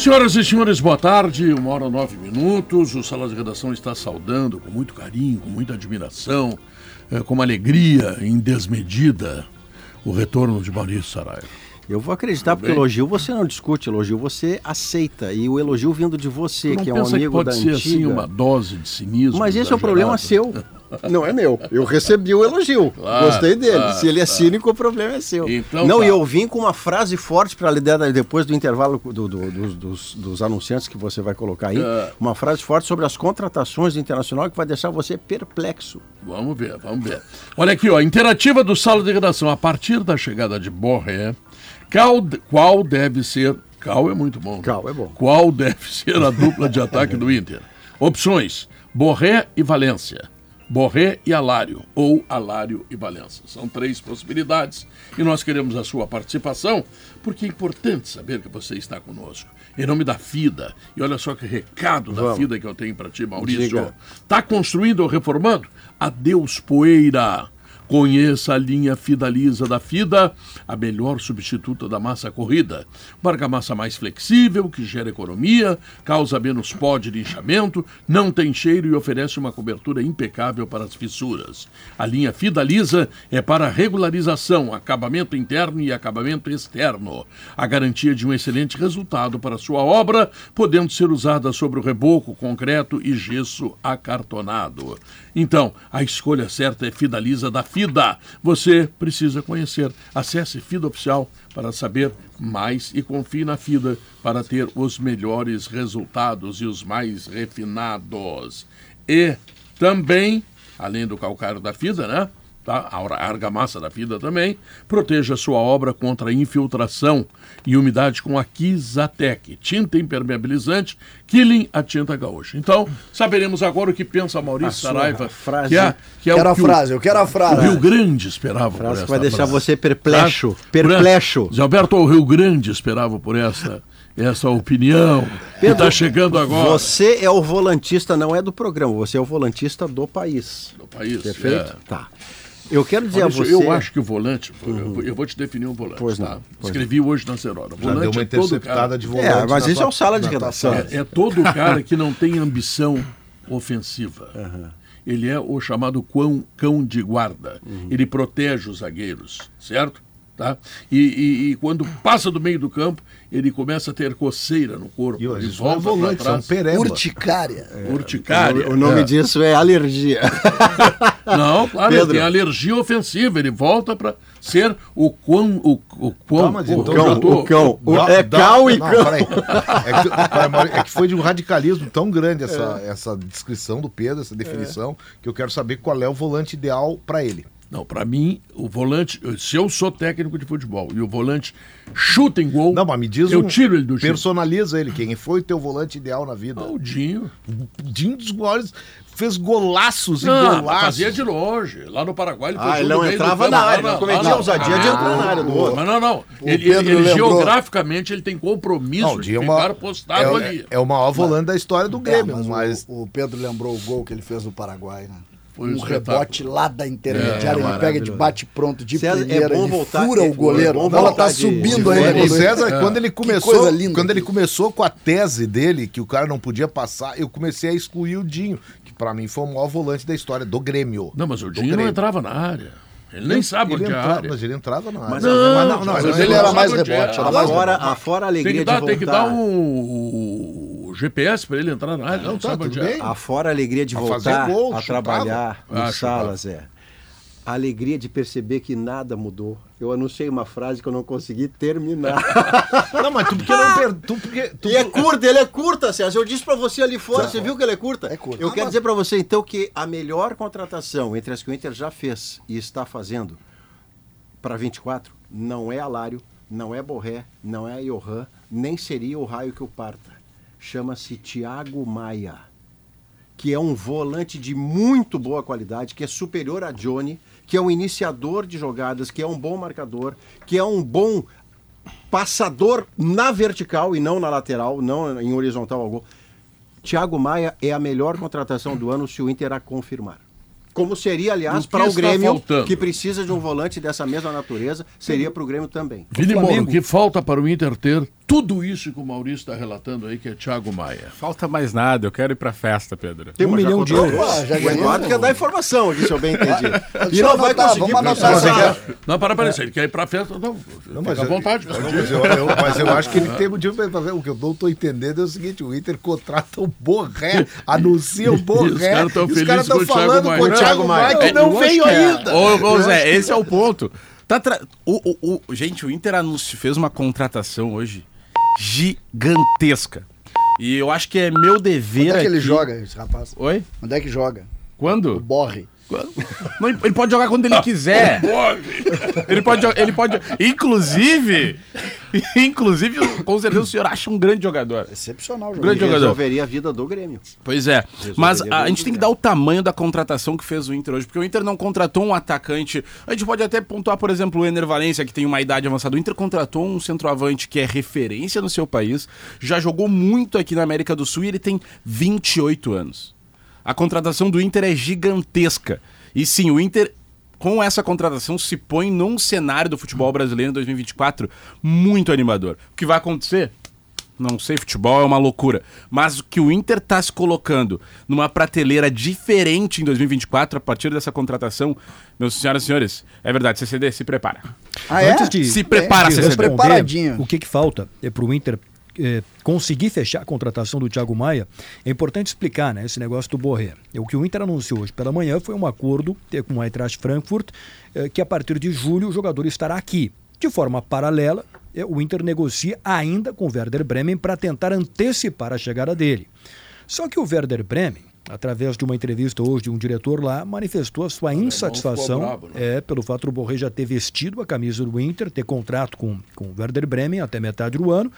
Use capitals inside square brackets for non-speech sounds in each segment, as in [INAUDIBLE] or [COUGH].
Senhoras e senhores, boa tarde. Uma hora nove minutos. O Sala de Redação está saudando com muito carinho, com muita admiração, eh, com uma alegria indesmedida o retorno de Maurício Saraiva. Eu vou acreditar, porque elogio você não discute, elogio você aceita. E o elogio vindo de você, que é um amigo que pode da ser antiga... assim uma dose de cinismo. Mas esse é o problema seu. [LAUGHS] Não é meu. Eu recebi o elogio. [LAUGHS] Claro, Gostei dele. claro, Se ele é cínico, o problema é seu. Então não, tá. e eu vim com uma frase forte para liderar depois do intervalo do- do- dos, dos- dos anunciantes que você vai colocar aí. É. Uma frase forte sobre as contratações Internacional que vai deixar você perplexo. Vamos ver, vamos ver. Olha aqui, ó, interativa do Sala de Redação. A partir da chegada de Borré, qual, qual deve ser... Cal é muito bom. Cal é bom. Qual deve ser a dupla de ataque do Inter? [LAUGHS] Opções, Borré e Valência. Borré e Alário, ou Alário e Valência. São três possibilidades e nós queremos a sua participação, porque é importante saber que você está conosco. Em nome da FIDA, e olha só que recado da Vamos. FIDA que eu tenho para ti, Maurício. Está construindo ou reformando? Adeus, poeira. Conheça a linha Fidaliza da FIDA, a melhor substituta da massa corrida. Uma argamassa mais flexível, que gera economia, causa menos pó de linchamento, não tem cheiro e oferece uma cobertura impecável para as fissuras. A linha Fidaliza é para regularização, acabamento interno e acabamento externo. A garantia de um excelente resultado para sua obra, podendo ser usada sobre o reboco, concreto e gesso acartonado. Então, a escolha certa é Fidaliza da FIDA. Você precisa conhecer. Acesse FIDA Oficial para saber mais e confie na FIDA para ter os melhores resultados e os mais refinados. E também, além do calcário da FIDA, né? Tá? A ar- argamassa da FIDA também, proteja sua obra contra infiltração e umidade com a Kizatec, tinta impermeabilizante, Killing a tinta gaúcha. Então, saberemos agora o que pensa Maurício sua Saraiva, frase- que é, que é Quero o a que frase, eu quero a o, o frase. Rio Grande esperava por Frase essa que vai deixar frase. você perplexo. Tá? Perplexo. Zé Alberto, o Rio Grande esperava por essa, essa opinião que está chegando agora Você é o volantista, não é do programa, você é o volantista do país. no país. Perfeito? É. Tá. Eu quero dizer Maurício, a você. Eu acho que o volante, eu, eu vou te definir um volante. Pois não, tá? pois Escrevi hoje na Serora. O Já volante deu uma é interceptada cara, de volante. É, mas isso é o sala de tua redação. é, é todo cara que não tem ambição ofensiva. Ele é o chamado cão, cão de guarda. Ele protege os zagueiros, certo? Tá? E, e- e quando passa do meio do campo, ele começa a ter coceira no corpo. E ele hoje, é volta volante, para são trás. pereba. Urticária. Urticária. O nome É. disso é alergia. [LAUGHS] Não, claro, Pedro. ele tem alergia ofensiva. Ele volta para ser o quão. O, o quão. Mas o, então já já tô- o cão. O- é dá- cal e não, cão. peraí. [LAUGHS] É que, é que foi de um radicalismo tão grande essa, essa descrição do Pedro, essa definição, que eu quero saber qual é o volante ideal para ele. Não, para mim, o volante. Se eu sou técnico de futebol e o volante chuta em gol. Não, mas me diz Eu um- tiro ele do time. Personaliza ele. Quem foi o teu volante ideal na vida? Ah, o Dinho. O Dinho dos maiores fez golaços e Não, golaços. fazia de longe. Lá no Paraguai ele Ah, ele não entrava na área, não cometia lá ousadia de entrar na área do outro. Mas não, não. Ele, ele lembrou. geograficamente ele tem compromisso Não, o de é ficar uma- postado é, ali. é o maior volante da história do É, Grêmio, mas o- mas o, Pedro lembrou o gol que ele fez no Paraguai, né? Foi um um rebote lá da intermediária, É, ele pega de bate pronto de César, é primeira, bom ele voltar- fura é o goleiro. bom a bola voltar tá de- subindo de ainda. o quando- César, quando ele começou, quando ele começou com a tese dele que o cara não podia passar, eu comecei a excluir o Dinho, que pra mim foi o maior volante da história do Grêmio. Não, mas o Dinho não entrava na área. Ele nem sabe ele onde é a área. Mas ele entrava na área. Mas- Não, mas ele ele era não mais sabe é. rebote, era mais Afora, rebote. afora a Tem alegria que, dar, de tem que dar voltar. GPS para ele entrar na área. Não, Não, tá, sabe tudo onde é. bem. Afora a alegria de A voltar gol, a chutava. trabalhar no Ah. Salas, é. A alegria de perceber que nada mudou. Eu anunciei uma frase que eu não consegui terminar. [LAUGHS] Não, mas tu porque não per... tu porque tu... E é curta, ele é curta, César. Eu disse pra você ali fora, você viu que ele é curta? É curta. Eu Ah, quero mas- dizer pra você, então, que a melhor contratação entre as que o Inter já fez e está fazendo para 24 não é Alário, não é Borré, não é Johan, nem seria o raio que o parta. Chama-se Thiago Maia, que é um volante de muito boa qualidade, que é superior a Johnny, que é um iniciador de jogadas, que é um bom marcador, que é um bom passador na vertical e não na lateral, não em horizontal algum. Thiago Maia é a melhor contratação do ano se o Inter a confirmar. Como seria, aliás, para o Grêmio, faltando? que precisa de um volante dessa mesma natureza, seria para o Grêmio também. Vini Moura, o que falta para o Inter ter tudo isso que o Maurício está relatando aí, que é Thiago Maia? Falta mais nada, eu quero ir pra festa, Pedro. Tem Um milhão de euros. Já O o Eduardo quer dar informação aqui, se eu bem entendi. [LAUGHS] E eu não vai anotar, conseguir vamos porque anotar. essa- Mas Não, para, para, se ele quer ir para a festa, não, Não, fica à eu- vontade. Não, mas, eu, eu- mas eu acho que ele [LAUGHS] tem motivo para fazer. O que eu não estou entendendo é o seguinte: o Inter contrata o Borré, anuncia o [LAUGHS] Borré. os caras estão com o Thiago falando Maia. com o Thiago Maia que É, não eu veio é. ainda. Ô, ô, Zé, esse é o ponto. Tá tra- o, o- o- gente, o Inter anunci- fez uma contratação hoje gigantesca. E eu acho que é meu dever Onde é que ele aqui- joga, esse rapaz? Oi? Onde é que joga? O Quando? Borre. Não, ele pode jogar quando ele quiser. Ele [LAUGHS] pode, ele pode, inclusive, inclusive, com certeza o senhor acha um grande jogador. Excepcional jogador. Grande jogador. Resolveria a vida do Grêmio. Pois é, mas Resolveria a, bem gente tem que dar o tamanho da contratação que fez o Inter hoje, porque o Inter não contratou um atacante. A gente pode até pontuar, por exemplo, o Ener Valência, que tem uma idade avançada. O Inter contratou um centroavante que é referência no seu país, já jogou muito aqui na América do Sul e ele tem 28 anos. A contratação do Inter é gigantesca. E sim, o Inter com essa contratação se põe num cenário do futebol brasileiro em 2024 muito animador. O que vai acontecer? Não sei, futebol é uma loucura. Mas o que o Inter tá se colocando numa prateleira diferente em 2024, a partir dessa contratação, meus senhoras e senhores, é verdade, CCD, se prepara. Ah, é? Antes de, Se prepara, de CCD. Preparadinho. O que, que falta é para o Inter eh, conseguir fechar a contratação do Thiago Maia, é importante explicar né, esse negócio do Borré. O que o Inter anunciou hoje pela manhã foi um acordo com o Eintracht Frankfurt, eh, que a partir de julho o jogador estará aqui. De forma paralela, eh, o Inter negocia ainda com o Werder Bremen para tentar antecipar a chegada dele. Só que o Werder Bremen, através de uma entrevista hoje de um diretor lá, manifestou a sua insatisfação brabo, né? é, pelo fato do Borré já ter vestido a camisa do Inter, ter contrato com, com o Werder Bremen até metade do ano.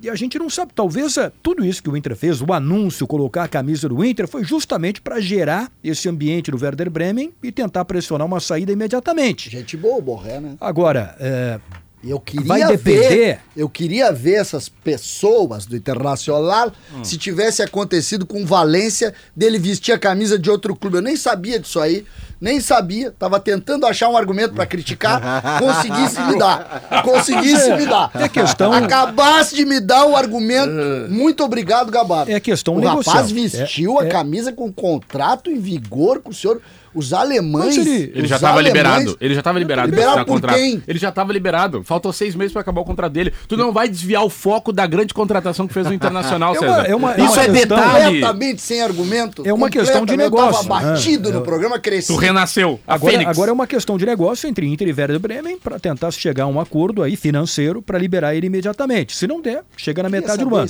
E a gente não sabe, talvez é, tudo isso que o Inter fez, o anúncio, colocar a camisa do Inter, foi justamente para gerar esse ambiente do Werder Bremen e tentar pressionar uma saída imediatamente. Gente boa, o Borré, né? Agora, é, eu queria Vai ver, depender. eu queria ver essas pessoas do Internacional Hum. se tivesse acontecido com o Valência dele vestir a camisa de outro clube. Eu nem sabia disso aí, nem sabia. Tava tentando achar um argumento pra criticar, [LAUGHS] conseguisse me dar. Conseguisse me dar. É questão- Acabasse de me dar o argumento. Muito obrigado, Gabardo. É questão O negocial. rapaz vestiu É- a é- camisa com contrato em vigor com o senhor. Os alemães. Ele- Ele os já tava alemães- liberado. Ele já tava liberado. Liberado por contrato. quem? Ele já tava liberado. Faltou seis meses pra acabar o contrato dele. Tu não vai desviar o foco da grande contratação que fez o Internacional, É uma- César. é uma- é Isso uma é detalhe. completamente sem argumento. É uma questão de negócio. Eu tava batido Ah, no eu- programa, cresci. Tu renasceu. A Agora, Fênix. agora é uma questão de negócio entre Inter e Werder Bremen para tentar chegar a um acordo aí financeiro para liberar ele imediatamente. Se não der, chega na Queria metade do ano.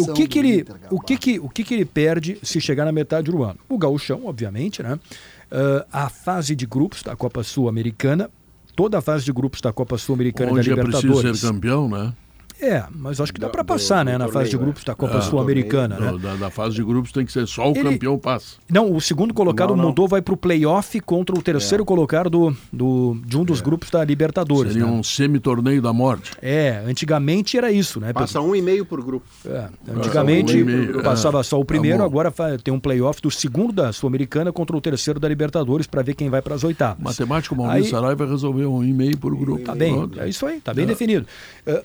O que que ele, Inter, o que que, o que que ele perde se chegar na metade do ano? O gauchão, obviamente, né? Ah, a fase de grupos da Copa Sul-Americana, toda a fase de grupos da Copa Sul-Americana e da Onde é preciso Libertadores. ser campeão, né? É, mas acho que dá Do- para do- passar, né, do na fase de torneio, grupos da Copa É, Sul-Americana, né? Do- Da, da fase de grupos tem que ser só o Ele- campeão passa. Não, o segundo colocado Não, não. mudou, vai para o playoff contra o terceiro colocado do, do, de um dos grupos da Libertadores. Seria né? um semi-torneio da morte. É, antigamente era isso, né? Passa um e meio por grupo. É, antigamente um é. passava só o primeiro, Tá bom. agora tem um playoff do segundo da Sul-Americana contra o terceiro da Libertadores para ver quem vai para as oitavas. Matemático Maurício Aí- Sarai vai resolver um e meio por grupo. Tá bem, Pronto. é isso aí, tá bem definido. É, é,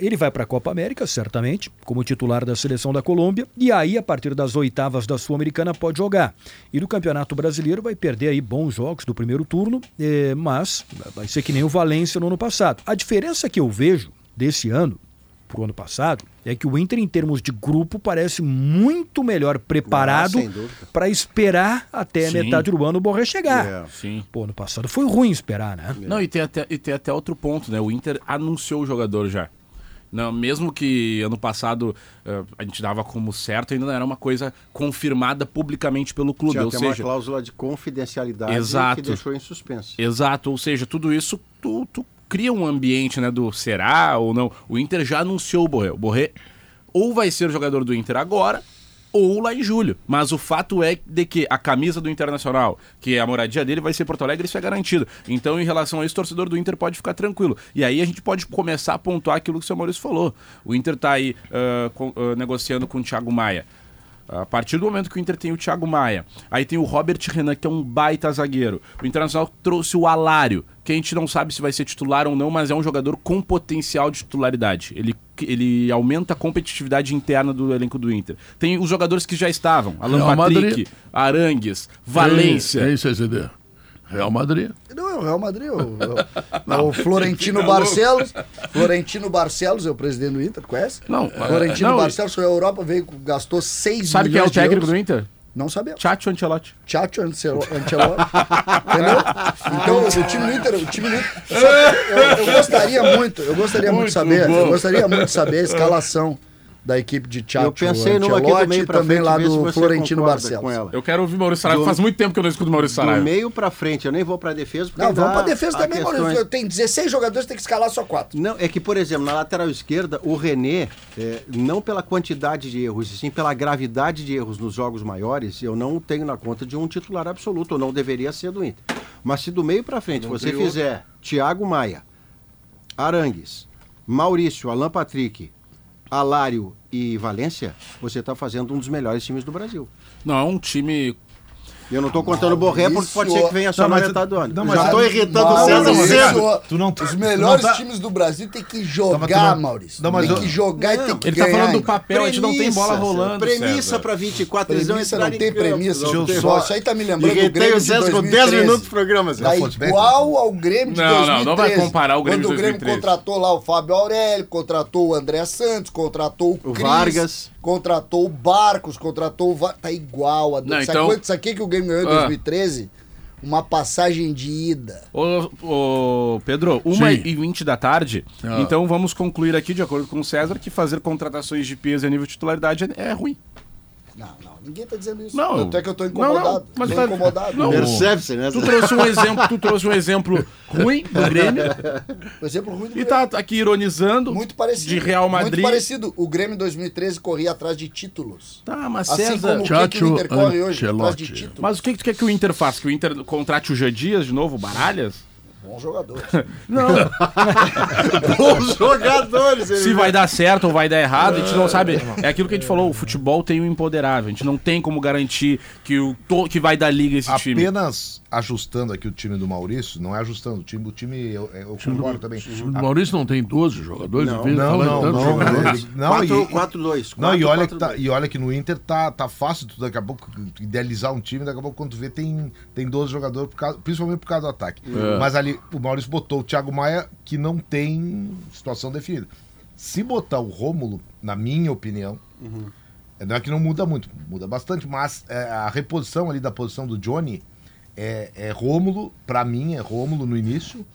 ele vai para a Copa América, certamente, como titular da seleção da Colômbia, e aí, a partir das oitavas da Sul-Americana, pode jogar. E no Campeonato Brasileiro vai perder aí bons jogos do primeiro turno, é, mas vai ser que nem o Valência no ano passado. A diferença que eu vejo desse ano pro ano passado é que o Inter, em termos de grupo, parece muito melhor preparado Ah, para esperar até a Sim. metade do ano o Borré chegar. É. Sim. Pô, ano passado foi ruim esperar, né? Não, e tem, até, e tem até outro ponto, né? O Inter anunciou o jogador já. Não, mesmo que ano passado eh, a gente dava como certo, ainda não era uma coisa confirmada publicamente pelo clube. Tinha ou até uma seja, cláusula de confidencialidade Exato. que deixou em suspenso. exato, ou seja, tudo isso tu, tu cria um ambiente, né, do será ou não. O Inter já anunciou o Borré. O Borré ou vai ser o jogador do Inter agora, ou lá em julho. Mas o fato é de que a camisa do Internacional, que é a moradia dele, vai ser Porto Alegre, isso é garantido. Então, em relação a isso, o torcedor do Inter pode ficar tranquilo. E aí a gente pode começar a pontuar aquilo que o seu Maurício falou. O Inter tá aí ah, com- ah, negociando com o Thiago Maia. A partir do momento que o Inter tem o Thiago Maia, aí tem o Robert Renan, que é um baita zagueiro. O Internacional trouxe o Alário, que a gente não sabe se vai ser titular ou não, mas é um jogador com potencial de titularidade. Ele, ele aumenta a competitividade interna do elenco do Inter. Tem os jogadores que já estavam: Alan Real Patrick, Madrid. Arangues, Valência. É isso, CCD. Real Madrid. Não, é o Real Madrid. O, o, [LAUGHS] o Florentino Barcelos. [LAUGHS] Florentino Barcelos é o presidente do Inter, conhece? Não, Florentino não, Barcelos foi à Europa, veio, gastou 6 Sabe quem é o milhões técnico do Inter? Não sabemos. Tchatcho Ancelotti. Tchatcho Ancelo- Ancelotti. [LAUGHS] Entendeu? Então, o time do Inter, o time do Inter. Eu, eu gostaria muito, eu gostaria muito, de saber, eu gostaria muito de saber a escalação da equipe de Tchatcho Eu pensei numa aqui do meio pra também frente, lá do Florentino Barcelos. com ela. Eu quero ouvir Maurício Saraiva. Do- Faz muito tempo que eu não escuto Maurício Do Saraiva. meio pra frente, eu nem vou pra defesa. porque Não, vamos pra defesa também, questões- Maurício. Tem 16 jogadores, tem que escalar só 4. Não, é que, por exemplo, na lateral esquerda, o René, é, não pela quantidade de erros, e sim pela gravidade de erros nos jogos maiores, eu não tenho na conta de um titular absoluto, ou não deveria ser do Inter. Mas se do meio pra frente você fizer Thiago Maia, Arangues, Maurício, Alan Patrick, Alário e Valência, você está fazendo um dos melhores times do Brasil. Não, é um time eu não estou contando o Borré porque pode ser que venha só Não, na metade do ano. não, mas- Já estou irritando o César não, cedo. Tu não- Os tu melhores não tá- times do Brasil tem que Tá, jogar, não- Maurício. não, mas tem que jogar e tem que Ele tá ganhar. falando do papel, a gente não tem bola Premissa, rolando. Premissa para 24, eles Premissa não em tem premissa. não tem- Só, isso aí tá me lembrando do Grêmio o de César com 2013. 10 minutos do programa, Zé. Tá igual ao Grêmio de Não, 2013. não, não vai comparar o Grêmio de Quando o Grêmio 2013. contratou lá o Fábio Aurélio, contratou o André Santos, contratou o, Vargas. Contratou o Barcos, contratou Tá igual. A... Não, Sabe então- quanto isso aqui que o Grêmio ganhou em Ah. 2013? Uma passagem de ida. Ô, ô, Pedro, 1 Sim. e 20 da tarde. Ah. Então vamos concluir aqui, de acordo com o César, que fazer contratações de peso a nível de titularidade é, é ruim. Não, não, ninguém tá dizendo isso. Não. Até que eu tô Não, incomodado. não, mas tô tá- incomodado. não. Percebe-se, né? Tu trouxe um exemplo, tu trouxe um exemplo [LAUGHS] ruim do Grêmio Por exemplo, ruim do e Grêmio. tá aqui ironizando Muito parecido. de Real Madrid. Muito parecido. O Grêmio em 2013 corria atrás de títulos. Tá, mas Assim César, como o que, que o Inter corre hoje atrás de títulos. mas o que, que tu quer que o Inter faça? Que o Inter contrate o Jô Dias de novo, Baralhas? Bom jogador. [LAUGHS] Não. [LAUGHS] Bons jogadores. Se vai dar certo ou vai dar errado, a gente não sabe. É aquilo que a gente falou, o futebol tem o imponderável. A gente não tem como garantir que, o, to- que vai dar liga esse time. Apenas ajustando aqui o time do Maurício, não é ajustando, o time, o time eu, eu concordo também. O Maurício não tem 12 jogadores? Não, Não, não, tantos não, jogadores. não, Quatro- e- quatro, dois. Não, e olha, tá, e olha que no Inter tá, tá fácil, tu daqui a pouco idealizar um time, daqui a pouco quando tu vê tem, tem 12 jogadores, por causa- principalmente por causa do ataque. É. Mas ali o Maurício botou o Thiago Maia, que não tem situação definida. Se botar o Rômulo, na minha opinião, não é que não muda muito, muda bastante, mas é, a reposição ali da posição do Johnny é, é Rômulo, pra mim é Rômulo no início,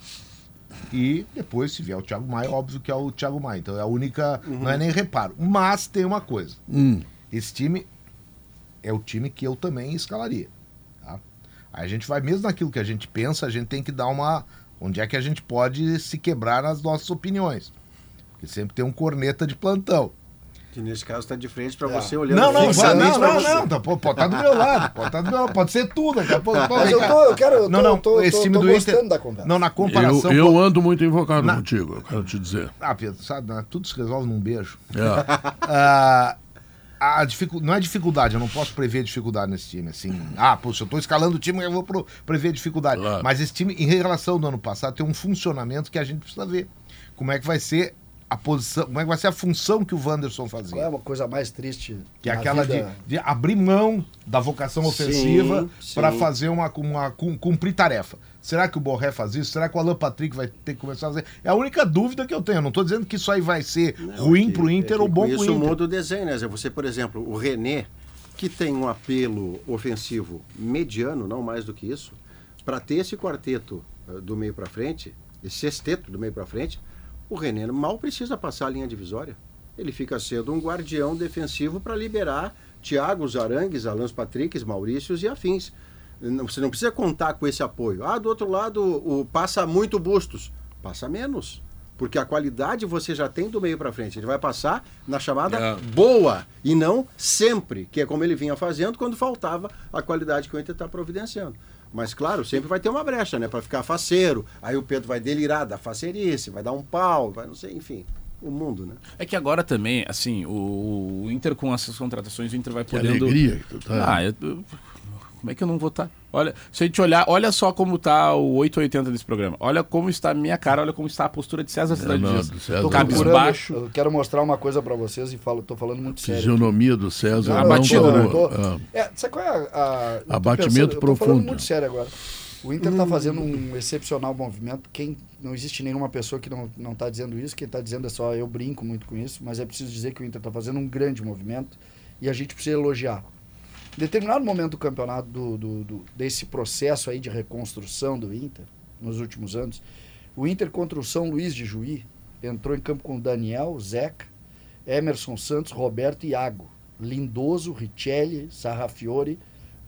e depois, se vier o Thiago Maia, óbvio que é o Thiago Maia. Então é a única. Não é nem reparo. Mas tem uma coisa. Hum. Esse time é o time que eu também escalaria. Tá? Aí a gente vai, mesmo naquilo que a gente pensa, a gente tem que dar uma. Onde é que a gente pode se quebrar nas nossas opiniões? Porque sempre tem um corneta de plantão. Que nesse caso está de frente para É. você olhando Não, não, fixamente não, não, não, tá, pô, pode estar do meu lado, pode estar do meu lado, pode ser tudo, daqui a pouco. Mas eu tô, eu quero, eu tô, Não, não, tô, esse tô- time tô do gostando Inter. da conversa. Não, na comparação. Eu, com- eu ando muito invocado Na- contigo, eu quero te dizer. Ah, Pedro, sabe, né? tudo se resolve num beijo. É. [LAUGHS] Ah, a dificu... Não é dificuldade, eu não posso prever dificuldade nesse time. Assim, ah, pô, se eu tô escalando o time, eu vou pro- prever dificuldade. Claro. Mas esse time, em relação ao ano passado, tem um funcionamento que a gente precisa ver. Como é que vai ser a posição, como é que vai ser a função que o Wanderson Qual é fazia. uma coisa mais triste? Que é aquela de, vida? de abrir mão da vocação ofensiva para fazer uma, uma cum- cumprir tarefa. Será que o Borré faz isso? Será que o Alan Patrick vai ter que começar a fazer? É a única dúvida que eu tenho. Eu não estou dizendo que isso aí vai ser ruim que- pro Inter é que ou bom pro Isso Inter. muda o desenho, né? Você, por exemplo, o René, que tem um apelo ofensivo mediano, não mais do que isso, para ter esse quarteto eh, do meio para frente, esse sexteto do meio para frente, o René mal precisa passar a linha divisória. Ele fica sendo um guardião defensivo para liberar Thiago, Arangues, Alans Patricks, Maurícios e afins. Você não precisa contar com esse apoio. Ah, do outro lado, o, passa muito Bustos. Passa menos. Porque a qualidade você já tem do meio para frente. Ele vai passar na chamada É. boa e não sempre, que é como ele vinha fazendo quando faltava a qualidade que o Inter está providenciando. Mas claro, sempre vai ter uma brecha, né, para ficar faceiro. Aí o Pedro vai delirar da facerice, vai dar um pau, vai não sei, enfim, o mundo, né? É que agora também, assim, o, o Inter com essas contratações, o Inter vai Que podendo. alegria que tu tá. Ah, eu- como é que eu não vou estar? Olha, se a gente olhar, olha só como tá o 880 desse programa. Olha como está a minha cara, olha como está a postura de César Cidade não, Dias. não. cabisbaixo. Eu quero mostrar uma coisa pra vocês e falo, tô falando muito sério. Fisionomia do César. Não batido, boa. né? Tô- Ah. É, sabe qual é a. a Abatimento pensando- Eu tô falando profundo. muito sério agora. O Inter Hum. está fazendo um excepcional movimento. Quem não existe nenhuma pessoa que não não está dizendo isso. Quem está dizendo é só eu brinco muito com isso, mas é preciso dizer que o Inter está fazendo um grande movimento e a gente precisa elogiar. Em determinado momento do campeonato do, do- do- desse processo aí de reconstrução do Inter nos últimos anos, o Inter contra o São Luís de Juí entrou em campo com Daniel, Zeca, Emerson Santos, Roberto e Iago, Lindoso, Richelli, Sarrafiore,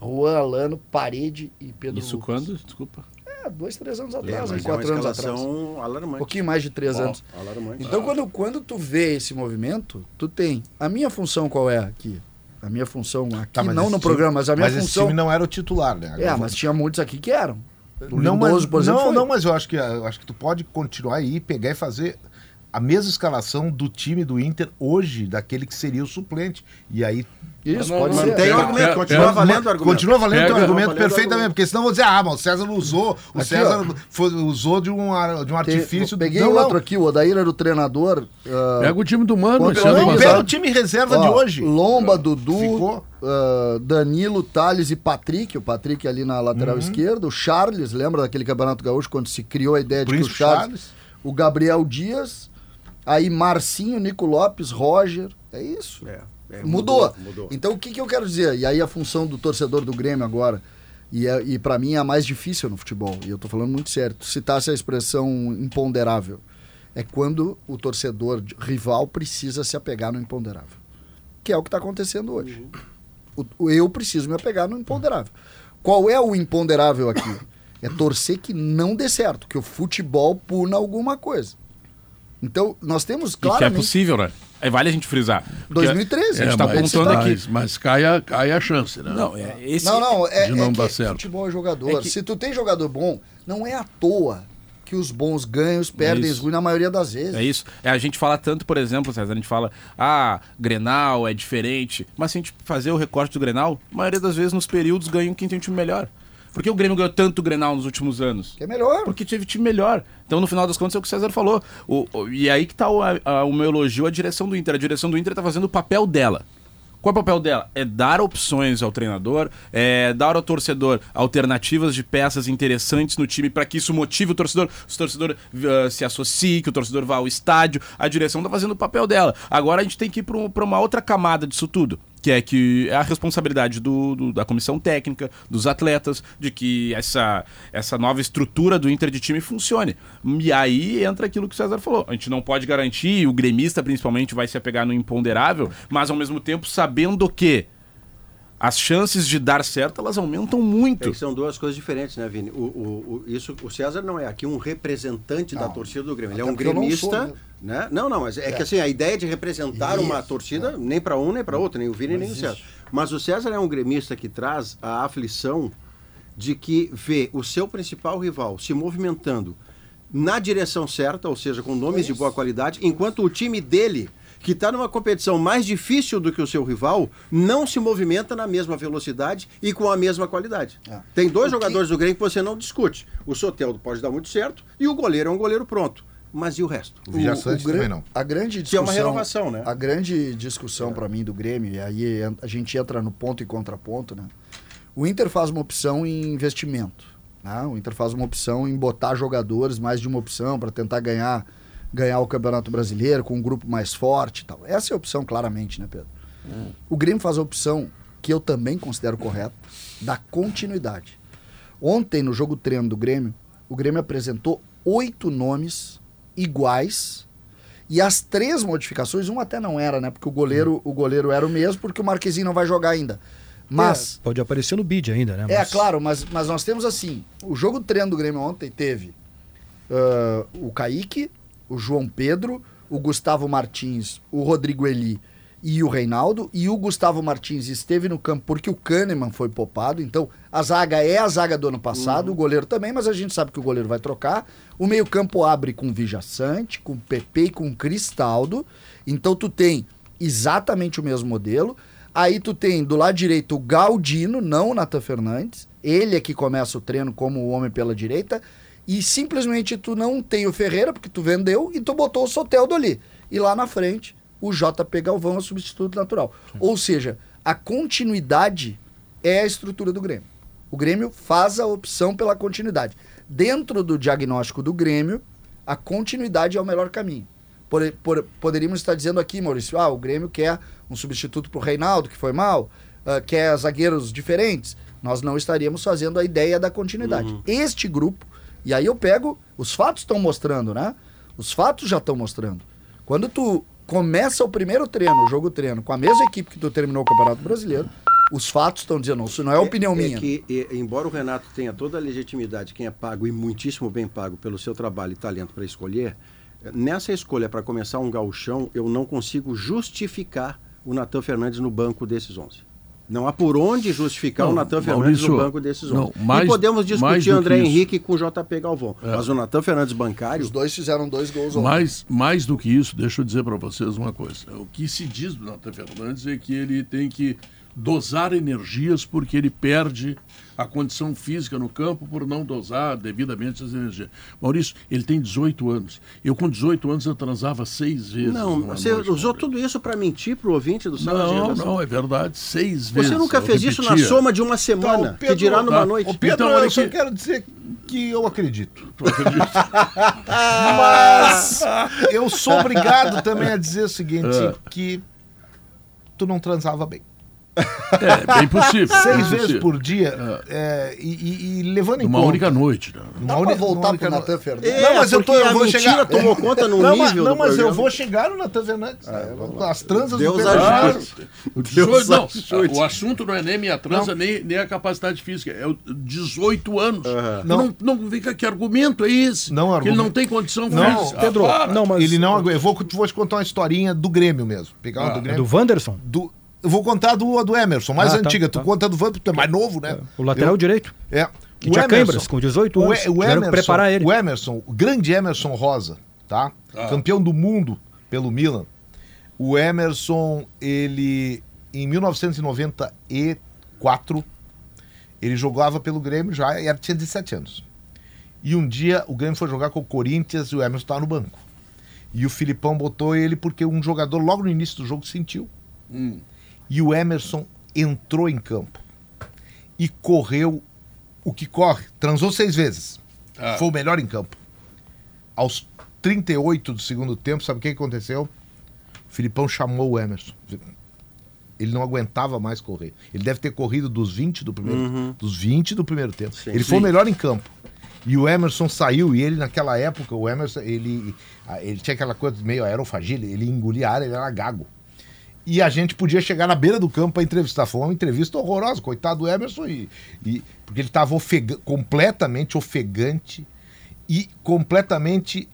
Juan Alano, Parede e Pedro Isso Lucas. quando? Desculpa. É, dois, três anos É, atrás, é uma quatro anos atrás. escalação Um alarmante. pouquinho mais de três anos. Alarmante. Então, quando, quando tu vê esse movimento, tu tem. A minha função qual é aqui? A minha função aqui, Tá, mas não no time- programa, mas a minha mas função. time não era o titular, né? É, mas tinha muitos aqui que eram. O não, mas, Lindoso, por exemplo, não, foi. não, mas eu acho que eu acho que tu pode continuar aí, pegar e fazer a mesma escalação do time do Inter hoje, daquele que seria o suplente. E aí Isso, pode não, ser. Mantém o argumento, continua pega- valendo o argumento. Continua valendo Pega- teu argumento valendo o perfeitamente, argumento. porque senão vão dizer, ah, mas o César não usou, o Aqui, César foi- usou de um, de um Tem- artifício. Peguei não, outro não. aqui, o Odair era o treinador. ah, Pega o time do Mano, ano Não, pega o time reserva de ó, hoje. Lomba, Dudu, ah, Danilo, Thales e Patrick. O Patrick ali na lateral Uhum. esquerda. O Charles, lembra daquele Campeonato Gaúcho quando se criou a ideia de que o Príncipe Charles, Charles. O Gabriel Dias. Aí Marcinho, Nico Lopes, Roger. É isso. É, é, mudou. mudou. Então o que, que eu quero dizer? E aí a função do torcedor do Grêmio agora, e, é, e para mim é a mais difícil no futebol, e eu tô falando muito sério, tu citasse a expressão imponderável, é quando o torcedor rival precisa se apegar no imponderável. Que é o que está acontecendo hoje. O- o- eu preciso me apegar no imponderável. Qual é o imponderável aqui? É torcer que não dê certo, que o futebol puna alguma coisa. Então, nós temos E que é possível, né? Aí vale a gente frisar. Porque 2013, A gente É, tá apontando aqui. Mas, cai, a, cai a chance, né? Não, é, esse, Não, não, é, de não é dar que certo. futebol é jogador. É que- Se tu tem jogador bom, não é à toa que os bons ganham, os perdem, isso. os ruins na maioria das vezes. É isso. É, a gente fala tanto, por exemplo, César, a gente fala, ah, Grenal é diferente. Mas se a gente fazer o recorte do Grenal, a maioria das vezes nos períodos ganham quem tem um time melhor. Por que o Grêmio ganhou tanto Grenal nos últimos anos? Que é melhor. Porque teve time melhor. Então, no final das contas, é o que o César falou. O, o- e aí que tá o, a- o meu elogio à direção do Inter. A direção do Inter tá fazendo o papel dela. Qual é o papel dela? É dar opções ao treinador, é dar ao torcedor alternativas de peças interessantes no time para que isso motive o torcedor, o torcedor ah, se associe, que o torcedor vá ao estádio. A direção tá fazendo o papel dela. Agora a gente tem que ir para uma outra camada disso tudo. Que é que é a responsabilidade do, do- da comissão técnica, dos atletas, de que essa, essa nova estrutura do Inter de time funcione. E aí entra aquilo que o César falou. A gente não pode garantir, o gremista principalmente vai se apegar no imponderável, mas ao mesmo tempo sabendo que as chances de dar certo elas aumentam É muito. que são duas coisas diferentes, né, Vini? O, o, o- isso, o César não é aqui um representante da Não. torcida do Grêmio. Ele é um eu não gremista, sou, né? né? Não, não, mas é, que assim, a ideia de representar uma Isso, torcida, nem para um nem para outro, nem o Vini nem o existe. César. Mas o César é um gremista que traz a aflição de que vê o seu principal rival se movimentando na direção certa, ou seja, com nomes de boa qualidade, enquanto o time dele, que está numa competição mais difícil do que o seu rival, não se movimenta na mesma velocidade e com a mesma qualidade. É. Tem dois O que- jogadores do Grêmio que você não discute. O Soteldo pode dar muito certo e o goleiro é um goleiro pronto. Mas e o resto? O Sante gran- também não. A grande Que é discussão. uma renovação, né? A grande discussão pra mim do Grêmio, e aí a gente entra no ponto e contraponto, né? O Inter faz uma opção em investimento. Né? O Inter faz uma opção em botar jogadores, mais de uma opção, para tentar ganhar, ganhar o Campeonato Brasileiro com um grupo mais forte e tal. Essa é a opção, claramente, né, Pedro? O Grêmio faz a opção que eu também considero correta, da continuidade. Ontem, no jogo treino do Grêmio, o Grêmio apresentou oito nomes iguais e as três modificações, uma até não era, né? Porque o goleiro, o goleiro era o mesmo, porque o Marquezinho não vai jogar ainda. Mas, Pode aparecer no bid ainda, né? é, Mas- claro, mas, mas nós temos assim, o jogo treino do Grêmio ontem teve ah, o Kaique, o João Pedro, o Gustavo Martins, o Rodrigo Eli e o Reinaldo. E o Gustavo Martins esteve no campo porque o Kahneman foi popado. Então, a zaga é a zaga do ano passado, o goleiro também, mas a gente sabe que o goleiro vai trocar. O meio-campo abre com Vija Sante, com Pepe e com Cristaldo. Então, tu tem exatamente o mesmo modelo. Aí tu tem do lado direito o Galdino, não o Natan Fernandes. Ele é que começa o treino como o homem pela direita. E simplesmente tu não tem o Ferreira, porque tu vendeu, e tu botou o Soteldo ali. E lá na frente, o JP Galvão é o substituto natural. Ou seja, a continuidade é a estrutura do Grêmio. O Grêmio faz a opção pela continuidade. Dentro do diagnóstico do Grêmio, a continuidade é o melhor caminho. Por- por- poderíamos estar dizendo aqui, Maurício, ah, o Grêmio quer um substituto para o Reinaldo, que foi mal, ah, quer zagueiros diferentes. Nós não estaríamos fazendo a ideia da continuidade. Este grupo, e aí eu pego, os fatos estão mostrando, né? Os fatos já estão mostrando. Quando tu começa o primeiro treino, o jogo treino, com a mesma equipe que tu terminou o Campeonato Brasileiro, os fatos estão dizendo, isso não é opinião minha. É que, e- embora o Renato tenha toda a legitimidade, quem é pago e muitíssimo bem pago pelo seu trabalho e talento para escolher, nessa escolha para começar um gauchão, eu não consigo justificar o Natan Fernandes no banco desses 11. Não há por onde justificar Não, o Natan Fernandes no Maurício, banco desses 11. não, mais- e podemos discutir André. Henrique com o JP Galvão. Mas o Natan Fernandes bancário, Os dois fizeram dois gols ontem. Mais, mais do que isso, deixa eu dizer para vocês uma coisa. O que se diz do Nathan Fernandes é que ele tem que dosar energias porque ele perde a condição física no campo por não dosar devidamente as energias. Maurício, ele tem 18 anos. Eu com 18 anos eu transava seis vezes. não, você noite, usou tudo isso para mentir pro ouvinte do Sala Não, não, é verdade. Seis vezes. Você nunca fez isso na soma de uma semana, Então, Pedro, que dirá numa tá. noite. Ô, Pedro, Então, olha eu só quero dizer que eu acredito. [LAUGHS] Mas [LAUGHS] eu sou obrigado também a dizer o seguinte, Ah. que tu não transava bem. É, bem possível. bem Seis vezes possível. por dia, é, e, e- e levando em Numa conta... única noite. Né? Pra uni- voltar única pro Natan Fernandes? É, Não, mas eu, tô, eu vou chegar... tomou conta no [LAUGHS] não, mas, nível não, do mas eu programa. vou chegar no Natan Fernandes. As transas Deus do Pedro ajude. 18, não, ajude. o assunto não é nem minha transa, nem, nem a capacidade física. É o 18 anos. Não. Não, não, vem cá, que argumento é esse? Não, que ele não argumento- tem condição Não, física. Pedro, Ah, não, mas. Ele não aguenta. Eu vou, vou te contar uma historinha do Grêmio mesmo. Pegar uma Ah, do É Grêmio. do Wanderson? Do- eu vou contar do, do Emerson, mais Ah, tá, antiga. tu tá. conta do Van, porque tu é mais novo, né? O lateral Eu- direito. É. Que O tinha Emerson- câimbras, com 18 o anos. E- O, que Emerson, preparar ele. o Emerson, o grande Emerson Rosa, tá? Ah. Campeão do mundo pelo Milan. O Emerson, ele em 1994, ele jogava pelo Grêmio já e tinha 17 anos. E um dia o Grêmio foi jogar com o Corinthians e o Emerson estava no banco. E o Filipão botou ele porque um jogador logo no início do jogo sentiu. Hum. E o Emerson entrou em campo e correu o que corre. Transou seis vezes. Ah. Foi o melhor em campo. Aos 38 do segundo tempo, sabe o que aconteceu? O Filipão chamou o Emerson. Ele não aguentava mais correr. Ele deve ter corrido dos 20 do primeiro, dos 20 do primeiro tempo. Sim. ele foi o Sim. melhor em campo. E o Emerson saiu, e ele naquela época, o Emerson, ele, ele tinha aquela coisa meio aerofagia, ele- ele engolia ar, ele era gago. E a gente podia chegar na beira do campo para entrevistar. Foi uma entrevista horrorosa, coitado do Emerson, e, e- porque ele estava completamente ofegante e completamente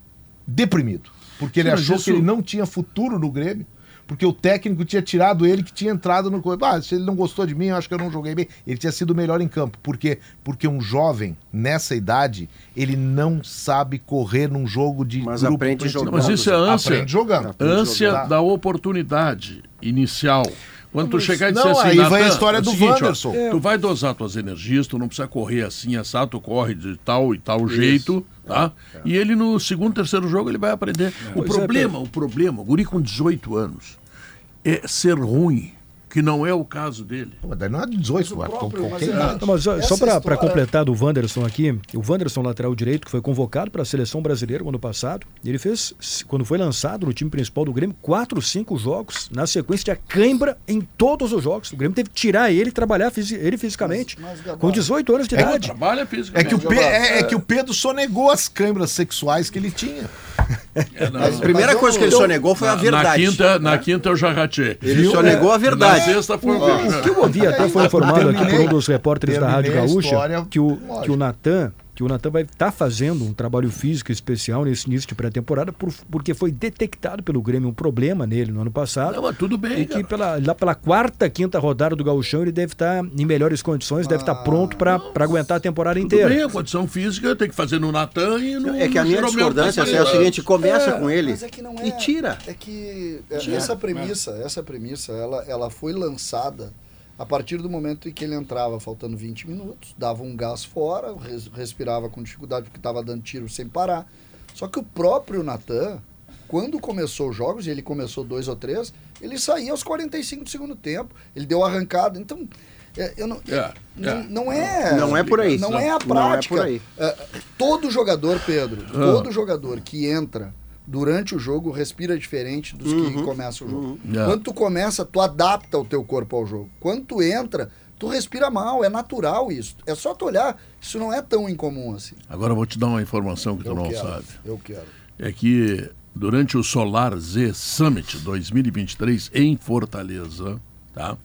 deprimido. Porque ele Sim, achou isso- que ele não tinha futuro no Grêmio, porque o técnico tinha tirado ele que tinha entrado no. Ah, se ele não gostou de mim, eu acho que eu não joguei bem. Ele tinha sido o melhor em campo. Por quê? Porque um jovem, nessa idade, ele não sabe correr num jogo de. Mas grupo aprende principal. jogando. Mas isso é ânsia. Aprende jogando. Ânsia Tá. da oportunidade inicial. Quando tu chegar e dizer assim, aí vai a história é do seguinte, ó. Tu vai dosar tuas energias, tu não precisa correr assim, assado, tu corre de tal e tal jeito, tá? E ele no segundo, terceiro jogo ele vai aprender. O Pois é, problema, o problema, o guri com 18 anos, é ser ruim, que não é o caso dele. Pô, daí não é 18, Mas é próprio- qualquer mas é- mas só, para história- completar do Wanderson aqui, o Wanderson, lateral direito, que foi convocado para a seleção brasileira no ano passado, ele fez, quando foi lançado no time principal do Grêmio, quatro, cinco jogos, na sequência de cãibra em todos os jogos. O Grêmio teve que tirar ele e trabalhar fisi- ele fisicamente, Mas- com 18 anos de É idade. Trabalha É fisicamente. que, o Pe- é, é que o Pedro sonegou as câimbras sexuais que ele tinha. É, não. A primeira coisa que ele eu- sonegou foi a Na verdade. quinta, na quinta eu já ratei. Ele sonegou a Na verdade. sexta foi o O que eu ouvi até foi informado aqui por um dos repórteres da Rádio Gaúcha que o, que o Natan que o Natan vai estar fazendo um trabalho físico especial nesse início de pré-temporada, por- porque foi detectado pelo Grêmio um problema nele no ano passado. Não, mas tudo bem, E que pela, lá pela quarta, quinta rodada do Gauchão ele deve estar em melhores condições, deve estar pronto para aguentar a temporada Tudo inteira. bem, a condição física tem que fazer no Natan e no É que a minha discordância tá é o fazendo. seguinte, começa com ele Mas é que não é, e tira. É que é, essa premissa, essa premissa, ela, ela foi lançada a partir do momento em que ele entrava faltando 20 minutos, dava um gás fora, res- respirava com dificuldade porque estava dando tiro sem parar. Só que o próprio Natan, quando começou os jogos, e ele começou dois ou três, ele saía aos 45 do segundo tempo, ele deu arrancada. Então, é, eu não, É, não, é. não é. Não é por aí. Não é a Não é prática. por aí. É, todo jogador, Pedro, Ah. todo jogador que entra durante o jogo respira diferente dos que começam o jogo. É. Quando tu começa, tu adapta o teu corpo ao jogo. Quando tu entra, tu respira mal, é natural isso. É só tu olhar, isso não é tão incomum assim. Agora eu vou te dar uma informação que tu Eu não quero, sabe. Eu quero. é que durante o Solar Z Summit 2023 em Fortaleza, tá?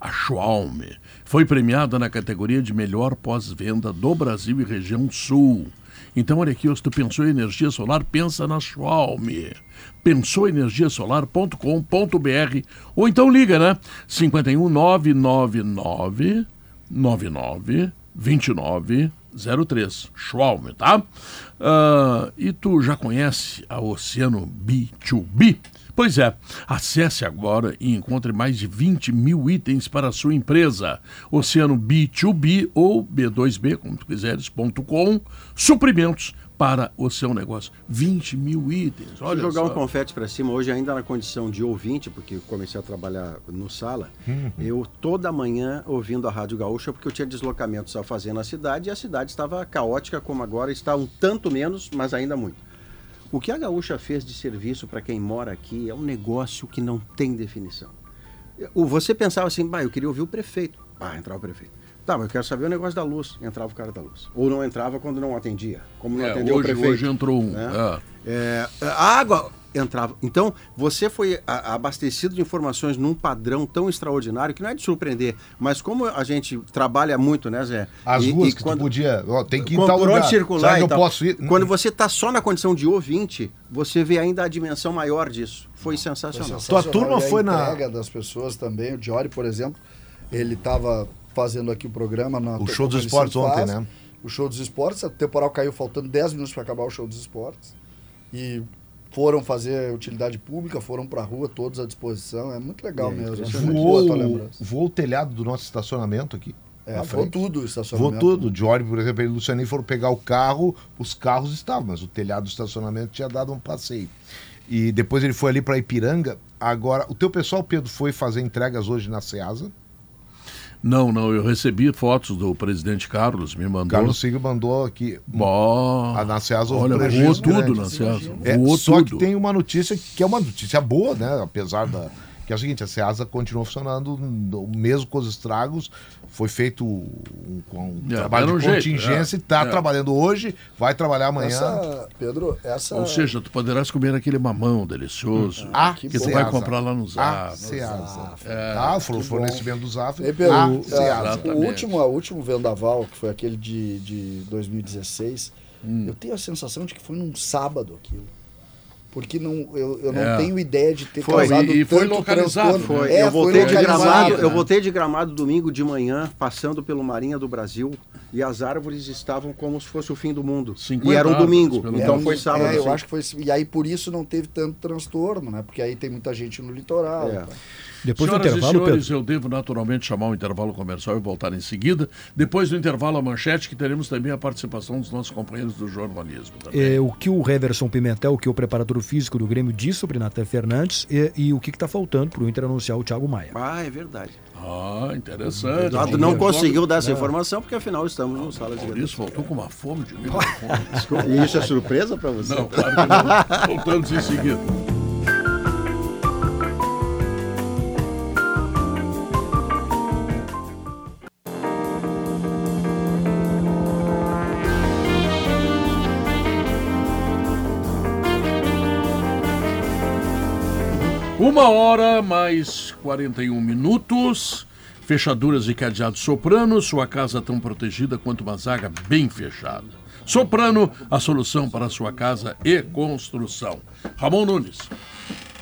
A Schwalm foi premiada na categoria de melhor pós-venda do Brasil e região sul. Então, olha aqui, se tu pensou em energia solar, pensa na Schwalm. Pensouenergiasolar.com.br ou então liga, né? 51 999 99 29 03. Schwalm, tá? Ah, e tu já conhece a Oceano B2B? Pois é, acesse agora e encontre mais de 20 mil itens para a sua empresa. Oceano B2B ou B2B, como tu quiseres, ponto com, suprimentos para o seu negócio. 20 mil itens, olha Vou jogar só. um confete para cima hoje, ainda na condição de ouvinte, porque comecei a trabalhar no sala. Eu toda manhã ouvindo a Rádio Gaúcha, porque eu tinha deslocamentos a fazer na cidade e a cidade estava caótica como agora, está um tanto menos, mas ainda muito. O que a Gaúcha fez de serviço para quem mora aqui é um negócio que não tem definição. Você pensava assim, bah, eu queria ouvir o prefeito. Ah, entrava o prefeito. Tá, mas eu quero saber o negócio da luz. Entrava o cara da luz. Ou não entrava quando não atendia. Como não É, atendeu o hoje, prefeito. hoje entrou um. né? é. É, a água entrava. Então, você foi abastecido de informações num padrão tão extraordinário que não é de surpreender. Mas como a gente trabalha muito, né, Zé? As E- ruas e que quando- tu podia. Ó, tem que ir tal lugar. circular Será que e eu posso ir? Quando você está só na condição de ouvinte, você vê ainda a dimensão maior disso. Foi sensacional. Tua turma E a foi na- entrega das pessoas também. O Diori, por exemplo, ele estava fazendo aqui o programa. Na, O show dos esportes ontem, né? O show dos esportes. O temporal caiu faltando 10 minutos para acabar o show dos esportes. E foram fazer utilidade pública, foram para a rua, todos à disposição. É muito legal É, mesmo. É a tua Voou, lembrança. voou o telhado do nosso estacionamento aqui. É, voou tudo o Voou estacionamento. tudo. O Diori, por exemplo, e o Lucianinho foram pegar o carro, os carros estavam, mas o telhado do estacionamento tinha dado um passeio. E depois ele foi ali para Ipiranga. Agora, o teu pessoal, Pedro, foi fazer entregas hoje na Ceasa. Não, não, eu recebi fotos do presidente Carlos, me mandou. Carlos Silva mandou aqui. Bom, A na Ceasa houve olha, voou tudo grande. na Ceasa. É, Voou só tudo. que tem uma notícia que é uma notícia boa, né? Apesar da. Que é o seguinte, a Ceasa continua funcionando, mesmo com os estragos, foi feito um, com um É, trabalho deram de jeito, contingência é, e está é. trabalhando hoje, vai trabalhar amanhã. Essa, Pedro, essa. Ou seja, tu poderás comer aquele mamão delicioso Ah, que, que tu vai comprar lá no Ah. Ceasa. É, ah, foi o fornecimento do Zaf. Ei, Pedro, Ah, o- Ceasa. o, Exatamente. último, o último vendaval, que foi aquele de, de 2016, eu tenho a sensação de que foi num sábado aquilo. Porque não, eu, eu não É. tenho ideia de ter Foi, causado e- e foi tanto localizado. Foi. É, eu, foi voltei de localizado, gramado, né? eu voltei de gramado domingo de manhã, passando pelo Marinha do Brasil, e as árvores estavam como se fosse o fim do mundo. 50 E era um domingo, então foi sábado. É, eu sim. acho que foi. E aí por isso não teve tanto transtorno, né? Porque aí tem muita gente no litoral. É. tá? Depois Senhoras do intervalo, e senhores, Pedro. eu devo naturalmente chamar o intervalo comercial e voltar em seguida. Depois do intervalo, a manchete, que teremos também a participação dos nossos companheiros do jornalismo. É, o que o Reverson Pimentel, o que o preparador físico do Grêmio disse sobre Natan Fernandes e, e o que está faltando para o Inter anunciar o Thiago Maia. Ah, é verdade. Ah, O interessante. Eduardo não conseguiu dar essa informação, porque afinal estamos no sala de Por isso, voltou com uma fome de microfone. [LAUGHS] E isso é surpresa para você? Não, claro que não. Voltamos em seguida. Uma hora mais 41 minutos. Fechaduras e cadeados soprano, sua casa tão protegida quanto uma zaga bem fechada. Soprano, a solução para sua casa e construção. Ramon Nunes.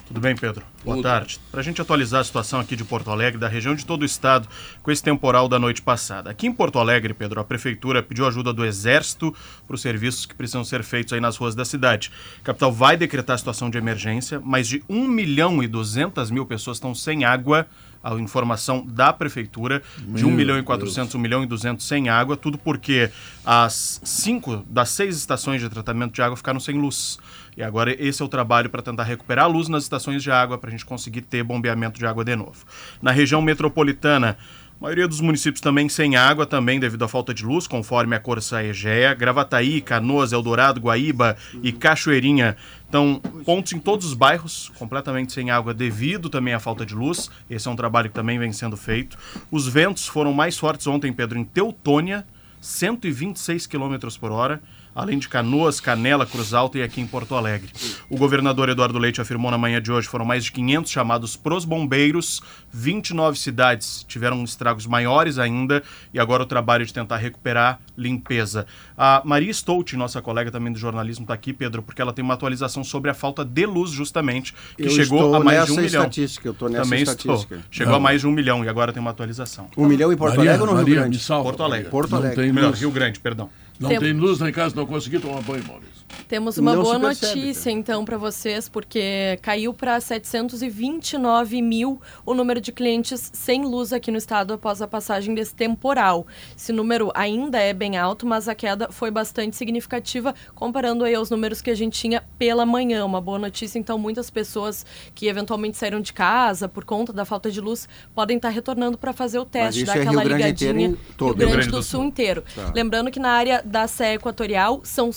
Tudo bem, Pedro? Boa tarde. Para a gente atualizar a situação aqui de Porto Alegre, da região de todo o estado, com esse temporal da noite passada. Aqui em Porto Alegre, Pedro, a prefeitura pediu ajuda do Exército para os serviços que precisam ser feitos aí nas ruas da cidade. A capital vai decretar situação de emergência, mais de 1 milhão e 200 mil pessoas estão sem água a informação da prefeitura de 1 milhão e 400, 1 milhão e 200 sem água, tudo porque as cinco das seis estações de tratamento de água ficaram sem luz. E agora esse é o trabalho para tentar recuperar a luz nas estações de água para a gente conseguir ter bombeamento de água de novo. Na região metropolitana, a maioria dos municípios também sem água, também devido à falta de luz, conforme a Corsa Egea. Gravataí, Canoas, Eldorado, Guaíba e Cachoeirinha então, pontos em todos os bairros completamente sem água devido também à falta de luz. Esse é um trabalho que também vem sendo feito. Os ventos foram mais fortes ontem, Pedro, em Teutônia, 126 km por hora além de Canoas, Canela, Cruz Alta e aqui em Porto Alegre. O governador Eduardo Leite afirmou na manhã de hoje foram mais de 500 chamados pros bombeiros, 29 cidades tiveram estragos maiores ainda e agora o trabalho de tentar recuperar limpeza. A Maria Stout, nossa colega também do jornalismo, está aqui, Pedro, porque ela tem uma atualização sobre a falta de luz justamente, que Eu chegou a mais de um milhão. estatística, eu estou nessa Também estatística. estou. Chegou a mais de um milhão e agora tem uma atualização. Um milhão em Porto Maria, Alegre ou no Rio Maria, Grande? me salva, Porto Alegre. Porto Não Alegre. tem Melhor, Rio Grande, perdão. Não Tem- tem luz lá em casa, não consegui tomar banho, Maurício. Temos uma Não boa percebe, notícia, então, para vocês, porque caiu para 729 mil o número de clientes sem luz aqui no estado após a passagem desse temporal. Esse número ainda é bem alto, mas a queda foi bastante significativa, comparando aí aos números que a gente tinha pela manhã. Uma boa notícia, então, muitas pessoas que eventualmente saíram de casa por conta da falta de luz podem estar retornando para fazer o teste, dar é aquela Grande ligadinha. todo. Rio Grande do Sul inteiro. Tá. Lembrando que na área da Sé Equatorial são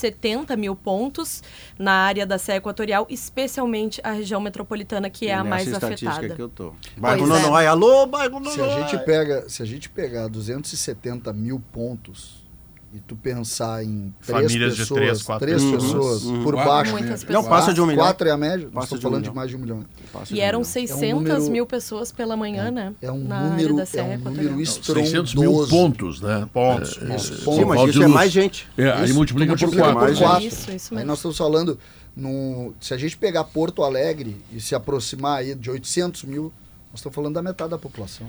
270 mil pontos na área da Sé Equatorial, especialmente a região metropolitana, que é a Nessa mais afetada. que eu tô. Bairro é. Alô, bairro Se a Nonoai. gente pega, se a gente pegar 270 mil pontos e tu pensar em três Famílias de pessoas, três, quatro três pessoas. pessoas por Quatro. baixo, Muitas Não, pessoas. passa de um milhão. quatro é a média, nós Passa estamos de um falando de mais de um milhão. Passa E de eram milhão. 600 número- mil pessoas pela manhã, né? É um na área número, da é Sé um número 600 mil estrondoso. pontos, né? Pontos, É, pontos. é, Sim, por mas isso de é mais gente. É, aí Isso, multiplica por multiplica 4. mais por quatro. Isso, isso Aí mesmo. nós estamos falando, no, se a gente pegar Porto Alegre e se aproximar aí de 800 mil, nós estamos falando da metade da população.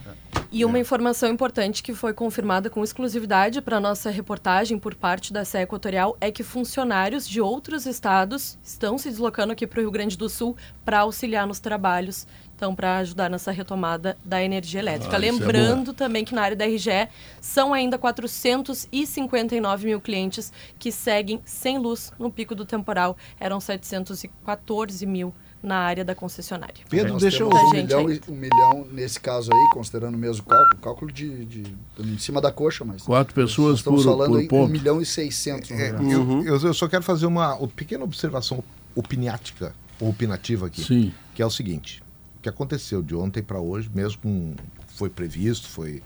E uma informação importante que foi confirmada com exclusividade para nossa reportagem por parte da Sé Equatorial é que funcionários de outros estados estão se deslocando aqui para o Rio Grande do Sul para auxiliar nos trabalhos, então para ajudar nessa retomada da energia elétrica. Ah, é Lembrando também que na área da RGE são ainda 459 mil clientes que seguem sem luz no pico do temporal. Eram 714 mil na área da concessionária. Pedro, Nós deixa eu. um milhão, aí. um milhão nesse caso aí, considerando o mesmo cálculo, cálculo de, de, em cima da coxa, mas Quatro pessoas por, estamos falando por em um ponto. milhão e seiscentos. no É, Grande. eu, eu- só quero fazer uma o- pequena observação opiniática ou opinativa aqui. Sim. Que é o seguinte: o que aconteceu de ontem para hoje, mesmo com. Foi previsto, foi.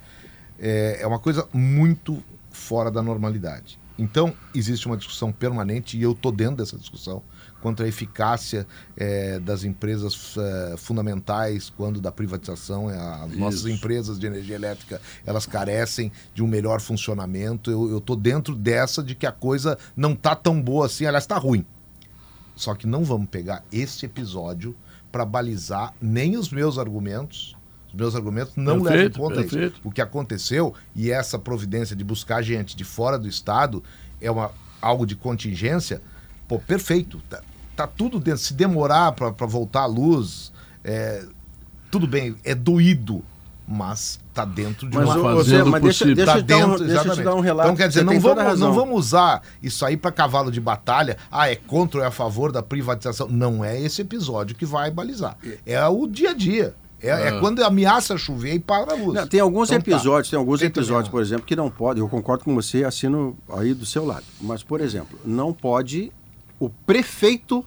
É, é uma coisa muito fora da normalidade. Então, existe uma discussão permanente, e eu estou dentro dessa discussão, quanto à eficácia é, das empresas é, fundamentais, quando da privatização, é, as nossas Isso. empresas de energia elétrica, elas carecem de um melhor funcionamento. Eu estou dentro dessa de que a coisa não está tão boa assim, aliás, está ruim. Só que não vamos pegar esse episódio para balizar nem os meus argumentos. Os meus argumentos não levam em Perfeito, conta isso. perfeito. O que aconteceu e essa providência de buscar gente de fora do estado é uma, algo de contingência, pô, perfeito. Tá, tá tudo dentro. Se demorar para voltar à luz, é, tudo bem, é doído, mas tá dentro de Mas, uma fazendo Zé, mas deixa, deixa, Tá eu te dar um, dentro, deixa eu te dar um relato. Então, quer dizer, não a vamos, não vamos usar isso aí para cavalo de batalha. Ah, é contra ou é a favor da privatização. Não é esse episódio que vai balizar. É o dia a dia. É, é quando ameaça chover e para a luz. Não, tem alguns Então tá. episódios, tem alguns episódios, por exemplo, que não pode. Eu concordo com você, assino aí do seu lado. Mas, por exemplo, não pode o prefeito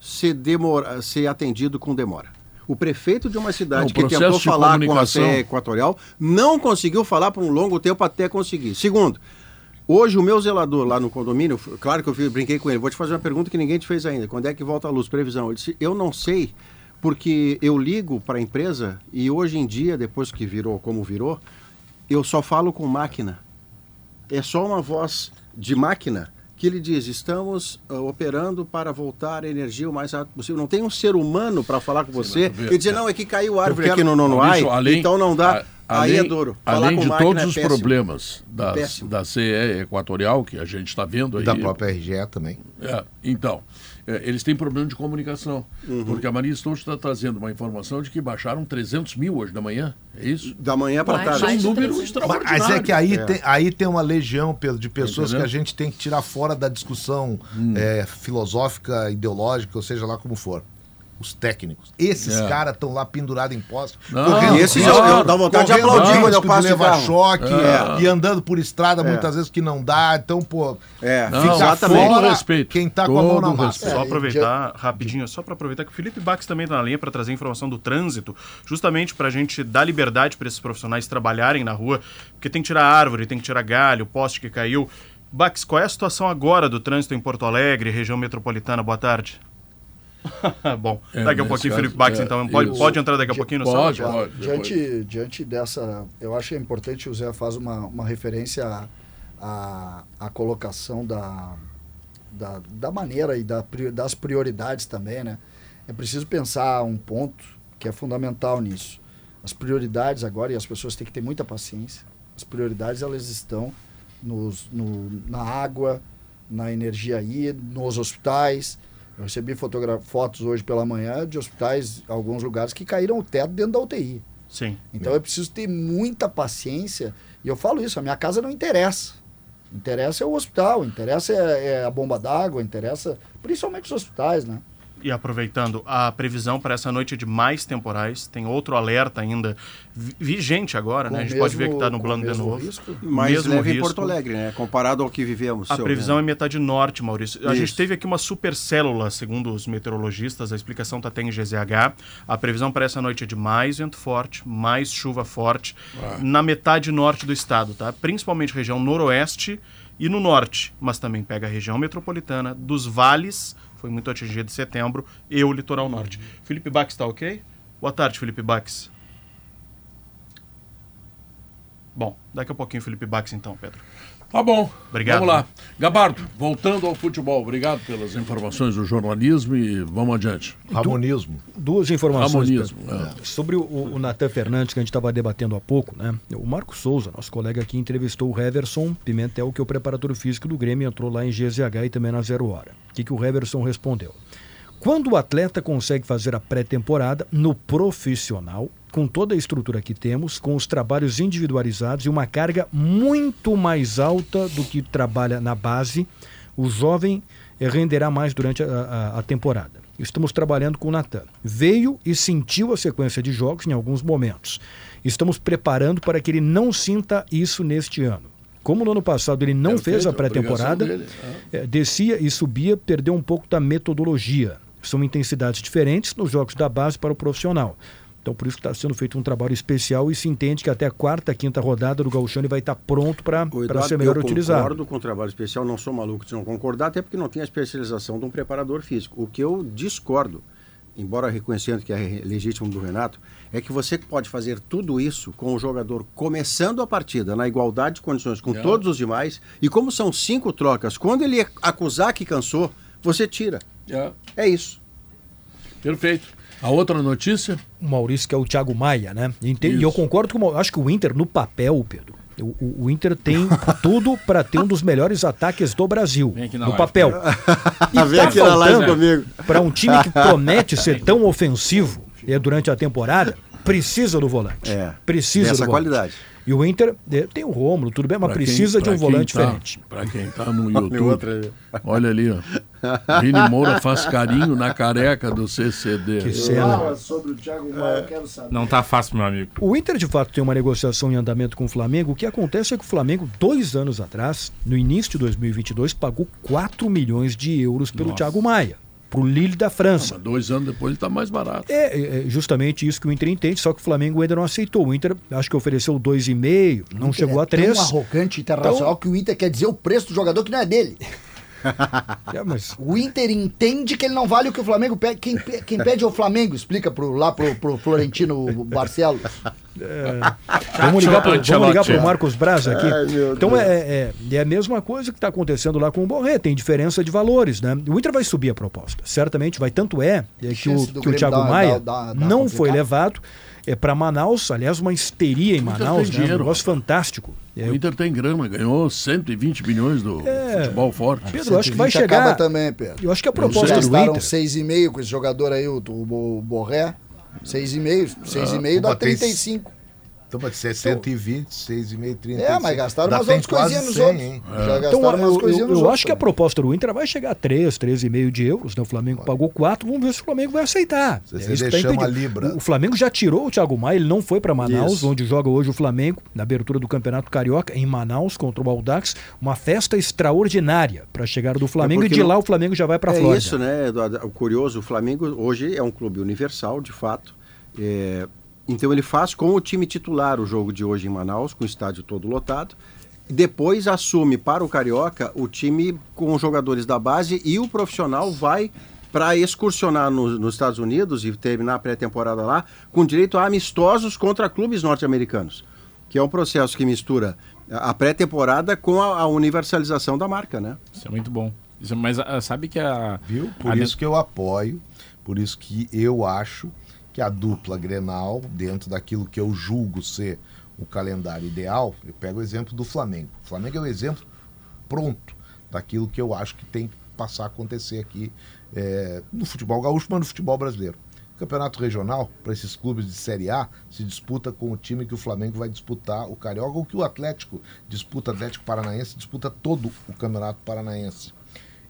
ser, demora, ser atendido com demora. O prefeito de uma Não, cidade o que tentou falar com a CE Equatorial não conseguiu falar por um longo tempo até conseguir. Segundo, hoje o meu zelador lá no condomínio, claro que eu brinquei com ele, vou te fazer uma pergunta que ninguém te fez ainda. Quando é que volta a luz? Previsão. Ele disse, eu não sei, porque eu ligo para a empresa e hoje em dia, depois que virou como virou, eu só falo com máquina. É só uma voz de máquina que ele diz: estamos ah, operando para voltar a energia o mais rápido possível. Não tem um ser humano para falar com você e dizer: não, é que caiu árvore Eu quero- aqui no nono Maurício, ai, além- então não dá. a- aí é além- duro. Falar Além com de todos é os problemas das, Péssimo. da CE Equatorial, que a gente está vendo aí. Da própria RGE também. É, então, é, eles têm problema de comunicação. Uhum. Porque a Maria Stouch está trazendo uma informação de que baixaram 300 mil hoje da manhã. É isso? Da manhã para tarde. Isso é um número 300. extraordinário. Mas é que aí, É. Tem, aí tem uma legião, Pedro, de pessoas que Entendeu? a gente tem que tirar fora da discussão Hum. é, filosófica, ideológica, ou seja lá como for. Os técnicos. Esses É. caras estão lá pendurados em postos. Não, correndo esses risco- eu- dá vontade de aplaudir quando eu passo levar choque É. e andando por estrada É. muitas vezes que não dá. Então, pô, É, Não, fica exatamente. todo fora respeito. quem tá com a mão na Todo massa. Só É, aproveitar rapidinho, só para aproveitar que o Felipe Bax também está na linha para trazer informação do trânsito, justamente para a gente dar liberdade para esses profissionais trabalharem na rua, porque tem que tirar árvore, tem que tirar galho, poste que caiu. Bax, qual é a situação agora do trânsito em Porto Alegre, região metropolitana? Boa tarde. [LAUGHS] Bom, É, daqui a pouquinho, caso, Felipe Bax, é, então. Pode, isso. pode entrar daqui a pouquinho no Pode, sala? pode. depois. Diante, diante dessa, eu acho que é importante o Zé faz uma, uma referência à, à, à colocação da, da, da maneira e da, das prioridades também, né? É preciso pensar um ponto que é fundamental nisso. As prioridades agora, e as pessoas têm que ter muita paciência, as prioridades elas estão nos, no, na água, na energia aí, nos hospitais. Eu recebi fotos hoje pela manhã de hospitais, alguns lugares que caíram o teto dentro da UTI. Sim. Então eu preciso ter muita paciência. E eu falo isso, a minha casa não interessa. Interessa é o hospital, interessa é, é a bomba d'água, interessa principalmente os hospitais, né? E aproveitando, a previsão para essa noite é de mais temporais. Tem outro alerta ainda vi- vigente agora, Com né? A gente o pode ver que mesmo- está nublando de mesmo novo. risco. Mais Mesmo leve em risco. Porto Alegre, né? Comparado ao que vivemos. A previsão é Renan. metade norte, Maurício. A gente Isso. teve aqui uma supercélula, segundo os meteorologistas, a explicação está até em GZH. A previsão para essa noite é de mais vento forte, mais chuva forte na metade norte do estado, tá? Principalmente região noroeste e no norte, mas também pega a região metropolitana, dos vales, foi muito atingido em setembro, e o litoral norte. Felipe Bax está ok? Boa tarde, Felipe Bax. Bom, daqui a pouquinho Felipe Bax então, Pedro. Tá bom. Obrigado. Vamos lá. Gabardo, voltando ao futebol, obrigado pelas informações do jornalismo e vamos adiante. Ramonismo. Duas informações. Ramonismo, Pedro. é. Sobre o, o Natan Fernandes, que a gente estava debatendo há pouco, né? O Marco Souza, nosso colega aqui, entrevistou o Heverson Pimentel, que é o preparador físico do Grêmio, entrou lá em GZH e também na Zero Hora. O que, que o Heverson respondeu? Quando o atleta consegue fazer a pré-temporada no profissional, com toda a estrutura que temos, com os trabalhos individualizados e uma carga muito mais alta do que trabalha na base, o jovem renderá mais durante a, a- a temporada. Estamos trabalhando com o Natan. Veio e sentiu a sequência de jogos em alguns momentos. Estamos preparando para que ele não sinta isso neste ano. Como no ano passado ele não Perfeito, fez a pré-temporada, é, descia e subia, perdeu um pouco da metodologia. São intensidades diferentes nos jogos da base para o profissional. Então, por isso que está sendo feito um trabalho especial e se entende que até a quarta, quinta rodada do Gauchão ele vai estar pronto para ser melhor eu utilizado. concordo com o trabalho especial, não sou maluco de não concordar, até porque não tem a especialização de um preparador físico. O que eu discordo, embora reconhecendo que é legítimo do Renato, é que você pode fazer tudo isso com o jogador começando a partida na igualdade de condições com todos os demais, e como são cinco trocas, quando ele acusar que cansou, você tira. É, É isso. perfeito. A outra notícia? O Maurício, que é o Thiago Maia, né? E E eu concordo com Acho que o Inter, no papel, Pedro, o, o- o Inter tem [LAUGHS] tudo para ter um dos melhores ataques do Brasil. Vem aqui na No live. papel. E [LAUGHS] Vem aqui na live comigo. Para um time que [LAUGHS] promete ser tão ofensivo é, durante a temporada, precisa do volante. É, Precisa dessa do volante. qualidade. E o Inter é, tem o Rômulo, tudo bem, mas Pra quem- precisa de pra um quem volante tá- diferente. Para quem está no [LAUGHS] YouTube, olha ali, ó. Vini Moura faz carinho na careca do CCD. Que cena. Fala sobre o Thiago Maia, eu quero saber. Não tá fácil, meu amigo. O Inter, de fato, tem uma negociação em andamento com o Flamengo. O que acontece é que o Flamengo, dois anos atrás, no início de 2022, pagou 4 milhões de euros pelo Thiago Maia, para o Lille da França. Dois anos depois ele está mais barato. É, é justamente isso que o Inter entende, só que o Flamengo ainda não aceitou. O Inter, acho que ofereceu 2,5, não chegou a É tão 3. arrogante internacional Então- que o Inter quer dizer o preço do jogador que não é dele. [LAUGHS] É, mas O Inter entende que ele não vale o que o Flamengo pede. Quem, quem pede é o Flamengo, explica pro, lá pro, pro Florentino Barcelos. Vamos ligar, pro, vamos ligar pro Marcos Braz aqui. Então é, é, é a mesma coisa que está acontecendo lá com o Borré, tem diferença de valores, né? O Inter vai subir a proposta, certamente vai. Tanto é, é que o, que o Thiago Maia dar- dar- dar não complicado. foi levado é para Manaus, aliás, uma histeria em Manaus, né? Um dinheiro, negócio fantástico. É, O Inter tem grana, ganhou 120 milhões do É. futebol forte. Pedro, eu acho que vai 120 acaba chegar. também, Pedro. Eu acho que a proposta do Inter. 6,5 com esse jogador aí, o, o, Borré. 6,5. 6,5 dá Opa, tem- 35. Então pode ser 120, 6,5, 30. É, mas gastaram umas outras coisinhas nos 100, outros. hein? Já Então, umas eu, coisinhas eu, nos eu outros. acho que a proposta do Inter vai chegar a 3, 3,5 de euros. Né? O Flamengo pagou 4, vamos ver se o Flamengo vai aceitar. Se É você isso tá libra. O Flamengo já tirou o Thiago Maia, ele não foi para Manaus, Isso. onde joga hoje o Flamengo, na abertura do Campeonato Carioca, em Manaus, contra o Aldax. Uma festa extraordinária para a chegada do Flamengo e porque de lá o Flamengo já vai para é Flórida. isso, né, Eduardo? O curioso, o Flamengo hoje é um clube universal, de fato. É, então ele faz com o time titular o jogo de hoje em Manaus, com o estádio todo lotado. E Depois assume para o Carioca o time com os jogadores da base e o profissional vai para excursionar no- nos Estados Unidos e terminar a pré-temporada lá com direito a amistosos contra clubes norte-americanos, que é um processo que mistura a a pré-temporada com a, a universalização da marca, né? Isso é muito bom. Isso, mas ah, sabe que a. Viu? Por a isso que eu apoio, por isso que eu acho que a dupla Grenal, dentro daquilo que eu julgo ser o calendário ideal, eu pego o exemplo do Flamengo. O Flamengo é o exemplo pronto daquilo que eu acho que tem que passar a acontecer aqui é, no futebol gaúcho, mas no futebol brasileiro. Campeonato regional, para esses clubes de Série A, se disputa com o time que o Flamengo vai disputar o Carioca, ou que o Atlético disputa, Atlético Paranaense, disputa todo o Campeonato Paranaense.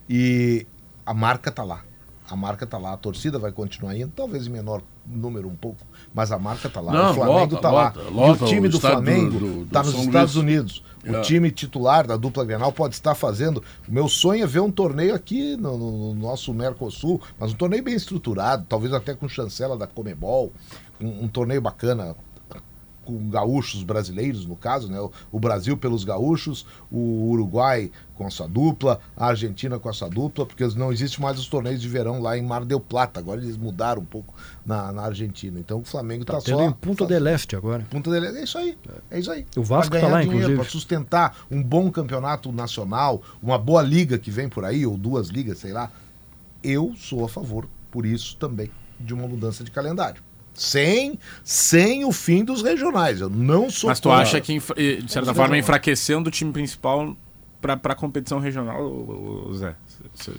E a marca tá lá. A marca tá lá, a torcida vai continuar indo, talvez em menor número um pouco, mas a marca tá lá. Não, o Flamengo tá lota, lá. lota e o time o do Flamengo do- do- do tá nos São Estados Luís. Unidos. O É. time titular da dupla Grenal pode estar fazendo. O meu sonho é ver um torneio aqui no, no- no nosso Mercosul, mas um torneio bem estruturado, talvez até com chancela da Comebol, um, um torneio bacana com gaúchos brasileiros, no caso, né? O, Brasil pelos gaúchos, o Uruguai com a sua dupla, a Argentina com a sua dupla, porque não existe mais os torneios de verão lá em Mar del Plata. Agora eles mudaram um pouco na, na Argentina. Então o Flamengo Tá tá, tendo só. em Punta del Este agora. Punta del Este, é isso aí. É isso aí. O Vasco tá ganhar lá, dinheiro, inclusive. Para sustentar um bom campeonato nacional, uma boa liga que vem por aí, ou duas ligas, sei lá. Eu sou a favor, por isso também, de uma mudança de calendário. Sem, sem o fim dos regionais. Eu não sou Mas tu contra. acha que, de certa forma, enfraquecendo o time principal pra, pra competição regional, Zé? Cê-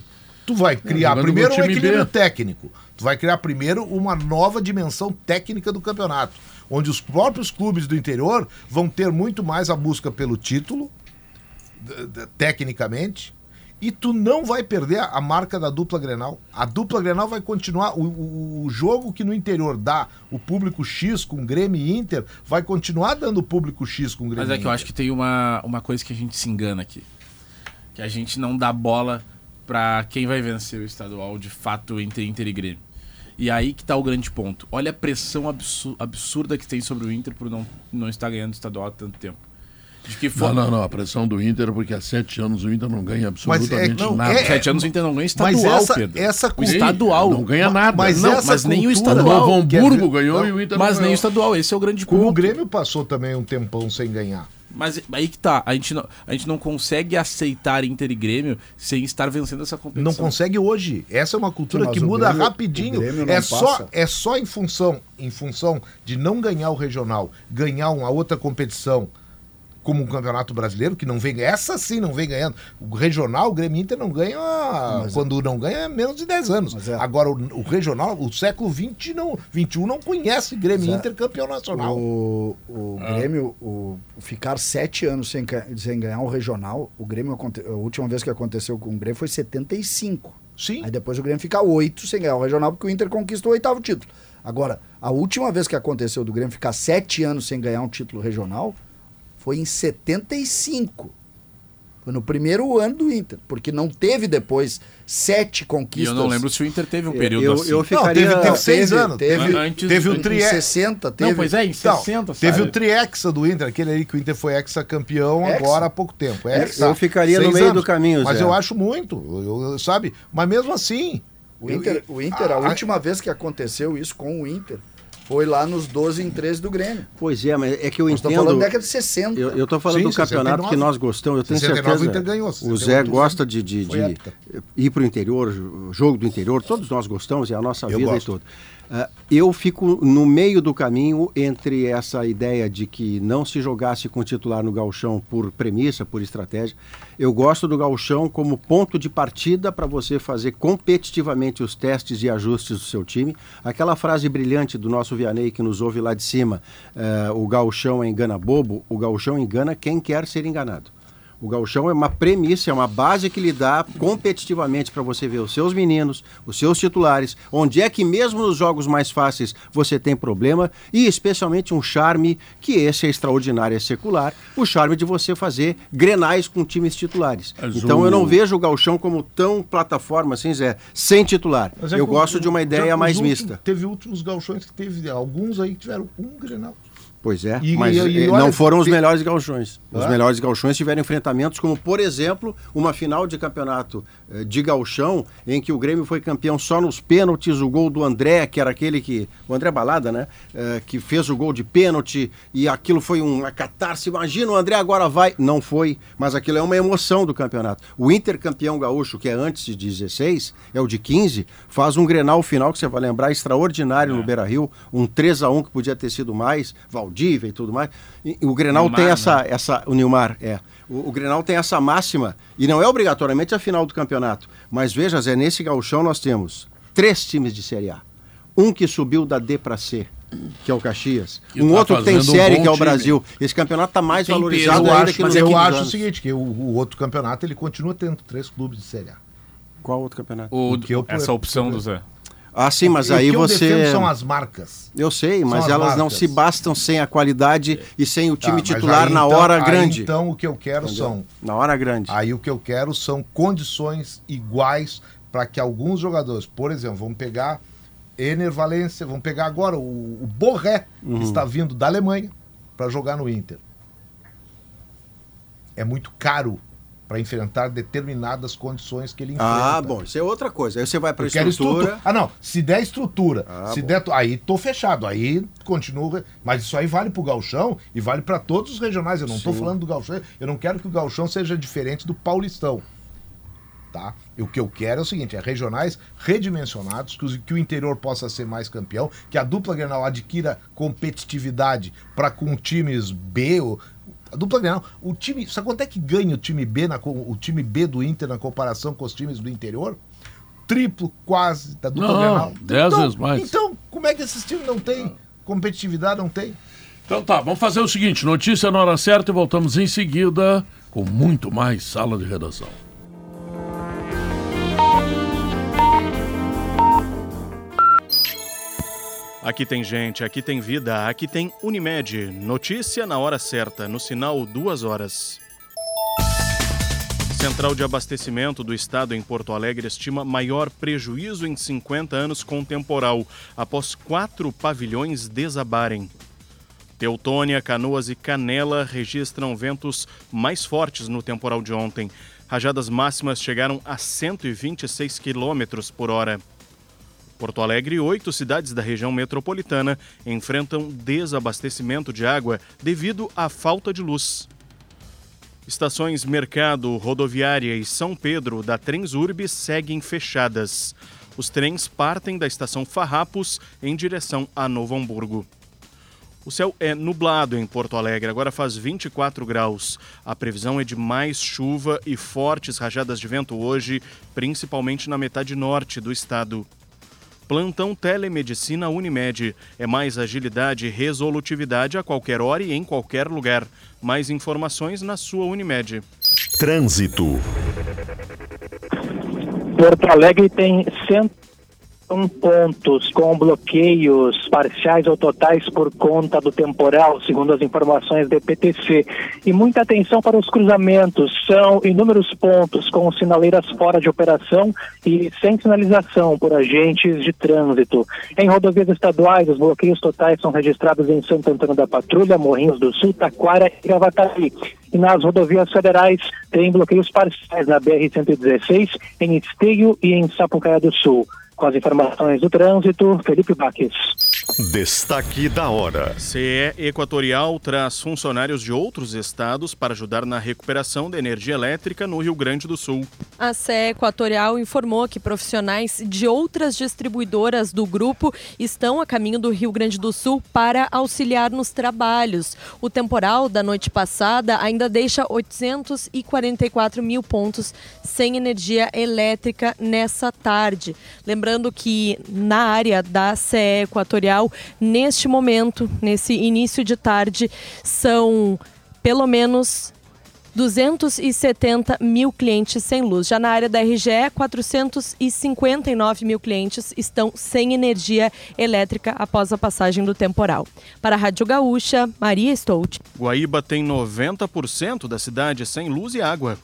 Tu vai criar primeiro um equilíbrio B. técnico. Tu vai criar primeiro uma nova dimensão técnica do campeonato, onde os próprios clubes do interior vão ter muito mais a busca pelo título, tecnicamente, e tu não vai perder a, marca da dupla Grenal. A dupla Grenal vai continuar o, o- o jogo que no interior dá o público X com Grêmio e Inter, vai continuar dando o público X com Grêmio Mas é que eu Inter. acho que tem uma, uma coisa que a gente se engana aqui. Que a gente não dá bola pra quem vai vencer o estadual de fato entre Inter e Grêmio. E aí que tá o grande ponto. Olha a pressão absu- absurda que tem sobre o Inter por não, não estar ganhando o estadual há tanto tempo. De que Não, não, não. A pressão do Inter, porque há sete anos o Inter não ganha Mas é- absolutamente não, nada. é- Sete anos o Inter não ganha Mas estadual, essa- Pedro. essa o cultura- estadual. Não ganha nada. Mas não, essa mas nem o O estadual. Novo Quer Hamburgo ver? ganhou Não, e o Inter Mas nem o estadual, esse é o grande Como ponto. o Grêmio passou também um tempão sem ganhar. Mas aí que tá, a gente, não, a gente não consegue aceitar Inter e Grêmio sem estar vencendo essa competição. Não consegue hoje. Essa é uma cultura Sim, mas que o muda Grêmio- rapidinho. o É só, passa. é só em função, em função de não ganhar o regional, ganhar uma outra competição como o Campeonato Brasileiro, que não vem. Essa sim não vem ganhando. O regional, o Grêmio Inter não ganha. quando não ganha, é menos de 10 anos. Mas é. Agora, o, o regional, o século XX não, 21 não conhece Grêmio Mas é. Inter campeão nacional. O, o Grêmio, o, ficar sete anos sem, sem ganhar o regional, o Grêmio, a última vez que aconteceu com o Grêmio foi 75. Sim. Aí depois o Grêmio fica oito sem ganhar o regional, porque o Inter conquistou o oitavo título. Agora, a última vez que aconteceu do Grêmio ficar sete anos sem ganhar um título regional foi em 75. Foi no primeiro ano do Inter, porque não teve depois sete E conquistas. eu não lembro se o Inter teve um período eu, assim. eu Não, ficaria... teve, teve seis teve- anos. teve- Teve, Antes- teve o antes- Em tri... 60 teve. Não, pois é, em Não, 60, teve sabe? o triexa do Inter, aquele aí que o Inter foi exa-campeão Hexa? agora há pouco tempo. Hexa. Eu ficaria no meio do caminho, Mas Zé. eu acho muito, eu- eu- sabe? Mas mesmo assim... O Inter, o Inter a Ah, última vez que aconteceu isso com o Inter, foi lá nos 12 em 13 do Grêmio. Pois é, mas é que eu Nós entendo... falando da década de 60. Eu, eu tô falando Sim, do campeonato 69. que nós gostamos, eu tenho 69 certeza. o Inter ganhou, o 68 Zé gosta de, de, de ir para o interior, jo- jogo do interior, todos nós gostamos, é a nossa Eu vida gosto. e tudo. Ah, eu fico no meio do caminho entre essa ideia de que não se jogasse com titular no gauchão por premissa, por estratégia. Eu gosto do gauchão como ponto de partida para você fazer competitivamente os testes e ajustes do seu time. Aquela frase brilhante do nosso Vianney que nos ouve lá de cima, eh, o gauchão engana bobo, o gauchão engana quem quer ser enganado. O gauchão é uma premissa, é uma base que lhe dá competitivamente para você ver os seus meninos, os seus titulares, onde é que mesmo nos jogos mais fáceis você tem problema e especialmente um charme que esse é extraordinário, é secular, o charme de você fazer grenais com times titulares. Mas então o- eu não vejo o gauchão como tão plataforma assim, Zé, sem titular. É eu gosto o- de uma ideia mais últimos- mista. Teve últimos galchões que teve, alguns aí que tiveram um Grenal. Pois é, E- mas e- e eh, não foram os melhores gauchões. Os melhores gauchões tiveram enfrentamentos como, por exemplo, uma final de campeonato eh, de gauchão, em que o Grêmio foi campeão só nos pênaltis, o gol do André, que era aquele que... O André Balada, né? Eh, que fez o gol de pênalti e aquilo foi uma catarse. Imagina, o André agora vai. Não foi, mas aquilo é uma emoção do campeonato. O Inter campeão gaúcho, que é antes de 16, é o de 15, faz um Grenal final, que você vai lembrar, extraordinário no Beira-Rio, um 3 a 1 que podia ter sido mais, Valdívia e tudo mais. E, e o Grenal Nilmar, tem né? essa, essa o Nilmar, é. O, o Grenal tem essa máxima, e não é obrigatoriamente a final do campeonato, mas veja, Zé, nesse gauchão nós temos três times de Série A. Um que subiu da D para C, que é o Caxias. Que um tá outro que tem um série, bom que é o time. Brasil. Esse campeonato está mais Tem valorizado peso, eu ainda acho, que nos mas eu últimos acho o anos. seguinte, que o, o outro campeonato ele continua tendo três clubes de Série A. Qual outro campeonato? O- O que eu- essa opção do Zé. Ah, sim, mas O aí que eu você... defendo são as marcas. Eu sei, mas as elas não se bastam sem a qualidade e sem o Tá, time mas titular aí, na então- hora aí, grande. Então o que eu quero são Na hora grande. Aí o que eu quero são condições iguais para que alguns jogadores, por exemplo, vamos pegar Ener Valência, vamos pegar agora o, o Borré, Uhum. que está vindo da Alemanha para jogar no Inter. É muito caro para enfrentar determinadas condições que ele enfrenta. Ah, bom, isso é outra coisa. Aí você vai para estrutura. estrutura. Ah, não. Se der estrutura, Ah, se bom. der. Aí tô fechado. Aí continua. Mas isso aí vale pro Galchão e vale para todos os regionais. Eu não tô Sim. falando do Galchão. Eu não quero que o Galchão seja diferente do Paulistão. Tá? E o que eu quero é o seguinte: é regionais redimensionados, que, os- que o interior possa ser mais campeão, que a dupla Grenal adquira competitividade para com times B. Ou, a dupla Grenal, o time. Sabe quanto é que ganha o time B, na, o time B do Inter na comparação com os times do interior? Triplo quase da dupla Não, Grenal. dez então, vezes mais. Então, como é que esses times não têm competitividade? Não tem? Então tá, vamos fazer o seguinte: notícia na hora certa e voltamos em seguida com muito mais sala de redação. Aqui tem gente, aqui tem vida, aqui tem Unimed. Notícia na hora certa, no sinal duas horas. Central de Abastecimento do Estado em Porto Alegre estima maior prejuízo em 50 anos com temporal, após quatro pavilhões desabarem. Teutônia, Canoas e Canela registram ventos mais fortes no temporal de ontem. Rajadas máximas chegaram a 126 km por hora. Porto Alegre e oito cidades da região metropolitana enfrentam desabastecimento de água devido à falta de luz. Estações Mercado, Rodoviária e São Pedro da Transurb seguem fechadas. Os trens partem da estação Farrapos em direção a Novo Hamburgo. O céu é nublado em Porto Alegre, agora faz 24 graus. A previsão é de mais chuva e fortes rajadas de vento hoje, principalmente na metade norte do estado. Plantão Telemedicina Unimed. É mais agilidade e resolutividade a qualquer hora e em qualquer lugar. Mais informações na sua Unimed. Trânsito. Porto Alegre tem cento pontos com bloqueios parciais ou totais por conta do temporal, segundo as informações do PTC. E muita atenção para os cruzamentos. São inúmeros pontos com sinaleiras fora de operação e sem sinalização por agentes de trânsito. Em rodovias estaduais, os bloqueios totais são registrados em Santo Antônio da Patrulha, Morrinhos do Sul, Taquara e Gravataí. E nas rodovias federais tem bloqueios parciais na BR-116, em Esteio e em Sapucaia do Sul. Com as informações do trânsito, Felipe Baques. Destaque da hora. CE Equatorial traz funcionários de outros estados para ajudar na recuperação da energia elétrica no Rio Grande do Sul. A CE Equatorial informou que profissionais de outras distribuidoras do grupo estão a caminho do Rio Grande do Sul para auxiliar nos trabalhos. O temporal da noite passada ainda deixa 844 mil pontos sem energia elétrica nessa tarde. Lembrando que na área da CE Equatorial, neste momento, nesse início de tarde, são pelo menos 270 mil clientes sem luz. Já na área da RGE, 459 mil clientes estão sem energia elétrica após a passagem do temporal. Para a Rádio Gaúcha, Maria Stout. Guaíba tem 90% da cidade sem luz e água.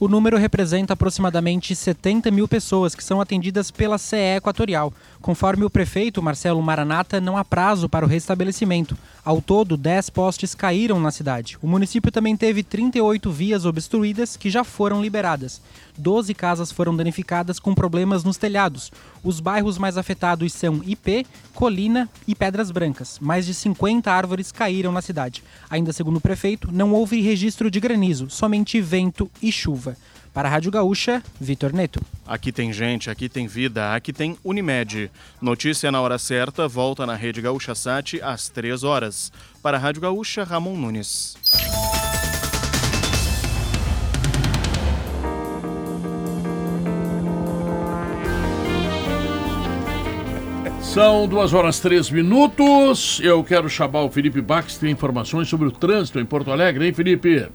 O número representa aproximadamente 70 mil pessoas que são atendidas pela CE Equatorial. Conforme o prefeito Marcelo Maranata, não há prazo para o restabelecimento. Ao todo, 10 postes caíram na cidade. O município também teve 38 vias obstruídas que já foram liberadas. 12 casas foram danificadas com problemas nos telhados. Os bairros mais afetados são IP, Colina e Pedras Brancas. Mais de 50 árvores caíram na cidade. Ainda segundo o prefeito, não houve registro de granizo, somente vento e chuva. Para a Rádio Gaúcha, Vitor Neto. Aqui tem gente, aqui tem vida, aqui tem Unimed. Notícia na hora certa, volta na Rede Gaúcha Sat às 3 horas. Para a Rádio Gaúcha, Ramon Nunes. São duas horas três minutos. Eu quero chamar o Felipe Bax, tem informações sobre o trânsito em Porto Alegre, hein, Felipe?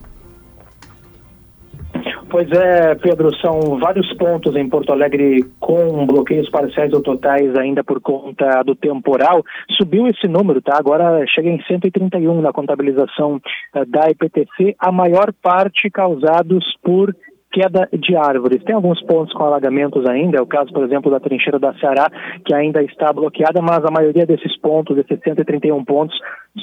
Pois é, Pedro, são vários pontos em Porto Alegre com bloqueios parciais ou totais ainda por conta do temporal. Subiu esse número, tá? Agora chega em 131 na contabilização uh, da IPTC, a maior parte causados por queda de árvores. Tem alguns pontos com alagamentos ainda, é o caso, por exemplo, da trincheira da Ceará, que ainda está bloqueada, mas a maioria desses pontos, desses 131 pontos,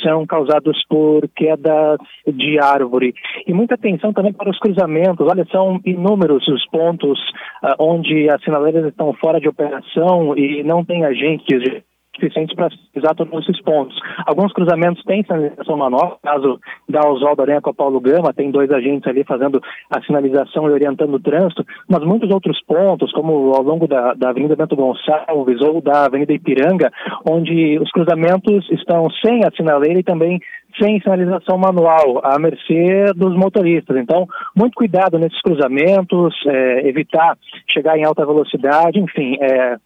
são causados por queda de árvore. E muita atenção também para os cruzamentos. Olha, são inúmeros os pontos uh, onde as sinaleiras estão fora de operação e não tem agentes de suficientes para pisar todos esses pontos. Alguns cruzamentos têm sinalização manual, caso da Oswaldo Aranha com a Paulo Gama, tem dois agentes ali fazendo a sinalização e orientando o trânsito, mas muitos outros pontos, como ao longo da, da Avenida Bento Gonçalves ou da Avenida Ipiranga, onde os cruzamentos estão sem a sinaleira e também sem sinalização manual, à mercê dos motoristas. Então, muito cuidado nesses cruzamentos, é, evitar chegar em alta velocidade, enfim, é,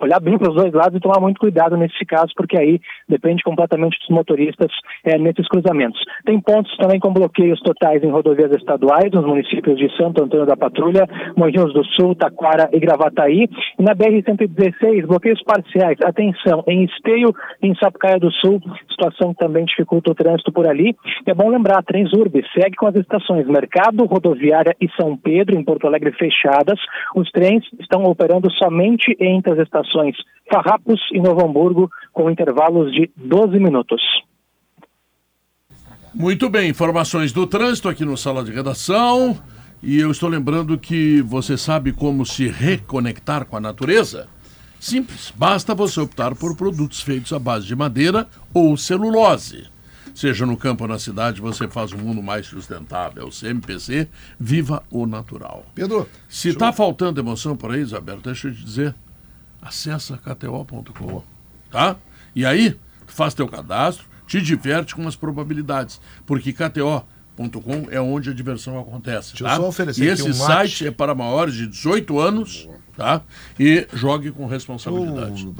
olhar bem para os dois lados e tomar muito cuidado nesse caso, porque aí depende completamente dos motoristas é, nesses cruzamentos. Tem pontos também com bloqueios totais em rodovias estaduais, nos municípios de Santo Antônio da Patrulha, Morrinhos do Sul, Taquara e Gravataí. E na BR-116, bloqueios parciais. Atenção, em Esteio e em Sapucaia do Sul, situação que também dificulta o trânsito por ali. É bom lembrar, a Transurb segue com as estações Mercado, Rodoviária e São Pedro, em Porto Alegre, fechadas. Os trens estão operando somente entre as estações Farrapos e Novo Hamburgo, com intervalos de 12 minutos. Muito bem, informações do trânsito aqui no Sala de Redação. E eu estou lembrando que você sabe como se reconectar com a natureza? Simples, basta você optar por produtos feitos à base de madeira ou celulose. Seja no campo ou na cidade, você faz um mundo mais sustentável. CMPC, viva o natural. Pedro, se está faltando emoção por aí, Isabel, deixa eu te dizer, acessa kto.com, tá? E aí, faz teu cadastro, te diverte com as probabilidades, porque kto.com é onde a diversão acontece, Deixa tá? eu só oferecer e aqui esse um site mate. é para maiores de 18 anos, tá? E jogue com responsabilidade. Eu,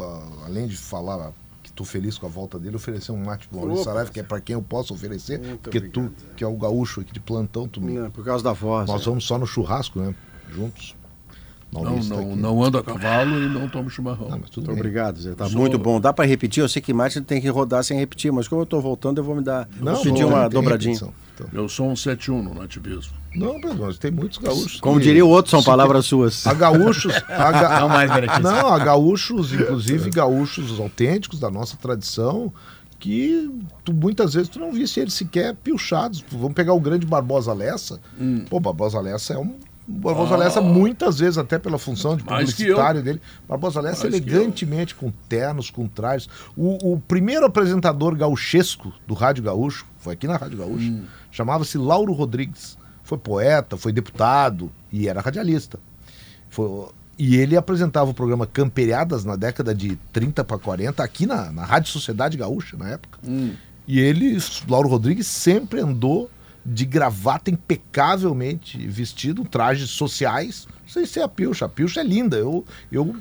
além de falar que tô feliz com a volta dele, oferecer um mate pro Maurício. Saraiva, que é para quem eu posso oferecer, Muito porque tu, que é o gaúcho aqui de plantão, tu me... Não, por causa da voz. Nós é. vamos só no churrasco, né? Juntos. Não, não, aqui. não ando a cavalo e não tomo chimarrão. Não, mas tudo obrigado, Zé. Tá Sou- muito bom. Dá pra repetir? Eu sei que Márcio tem que rodar sem repetir, mas como eu tô voltando, eu vou me dar. Não, vou pedir uma dobradinha. repetição. Então, Eu sou um 7-1 no nativismo. Não, Pedro, tem muitos gaúchos. Como que- diria o outro, são palavras suas. A gaúchos. A ga... [LAUGHS] Não mais benefício. Não, a gaúchos, inclusive gaúchos autênticos da nossa tradição, que tu, muitas vezes tu não visse eles sequer piochados. Vamos pegar o grande Barbosa Lessa. Hum. Pô, Barbosa Lessa é um. Barbosa Lessa, muitas vezes, até pela função de Ah. Publicitário dele, Barbosa Lessa Mais que elegantemente, com ternos, com trajes. O, o primeiro apresentador gauchesco do Rádio Gaúcho, foi aqui na Rádio Gaúcho, Hum. chamava-se Lauro Rodrigues. Foi poeta, foi deputado e era radialista. Foi- e ele apresentava o programa Camperiadas na década de 30 para 40, aqui na, na Rádio Sociedade Gaúcha, na época. E ele, Lauro Rodrigues, sempre andou de gravata impecavelmente vestido, trajes sociais, sem ser a pilcha. A pilcha é linda. Eu, eu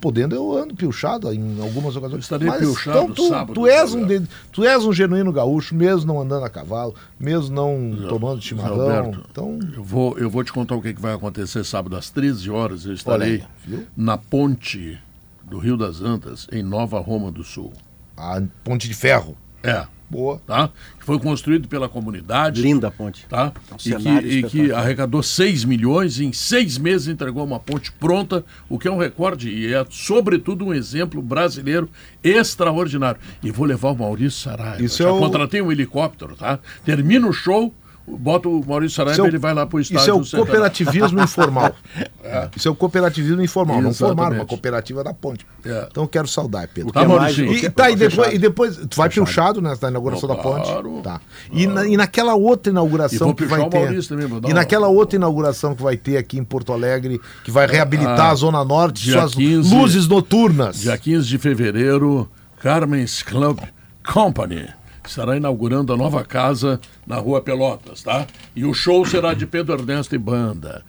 podendo, eu ando pilchado em algumas ocasiões. Estarei Mas, pilchado então, tu, sábado tu, és no um de- tu és um genuíno gaúcho, mesmo não andando a cavalo, mesmo não tomando chimarrão. Alberto, Então, Eu vou, eu vou te contar o que, que vai acontecer sábado às 13 horas. Eu estarei Olha aí, viu? na ponte do Rio das Antas, em Nova Roma do Sul. a ponte de ferro. É, Boa. tá? Que foi construído pela comunidade. Linda a ponte. Tá? um e, que, e que arrecadou 6 milhões e em seis meses entregou uma ponte pronta, o que é um recorde e é, sobretudo, um exemplo brasileiro extraordinário. E vou levar o Maurício Saraiva. Isso Já é o- contratei um helicóptero, tá? Termina o show, bota o Maurício Saraiva Isso é o- ele vai lá pro estádio. Isso é o cooperativismo informal. [LAUGHS] Isso é o cooperativismo informal. Não Exatamente. formaram uma cooperativa da ponte. É. Então eu quero saudar, Pedro. Tá, Mauricinho? E, tá, e depois, e depois tu vai pilchado nessa inauguração Oh, da ponte? claro, Tá. E, na- e naquela outra E inauguração que vai o ter. Maurício também, E uma- naquela outra inauguração que vai ter aqui em Porto Alegre, que vai reabilitar Ah, a Zona Norte, suas 15, luzes noturnas. Dia 15 de fevereiro, Carmen's Club Company estará inaugurando a nova casa na Rua Pelotas, tá? E o show será de Pedro Ernesto e banda.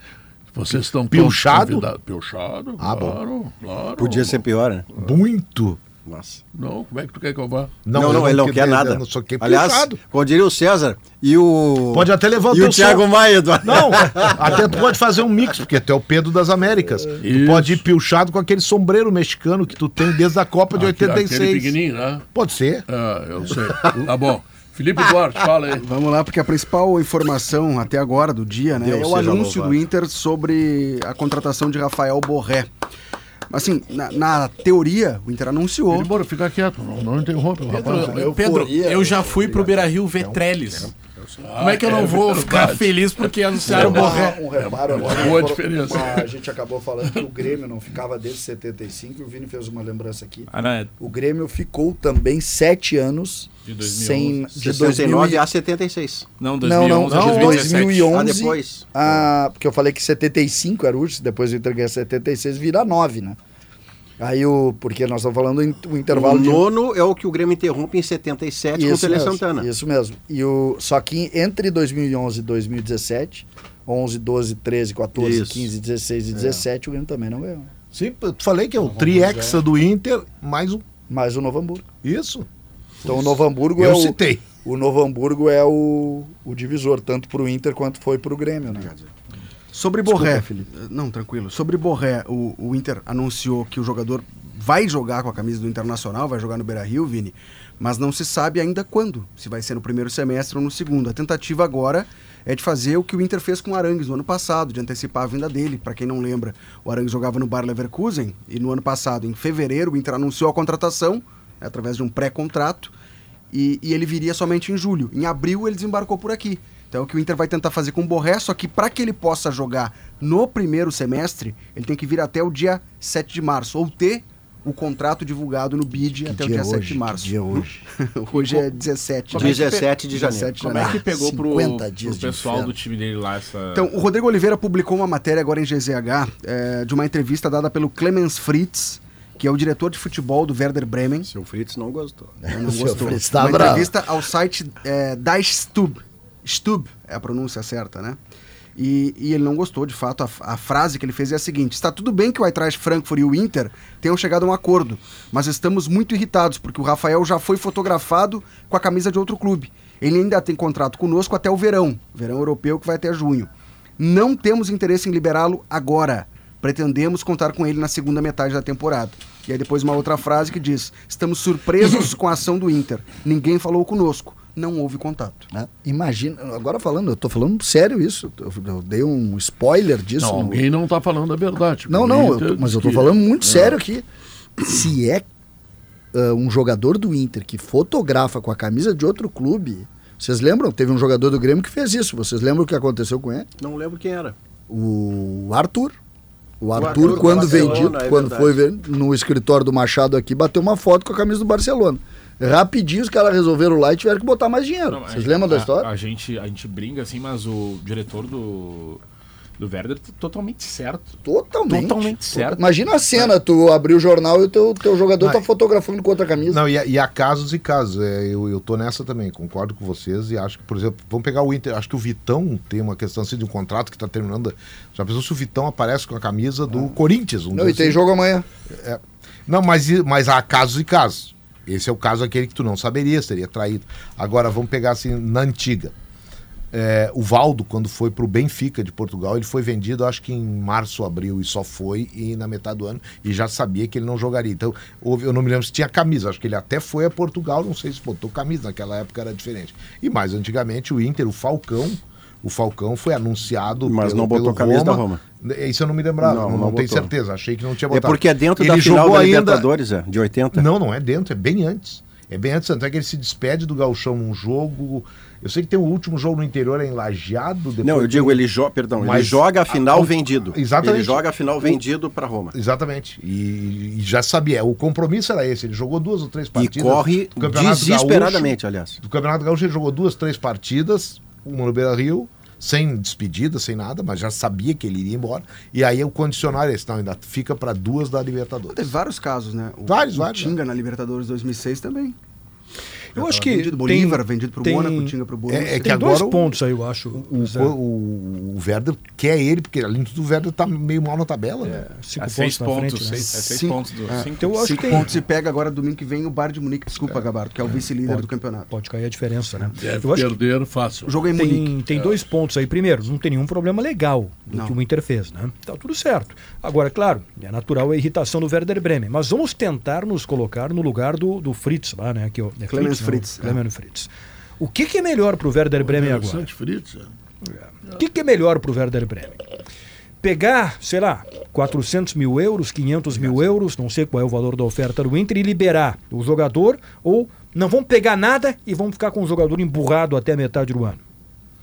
Vocês estão Pilchado? convidados. Pilchado, Ah, bom. claro, claro. Podia ser pior, né? Muito. Nossa. Não, como é que tu quer que eu vá? Não, eu não, ele não quer nada. eu não sou que Aliás, pilchado. como diria o César, e o. Pode até levantar E o o Thiago. Maia, Eduardo. Não, [LAUGHS] até tu pode fazer um mix, porque tu é o Pedro das Américas. Tu Isso. pode ir pilchado com aquele sombreiro mexicano que tu tem desde a Copa de Aquele- 86. Aquele pequenininho, né? Pode ser. É, eu sei. tá bom. Felipe Duarte, fala aí. Vamos lá, porque a principal informação até agora do dia né, Deus é o anúncio louvado. do Inter sobre a contratação de Rafael Borré. Assim, na, na teoria, o Inter anunciou. Bora, fica quieto, não, não interrompe o rapaz. Pedro, Pedro, eu já fui pro Beira Rio ver Trellis. Como é que eu não vou ficar feliz porque anunciaram o Borré? Um reparo agora. Boa diferença. uma- a gente acabou falando que o Grêmio não ficava desde 75 e o Vini fez uma lembrança aqui. Ah, não, é O Grêmio ficou também sete anos De 2011. sem de 69 2000 a 76. Não, Não, não, 2011 não, 2017. 2011. Ah, depois. Ah, porque eu falei que 75 era o último, depois eu entreguei 76, vira 9, né? Aí o. Porque nós estamos falando em- o O intervalo de. nono é o que o Grêmio interrompe em 77 com o Tele mesmo, Santana. Isso mesmo. E o, só que entre 2011 e 2017, 11, 12, 13, 14, Isso. 15, 16 e 17, o Grêmio também não ganhou. Sim, eu falei que é o Triexa do Inter, mais um. Mais o Novo Hamburgo. Isso. Então o Novo Hamburgo é Eu o. citei. O Novo Hamburgo é o, o divisor, tanto para o Inter quanto foi para o Grêmio, né? Sobre Desculpa, Borré. Felipe. Não, tranquilo. Sobre Borré, o, o Inter anunciou que o jogador vai jogar com a camisa do Internacional, vai jogar no Beira Rio, Vini, mas não se sabe ainda quando. Se vai ser no primeiro semestre ou no segundo. A tentativa agora é de fazer o que o Inter fez com o Arangues no ano passado, de antecipar a vinda dele. Para quem não lembra, o Arangues jogava no Bayer Leverkusen e no ano passado, em fevereiro, o Inter anunciou a contratação né, através de um pré-contrato e, e ele viria somente em julho. Em abril ele desembarcou por aqui. Então é o que o Inter vai tentar fazer com o Borré, só que para que ele possa jogar no primeiro semestre, ele tem que vir até o dia 7 de março, ou ter o contrato divulgado no BID até o dia 7 de março. Que dia hoje? [LAUGHS] hoje é 17. Como é que 17 de janeiro. 17 de Como é janeiro. que pegou pro, 50 pro dias de pessoal do time dele lá essa. Então, o Rodrigo Oliveira publicou uma matéria agora em GZH eh, de uma entrevista dada pelo Clemens Fritz, que é o diretor de futebol do Werder Bremen. Seu Fritz não gostou. Eu não [LAUGHS] Seu gostou. Fritz tá Uma bravo. entrevista ao site é, da Stub. Stub é a pronúncia certa, né? E, e ele não gostou, de fato. A, a frase que ele fez é a seguinte: Está tudo bem que o Eintracht Frankfurt e o Inter tenham chegado a um acordo, mas estamos muito irritados porque o Rafael já foi fotografado com a camisa de outro clube. Ele ainda tem contrato conosco até o verão, verão europeu que vai até junho. Não temos interesse em liberá-lo agora. Pretendemos contar com ele na segunda metade da temporada. E aí depois uma outra frase que diz: Estamos surpresos [LAUGHS] com a ação do Inter. Ninguém falou conosco. Não houve contato. né? Imagina, agora falando, eu tô falando sério isso. Eu, eu dei um spoiler disso. Não, no- alguém não está falando a verdade. Não, O não, eu mas eu tô que- falando muito É. sério aqui. Se é ah, um jogador do Inter que fotografa com a camisa de outro clube. Vocês lembram? Teve um jogador do Grêmio que fez isso. Vocês lembram o que aconteceu com ele? Não lembro quem era. O Arthur. O Arthur, Arthur do quando vendido, é quando verdade. foi ver no escritório do Machado aqui, bateu uma foto com a camisa do Barcelona. Rapidinho os caras resolveram lá e tiveram que botar mais dinheiro. Não, Vocês a- lembram da a- história? A, gente, a gente brinca assim, mas o diretor do, do Werder tá totalmente certo. Totalmente. Totalmente certo. Imagina a cena, tu abrir o jornal e o teu, teu jogador Não, tá fotografando com outra camisa. Não, e, há- e há casos e casos. É, eu, eu tô nessa também, concordo com vocês. E acho que, por exemplo, vamos pegar o Inter. Acho que o Vitão tem uma questão assim de um contrato que está terminando. Já pensou se o Vitão aparece com a camisa do Corinthians? vamos Não, e tem assim? jogo amanhã. É. Não, mas, mas há casos e casos. Esse é o caso aquele que tu não saberia, seria traído. Agora, vamos pegar assim, na antiga. É, o Valdo, quando foi para o Benfica de Portugal, ele foi vendido, acho que em março, abril, e só foi e na metade do ano, e já sabia que ele não jogaria. Então, houve- eu não me lembro se tinha camisa, acho que ele até foi a Portugal, não sei se botou camisa, naquela época era diferente. E mais antigamente, o Inter, o Falcão, o Falcão foi anunciado. Mas não botou camisa da Roma. Isso eu não me lembrava, Não, não, não tenho certeza, achei que não tinha É botado. porque é dentro Ele da final jogou da ainda- Libertadores, é, de 80. não, não é dentro, é bem antes. É bem antes, tanto é que ele se despede do Gauchão num jogo. Eu sei que tem o último jogo no interior é em Lajeado. Não, eu digo, ele joga, perdão, ele Mas joga a final o- vendido. Exatamente. Ele joga a final vendido para Roma. Exatamente. E, e já sabia, o compromisso era esse. Ele jogou duas ou três E partidas. corre do Campeonato desesperadamente, aliás. Gaúcho. Do Campeonato Gaúcho ele jogou duas, três partidas, uma no Beira Rio, sem despedida, sem nada, mas já sabia que ele iria embora. E aí o condicionário é esse, não, ainda fica para duas da Libertadores. Teve vários casos, né? O, Vários, o vários, Tinga na Libertadores 2006 também. Eu acho tava que Vendido, tem- Bolívar, vendido pro tem- Mônaco, Tinga pro Borussia. É, é que Tem agora dois o- pontos aí, eu acho. O, Zé. o, o Werder quer ele, porque além de tudo, o Werder tá meio mal na tabela. né? Cinco É pontos seis pontos, frente, né? seis, é seis Cinco. pontos do. É. cinco. Então eu acho Cinco que tem- pontos e pega agora domingo que vem o Bar de Munique, desculpa, Gabarto, que é o vice-líder do campeonato. Pode cair a diferença, né? Deve Eu perder fácil. O jogo é em Munique. tem, tem dois pontos aí. Primeiro, não tem nenhum problema legal do Não. que o Inter fez, né? Tá tudo certo. Agora, claro, é natural a irritação do Werder Bremen, mas vamos tentar nos colocar no lugar do, do Fritz lá, né? Que é o- é Clemens? Fritz, é. Clemens Fritz. O que, que é melhor pro Werder Bremen agora? Interessante, Fritz. é. O que, que é melhor pro Werder Bremen? Pegar, sei lá, 400 mil euros, 500 mil euros, não sei qual é o valor da oferta do Inter, e liberar o jogador, ou não vão pegar nada e vão ficar com o jogador emburrado até a metade do ano.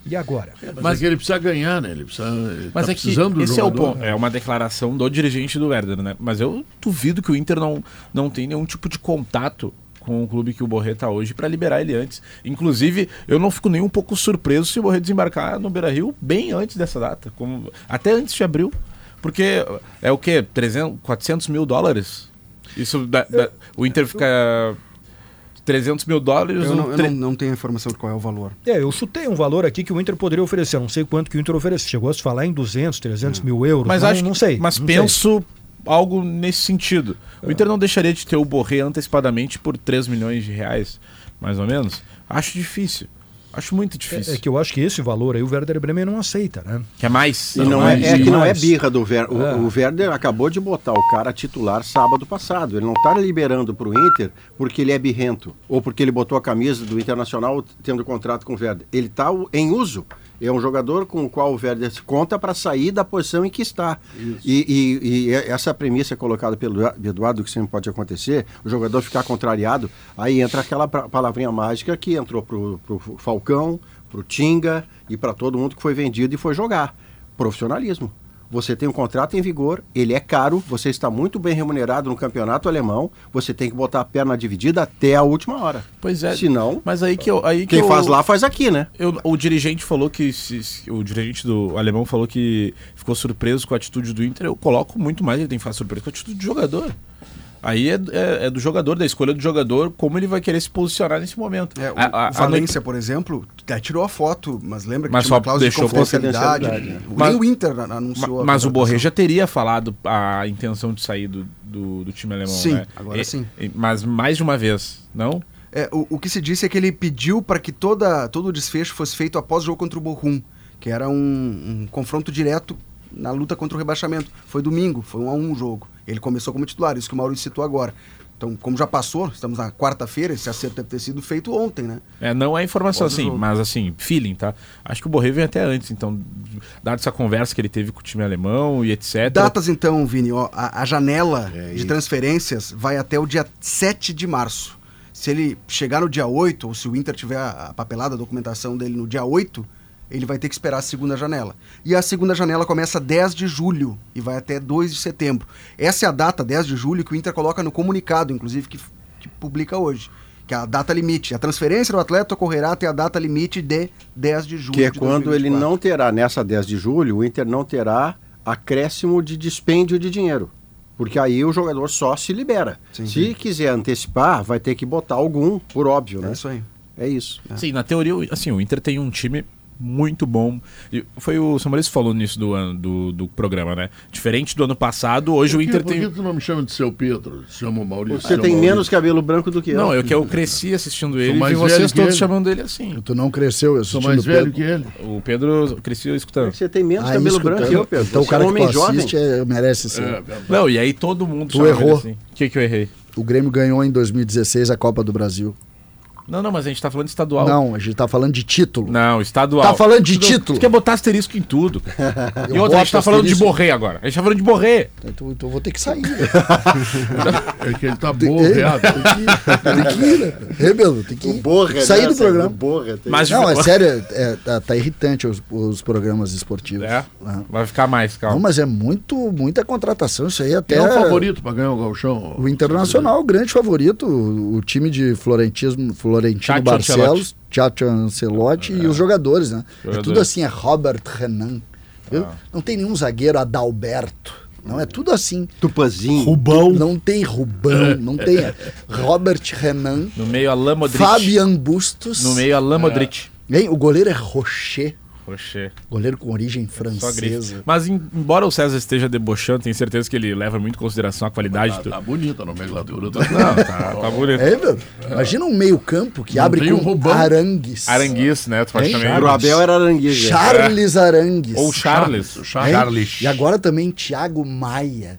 E agora? Mas, é que ele precisa ganhar, né? Ele precisa. ele Mas tá é que esse é o ponto. É uma declaração do dirigente do Werder, né? Mas eu duvido que o Inter não, não tem nenhum tipo de contato com o clube que o Borré tá hoje para liberar ele antes. Inclusive, eu não fico nem um pouco surpreso se o Borré desembarcar no Beira-Rio bem antes dessa data, como até antes de abril, porque é o quê? 300, 400 mil dólares? Isso dá- dá- o Inter fica 300 mil dólares. Eu, não, eu tre- não, não tenho a informação de qual é o valor. É, eu chutei um valor aqui que o Inter poderia oferecer. Não sei quanto que o Inter oferece. Chegou a se falar em 200, 300 mil euros. Mas não, acho não que- sei. Mas não sei. Algo nesse sentido. O Inter não deixaria de ter o Borré antecipadamente por 3 milhões de reais, mais ou menos. Acho difícil. Acho muito difícil. É, é que eu acho que esse valor aí o Werder Bremen não aceita, né? Quer mais? E não mais, é, é que não é birra do Werder. O, É. o Werder acabou de botar o cara titular sábado passado. Ele não está liberando para o Inter porque ele é birrento ou porque ele botou a camisa do Internacional tendo contrato com o Werder. Ele está em uso. É um jogador com o qual o Werder se conta para sair da posição em que está. E, e- e essa premissa colocada pelo Eduardo, que sempre pode acontecer, o jogador ficar contrariado, aí entra aquela palavrinha mágica que entrou para o Falcão, para o Tinga e para todo mundo que foi vendido e foi jogar. Profissionalismo. Você tem um contrato em vigor, ele é caro, você está muito bem remunerado no campeonato alemão, você tem que botar a perna dividida até a última hora. Pois é. Senão, Mas aí que eu. Aí que quem eu- faz lá faz aqui, né? eu- o dirigente falou que. se- o dirigente do alemão falou que ficou surpreso com a atitude do Inter. Eu coloco muito mais ele tem que ficar surpreso com a atitude do jogador. Aí é, é- é do jogador, da escolha do jogador, como ele vai querer se posicionar nesse momento. É, o, A- a- a Valência, por exemplo, até tirou a foto, mas lembra que Mas tinha uma cláusula de deixou confidencialidade. confidencialidade, né? Mas- Nem o Inter an- anunciou. Ma- a Mas o Borré já teria falado a intenção de sair do, do, do time alemão, Sim, né? agora E- sim. Mas mais de uma vez, não? É, o, o que se disse é que ele pediu para que toda, todo o desfecho fosse feito após o jogo contra o Bochum, que era um, um confronto direto na luta contra o rebaixamento. Foi domingo, foi um a um o jogo. Ele começou como titular, isso que o Maurício citou agora. Então, como já passou, estamos na quarta-feira, esse acerto deve ter sido feito ontem, né? É, não é informação assim, jogo. mas assim, feeling, tá? Acho que o Borré veio até antes, então, dada essa conversa que ele teve com o time alemão e etc. Datas então, Vini, ó, a, a janela de transferências vai até o dia 7 de março. Se ele chegar no dia 8, ou se o Inter tiver a, a papelada, a documentação dele no dia 8, ele vai ter que esperar a segunda janela. E a segunda janela começa 10 de julho e vai até 2 de setembro. Essa é a data, 10 de julho, que o Inter coloca no comunicado, inclusive, que, que publica hoje. Que é a data limite. A transferência do atleta ocorrerá até a data limite de 10 de julho. Que é de quando ele 2024. não terá, nessa 10 de julho, o Inter não terá acréscimo de dispêndio de dinheiro. Porque aí o jogador só se libera. Sim, se sim. quiser antecipar, vai ter que botar algum, por óbvio, né? É isso aí. É isso. Sim, na teoria, o- assim, o Inter tem um time muito bom. E foi o que falou nisso do, ano, do, do programa, né? Diferente do ano passado, hoje o Por que- Inter por tem. que tu não me chama de seu Pedro? Chama o Maurício. Você tem Maurício. menos cabelo branco do que eu. Não, eu que eu cresci assistindo ele e vocês que todos ele. chamando ele assim. Tu não cresceu, eu Sou mais velho Pedro. que ele. O Pedro cresceu escutando. Você tem menos Ah, cabelo isso, branco que eu, Pedro. Então o Você cara é um que homem tu jovem. assiste é- merece ser. É, verdade. Não, e aí todo mundo Tu errou. assim. O que, que eu errei? O Grêmio ganhou em 2016 a Copa do Brasil. Não, não, mas a gente tá falando de estadual. Não, a gente tá falando de título. Não, estadual. Tá falando de Tu- título. Tu quer botar asterisco em tudo. cara. [LAUGHS] E Eu outra, a gente tá falando de asterisco. Borré agora. A gente tá falando de Borré. Então, então eu vou ter que sair. [LAUGHS] É que ele tá borreado. Tem que ir, tem que ir, né? Rebelo, tem que ir. Borra, sair né? do programa. Borra, tem- Mas Não, é sério, é- tá, tá irritante os, os programas esportivos. É, vai ficar mais, Não, calma. mas é muito, muita contratação isso aí. Até Quem é o favorito pra ganhar o Galchão? o Internacional, o grande favorito, o, o time de Florentismo, Florentino Tchatcho Barcelos, Tchatcho Ancelotti e os jogadores, né? É Jogadores. tudo assim, é Robert Renan. viu? Não tem nenhum zagueiro Adalberto. Não, é tudo assim. Tupazinho. Rubão. Não tem Rubão, não tem é Robert Renan, No meio, Alain Modric. Fabian Bustos. No meio, Alain Modric. Hein? O goleiro é Rocher, Poxa. goleiro com origem francesa. Mas em- embora o César esteja debochando, tenho certeza que ele leva muito em consideração a qualidade Tá, do. tá bonita a nomenclatura. Não, tá, tá bonito. É, meu? Imagina um meio-campo que Não abre um com Rubão. Arangues. Aranguiz, né? Tu Hein? chamar O Abel era aranguejo. né? Charles Arangues. Ou Charles. O Hein? Charles. E agora também Thiago Maia.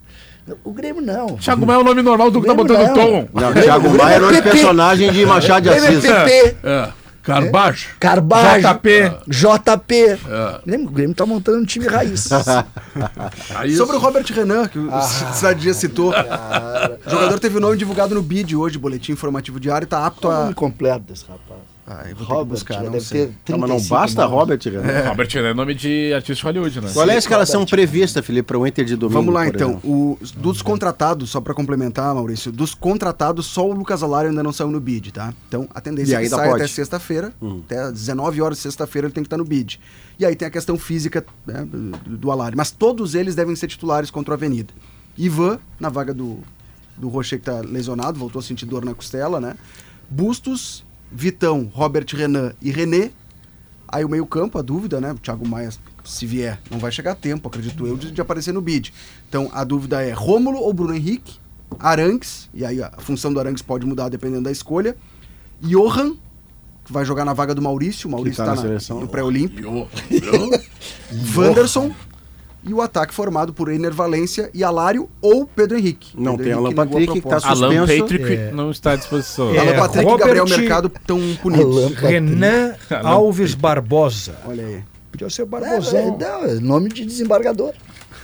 O Grêmio não. Thiago Maia é o nome normal do que tá botando não. tom. Não, Thiago Maia era um PP. personagem de Machado de Assis. é É. Carbajo. Carbajo, JP. JP. É. Grêmio, o Grêmio tá montando um time raiz. [LAUGHS] Aí Sobre o Robert Renan, que o Ah. Cidade citou. O jogador teve o nome divulgado no BID hoje, Boletim Informativo Diário, e tá apto Qual o a. nome completo desse rapaz? Ah, eu vou ter que Robert, buscar, não deve sei. ter Tá, mas não 35 basta nomes. Robert Renan. Robert é nome de artista de Hollywood, né? Qual é a escalação prevista, Felipe, para o Inter de domingo? Vamos lá então. O, dos contratados, só pra complementar, Maurício, dos contratados, só o Lucas Alário ainda não saiu no bid, tá? Então a tendência E é que saia pode? até sexta-feira, até 19 horas de sexta-feira ele tem que estar no bid. E aí tem a questão física né, do, do Alário. Mas todos eles devem ser titulares contra o Avenida. Ivan, na vaga do, do Rocher que tá lesionado, voltou a sentir dor na costela, né? Bustos, Vitão, Robert Renan e René. Aí o meio-campo, a dúvida, né? O Thiago Maia, se vier, não vai chegar a tempo, acredito eu, de, de aparecer no bid. Então a dúvida é Rômulo ou Bruno Henrique, Arangues, e aí a função do Arangues pode mudar dependendo da escolha. Johan, que vai jogar na vaga do Maurício, o Maurício tá está na seleção. no pré-olímpico. [LAUGHS] Wanderson e o ataque formado por Ener Valência e Alário ou Pedro Henrique. Não Pedro tem Henrique Alan Patrick, que tá proposta. Alan suspenso. Patrick É. não está à disposição. É, Alan Patrick e Robert- Gabriel Mercado estão punidos. Renan Alves Barbosa. Olha aí. Podia ser É, Barbosão. não, é nome de desembargador.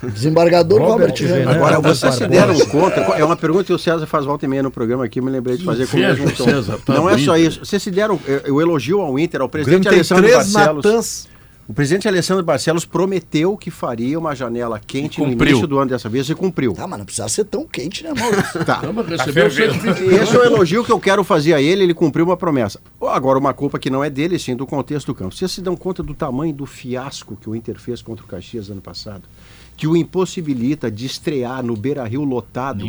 Desembargador Robert Robert Renan. Agora, vocês se Barbosa. deram conta, é uma pergunta que o César faz volta e meia no programa aqui, me lembrei de fazer com o. César, tá Não é só isso, vocês se deram, eu, elogio ao Inter, ao presidente Alessandro três Barcelos. O presidente Alessandro Barcelos prometeu que faria uma janela quente no cumpriu. início do ano dessa vez e cumpriu. Tá, mas não precisa ser tão quente, né, Maurício? [LAUGHS] Tá. 120. Esse é o elogio que eu quero fazer a ele, ele cumpriu uma promessa. Agora, uma culpa que não é dele, sim do contexto do campo. Vocês se dão conta do tamanho do fiasco que o Inter fez contra o Caxias ano passado? Que o impossibilita de estrear no Beira Rio lotado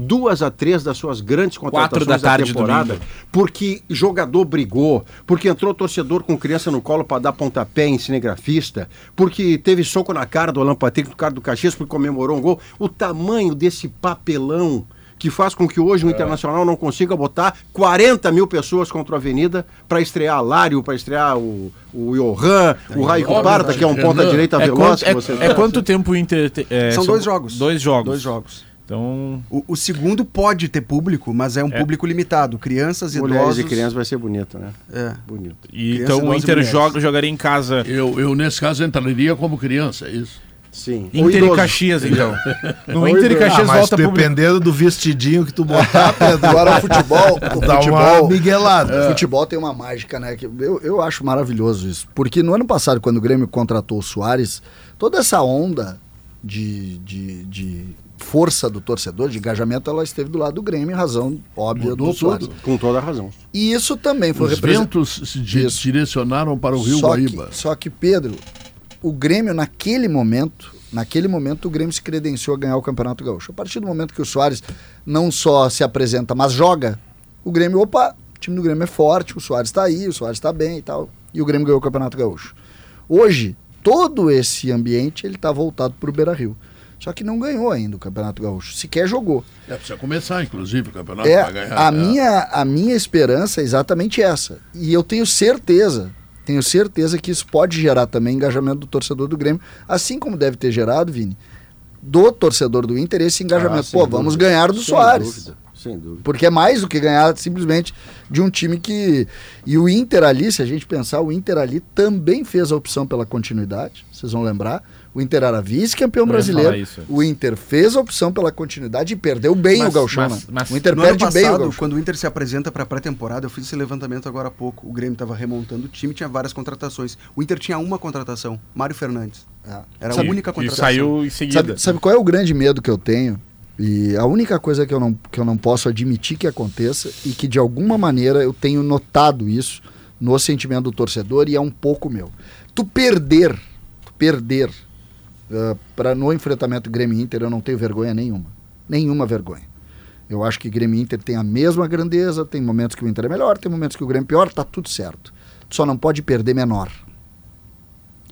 duas a três das suas grandes contratações da tarde, temporada, porque jogador brigou, porque entrou torcedor com criança no colo para dar pontapé em cinegrafista, porque teve soco na cara do Alan Patrick, no cara do Caxias, porque comemorou um gol. O tamanho desse papelão que faz com que hoje o Internacional não consiga botar 40 mil pessoas contra a Avenida para estrear Lário, para estrear o, o Johan, o Raico óbvio, Parta, que é um ponta-direita É, veloz. quanto, que é, você- é quanto tempo o Inter. te- é, São dois jogos. Dois jogos. Dois jogos. Então. O, o segundo pode ter público, mas é um É. público limitado. Crianças, Mulheres idosos... e crianças vai ser bonito, né? É. Bonito. E, então o Inter mulheres. joga, jogaria em casa. Eu, eu, nesse caso, entraria como criança, é isso? Sim. Inter e. Caxias, então. [LAUGHS] No Inter e idoso. Ah, Caxias mas volta dependendo do vestidinho que tu botar, [LAUGHS] Pedro, Agora o futebol, o dá uma futebol, miguelada. o futebol tem uma mágica, né? Que eu, eu acho maravilhoso isso. Porque no ano passado, quando o Grêmio contratou o Soares, toda essa onda de, de, de força do torcedor, de engajamento, ela esteve do lado do Grêmio, em razão óbvia Mudou do Soares. Com toda a razão. E isso também foi Os representado. ventos se direcionaram para o Rio só Guaíba. Que, só que, Pedro, o Grêmio, naquele momento, naquele momento, o Grêmio se credenciou a ganhar o Campeonato Gaúcho. A partir do momento que o Soares não só se apresenta, mas joga, o Grêmio, opa, o time do Grêmio é forte, o Soares está aí, o Soares está bem e tal. E o Grêmio ganhou o Campeonato Gaúcho. Hoje, todo esse ambiente ele está voltado para o Beira Rio. Só que não ganhou ainda o Campeonato Gaúcho. Sequer jogou. É, precisa começar, inclusive, o campeonato É, para ganhar. a, é. minha, a minha esperança é exatamente essa. E eu tenho certeza, tenho certeza que isso pode gerar também engajamento do torcedor do Grêmio, assim como deve ter gerado, Vini, do torcedor do Inter esse engajamento. Ah, Pô, vamos dúvida. ganhar do Sem Soares. dúvida, Sem dúvida. Porque é mais do que ganhar simplesmente de um time que. E o Inter ali, se a gente pensar, o Inter ali também fez a opção pela continuidade. Vocês vão lembrar. O Inter era vice-campeão brasileiro. O Inter fez a opção pela continuidade e perdeu bem Mas- o Gauchão. mas- né? mas o Inter No ano perde bem o passado, Gauchão. quando o Inter se apresenta para pré-temporada, eu fiz esse levantamento agora há pouco. O Grêmio estava remontando o time, tinha várias contratações. O Inter tinha uma contratação, Mário Fernandes. É. Era Sabe- a única E contratação. saiu em seguida. Sabe, sabe qual é o grande medo que eu tenho? E a única coisa que eu, não, que eu não posso admitir que aconteça e que de alguma maneira eu tenho notado isso no sentimento do torcedor e é um pouco meu. Tu perder, tu perder para no enfrentamento Grêmio Inter eu não tenho vergonha nenhuma. Nenhuma vergonha. Eu acho que Grêmio Inter tem a mesma grandeza, tem momentos que o Inter é melhor, tem momentos que o Grêmio é pior, tá tudo certo. Tu só não pode perder menor.